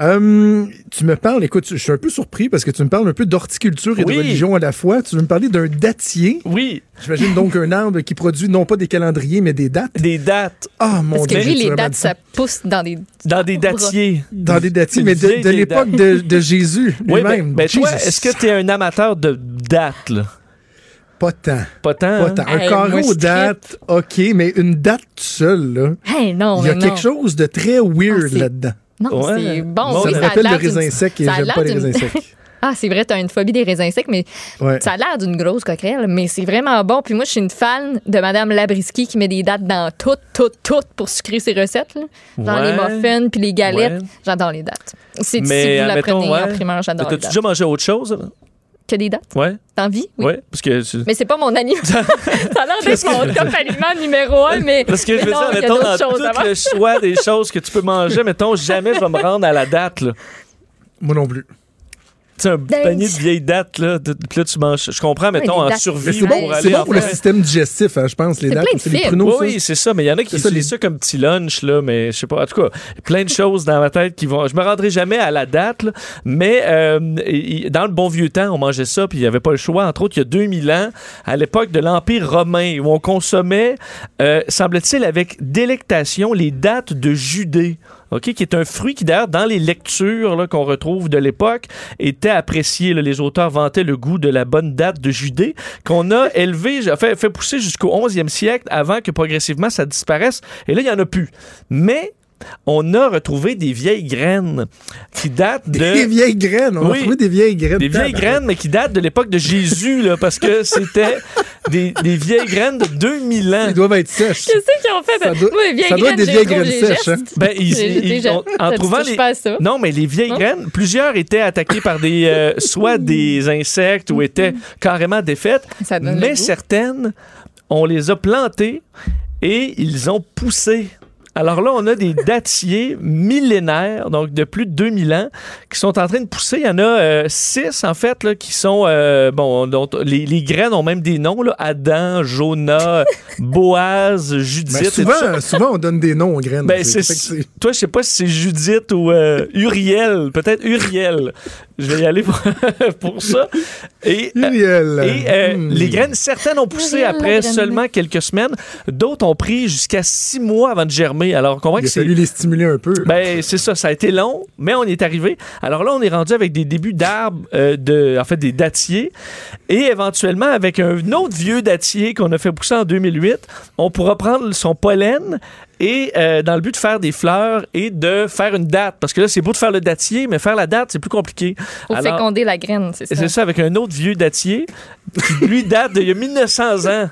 Euh, tu me parles, écoute, je suis un peu surpris parce que tu me parles un peu d'horticulture et Oui. de religion à la fois. Tu veux me parler d'un datier. Oui, J'imagine donc un arbre qui produit non pas des calendriers, mais des dates. des dates Ah, mon Parce que Dieu. lui, les dates, ça. pousse dans des. dans des datiers. Dans des datiers, mais de, l'époque de, de Jésus Oui, ben, lui-même. ben, toi, est-ce que tu es un amateur de dates, là? Pas tant. Pas tant, Pas hein? tant. Un Hey, carreau moi, je date, OK, mais une date seule, là. Hey, non, Il y a non, quelque chose de très weird Ah, là-dedans. Non, Ouais. c'est bon. Bon, oui, ça ça rappelle et j'aime pas les raisins secs. Ah, c'est vrai, t'as une phobie des raisins secs, mais Ouais. ça a l'air d'une grosse coquerelle, mais c'est vraiment bon. Puis moi, je suis une fan de Madame Labriski qui met des dates dans toutes, toutes, toutes pour sucrer ses recettes. là. Ouais. les muffins puis les galettes. Ouais. J'adore les dates. C'est si vous admettons, l'apprenez en primaire, j'adore les T'as-tu dates. déjà mangé autre chose? là? Que des dates? Ouais, T'en vis? Oui. ouais, parce que... Mais c'est pas mon aliment. ça a l'air d'être mon top aliment numéro un, mais. Parce que je mais veux non, dire, il y a mettons, dans d'autres choses tout avant. le choix des choses que tu peux manger, mettons, jamais je vais me rendre à la date, là. Moi non plus. Sais, un panier de vieilles dates, là, de- puis là, tu manges. Je comprends, mettons, en dates. survie c'est bon, pour c'est aller bon pour le système digestif, hein, je pense, les C'est dates. C'est les pruneaux, Oui, c'est ça, mais il y en a qui C'est ça, utilisent les- ça comme petit lunch, là, mais je sais pas. En tout cas, plein de choses dans ma tête qui vont. Je me rendrai jamais à la date, là, mais euh, dans le bon vieux temps, on mangeait ça, puis il n'y avait pas le choix. Entre autres, il y a 2000 ans, à l'époque de l'Empire romain, où on consommait, euh, semble-t-il, avec délectation, les dates de Judée. OK, qui est un fruit qui, d'ailleurs, dans les lectures qu'on retrouve de l'époque, était apprécié. là. Les auteurs vantaient le goût de la bonne date de Judée, qu'on a élevé, fait, fait pousser jusqu'au 11e siècle avant que progressivement ça disparaisse. Et là, il n'y en a plus. Mais on a retrouvé des vieilles graines qui datent de... Des vieilles graines. On Oui. a trouvé des vieilles graines. Des vieilles graines, mais qui datent de l'époque de Jésus, là, parce que c'était des, des vieilles graines de 2000 ans. Ils doivent être sèches. Qu'est-ce qu'ils ont fait? Ça doit- ça doit être des vieilles graines sèches, hein. Ben, ils, ils- en trouvant touches les pas à ça. non mais les vieilles Non? graines plusieurs étaient attaquées par des euh, soit des insectes ou étaient carrément défaites Ça donne le mais certaines on les a plantées et ils ont poussé alors là, on a des dattiers millénaires, donc de plus de 2000 ans, qui sont en train de pousser. Il y en a euh, six, en fait, là, qui sont... euh, bon, dont les, les graines ont même des noms, là. Adam, Jonah, Boaz, Judith. Ben, et tout ça. souvent, souvent, on donne des noms aux graines. Ben, C'est- toi, je sais pas si c'est Judith ou euh, Uriel. Peut-être Uriel. Je vais y aller pour, pour ça. Et, euh, Uriel. et euh, Hmm. les graines, certaines ont poussé Uriel, après seulement quelques semaines. D'autres ont pris jusqu'à six mois avant de germer. Alors, on Il que a c'est fallu les stimuler un peu. ben, c'est ça, ça a été long, mais on y est arrivé. Alors là, on est rendu avec des débuts d'arbres, euh, de, en fait, des dattiers, et éventuellement, avec un autre vieux dattier qu'on a fait pousser en 2008, on pourra prendre son pollen et euh, dans le but de faire des fleurs et de faire une date. Parce que là, c'est beau de faire le dattier, mais faire la date, c'est plus compliqué. Faut Alors- féconder la graine, c'est ça. c'est ça, avec un autre vieux dattier qui, lui, date d'il y a 1900 ans.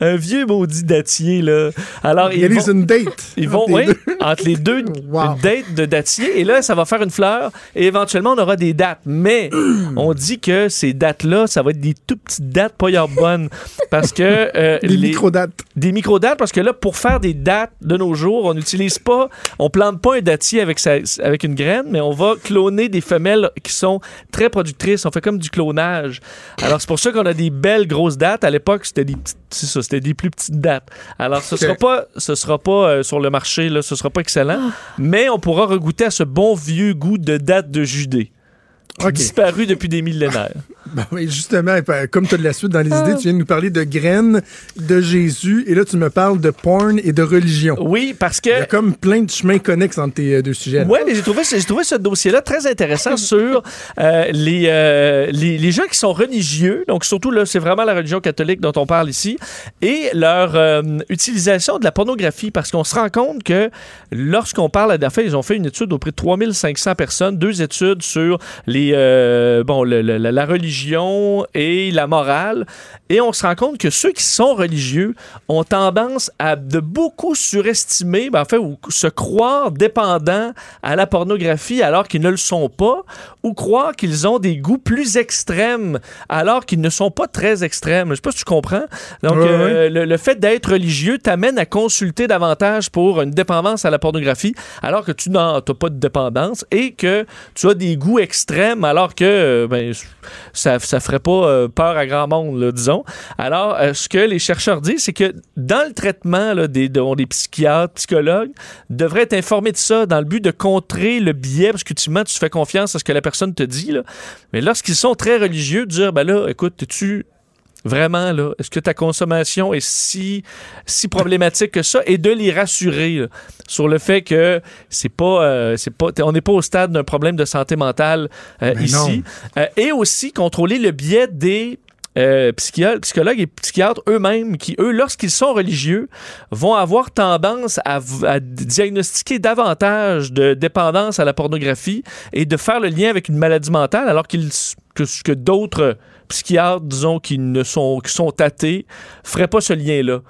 Un vieux maudit dattier, là. Alors, Il ils vont- une date. ils vont, entre les oui, deux. entre les deux, Wow. une date de dattier. Et là, ça va faire une fleur. Et éventuellement, on aura des dates. Mais on dit que ces dates-là, ça va être des tout petites dates pas yard bonnes. Parce que. euh, Des micro-dates. des micro-dates, parce que là, pour faire des dates de nos jours, on n'utilise pas, on plante pas un dattier avec, sa- avec une graine, mais on va cloner des femelles qui sont très productrices. On fait comme du clonage. Alors, c'est pour ça qu'on a des belles grosses dates. À l'époque, c'était des petites, ça, c'était des plus petites dates. Alors, ce Ok. sera pas, ce sera pas euh, sur le marché, là, ce sera pas excellent, mais on pourra regoûter à ce bon vieux goût de date de Judée. Disparu depuis des millénaires. Ben oui, justement, ben, comme tu as de la suite dans les Ah. idées, tu viens de nous parler de graines, de Jésus, et là, tu me parles de porn et de religion. Oui, parce que. Il y a comme plein de chemins connexes entre tes euh, deux sujets. Oui, mais j'ai trouvé, trouvé ce dossier-là très intéressant sur euh, les, euh, les, les gens qui sont religieux. Donc, surtout, là, c'est vraiment la religion catholique dont on parle ici. Et leur euh, utilisation de la pornographie. Parce qu'on se rend compte que lorsqu'on parle à fait, ils ont fait une étude auprès de 3500 personnes, deux études sur les, bon, le- le- la, la religion et la morale. Et on se rend compte que ceux qui sont religieux ont tendance à de beaucoup surestimer, ben, en fait, ou se croire dépendants à la pornographie alors qu'ils ne le sont pas, ou croire qu'ils ont des goûts plus extrêmes alors qu'ils ne sont pas très extrêmes. Je sais pas si tu comprends. Donc, euh, le, le fait d'être religieux t'amène à consulter davantage pour une dépendance à la pornographie alors que tu n'as pas de dépendance et que tu as des goûts extrêmes alors que ben, ça, ça ferait pas euh, peur à grand monde, disons. Alors, euh, ce que les chercheurs disent, c'est que dans le traitement là, des, dont des psychiatres, psychologues devraient être informés de ça dans le but de contrer le biais, parce qu'ultimement, tu fais confiance à ce que la personne te dit. Mais lorsqu'ils sont très religieux, dire, ben là, écoute, tu Vraiment, là, est-ce que ta consommation est si, si problématique que ça? Et de les rassurer là, sur le fait que c'est pas, euh, c'est pas, on n'est pas au stade d'un problème de santé mentale euh, ici. Euh, et aussi contrôler le biais des euh, psychologues et psychiatres eux-mêmes qui, eux, lorsqu'ils sont religieux, vont avoir tendance à, diagnostiquer davantage de dépendance à la pornographie et de faire le lien avec une maladie mentale alors qu'ils que, que d'autres psychiatres, disons, qui ne sont qui sont athées, feraient pas ce lien-là.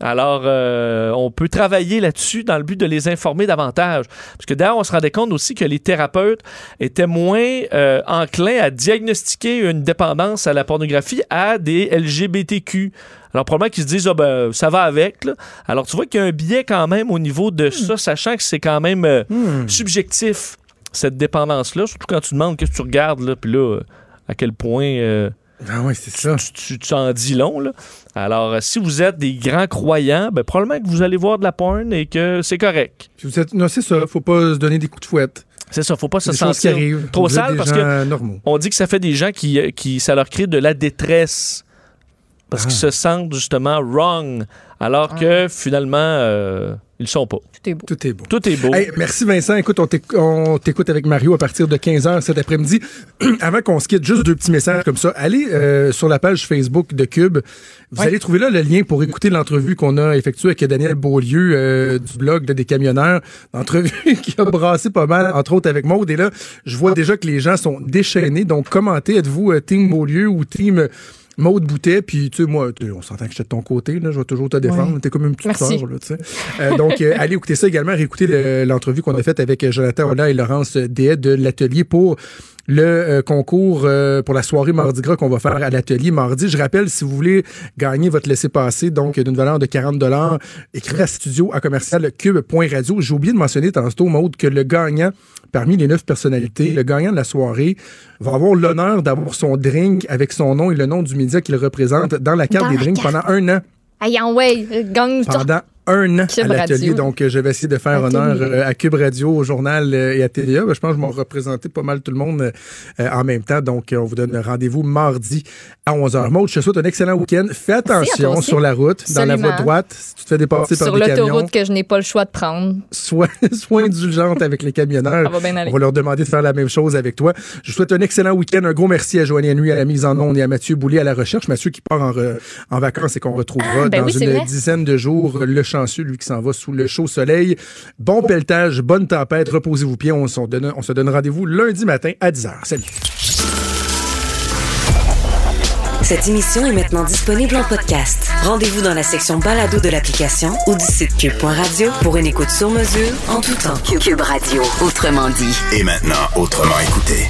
Alors, euh, on peut travailler là-dessus dans le but de les informer davantage. Parce que d'ailleurs, on se rendait compte aussi que les thérapeutes étaient moins euh, enclins à diagnostiquer une dépendance à la pornographie à des LGBTQ. Alors, probablement qu'ils se disent, ah ben, ça va avec. là. Alors, tu vois qu'il y a un biais quand même au niveau de ça, sachant que c'est quand même euh, subjectif. cette dépendance-là, surtout quand tu demandes qu'est-ce que tu regardes, là, puis là, à quel point... Ah oui, c'est ça. Tu t'en dis long, là. Alors, si vous êtes des grands croyants, ben, probablement que vous allez voir de la porn et que c'est correct. vous êtes... Non, c'est ça. Faut pas se donner des coups de fouette. C'est ça, faut pas se sentir trop sale parce que normaux. on dit que ça fait des gens qui, qui ça leur crée de la détresse parce qu'ils Ah. se sentent justement wrong alors que finalement euh, ils le sont pas. Tout est beau. Tout est beau. Tout est beau. Hey, merci Vincent. Écoute, on t'écoute avec Mario à partir de 15h cet après-midi. Avant qu'on se quitte, juste deux petits messages comme ça. Allez euh, sur la page Facebook de Cube. Vous allez trouver là le lien pour écouter l'entrevue qu'on a effectuée avec Daniel Beaulieu euh, du blog de des camionneurs. L'entrevue qui a brassé pas mal, entre autres avec Maude. Et là, je vois déjà que les gens sont déchaînés. Donc, commentez. Êtes-vous euh, Team Beaulieu ou Team... Maude Boutet, puis tu sais, moi, on s'entend que j'étais de ton côté, là, je vais toujours te défendre. Ouais. T'es comme une petite sœur, là, tu sais. Euh, donc, euh, allez écouter ça également, réécouter le- l'entrevue qu'on a faite avec euh, Jonathan Ola et Laurence Dehaye de l'atelier pour le euh, concours euh, pour la soirée Mardi Gras qu'on va faire à l'atelier mardi. Je rappelle, si vous voulez gagner votre laissez-passer, donc d'une valeur de 40 écrivez à studio à commercial cube.radio. J'ai oublié de mentionner tantôt, Maude, que le gagnant parmi les neuf personnalités, le gagnant de la soirée va avoir l'honneur d'avoir son drink avec son nom et le nom du média qu'il représente dans la carte Dans des drinks pendant un an. En way, gagne Pendant un an Cube à l'atelier. Donc, euh, je vais essayer de faire honneur euh, à Cube Radio, au journal euh, et à TVA. Ben, je pense que je m'en représenté pas mal tout le monde en même temps. Donc, on vous donne rendez-vous mardi à 11h. Maud, je te souhaite un excellent week-end. Fais attention aussi. sur la route, dans la voie droite. Si tu te fais dépasser par sur des camions, l'autoroute que je n'ai pas le choix de prendre. sois, sois indulgente avec les camionneurs. Ça va bien aller. On va leur demander de faire la même chose avec toi. Je vous souhaite un excellent week-end. Un gros merci à Joanie Nuit à la mise en onde et à Mathieu Boulay à la recherche. Mathieu qui part en, re- en vacances et qu'on retrouvera Ah, ben dans oui, une dizaine de jours. Le chanceux, lui qui s'en va sous le chaud soleil. Bon pelletage, bonne tempête, reposez-vous bien. On, s'en donne, on se donne rendez-vous lundi matin à 10h. Salut. Cette émission est maintenant disponible en podcast. Rendez-vous dans la section balado de l'application ou du site cube.radio pour une écoute sur mesure en tout temps. Cube Radio, autrement dit. Et maintenant, autrement écouté.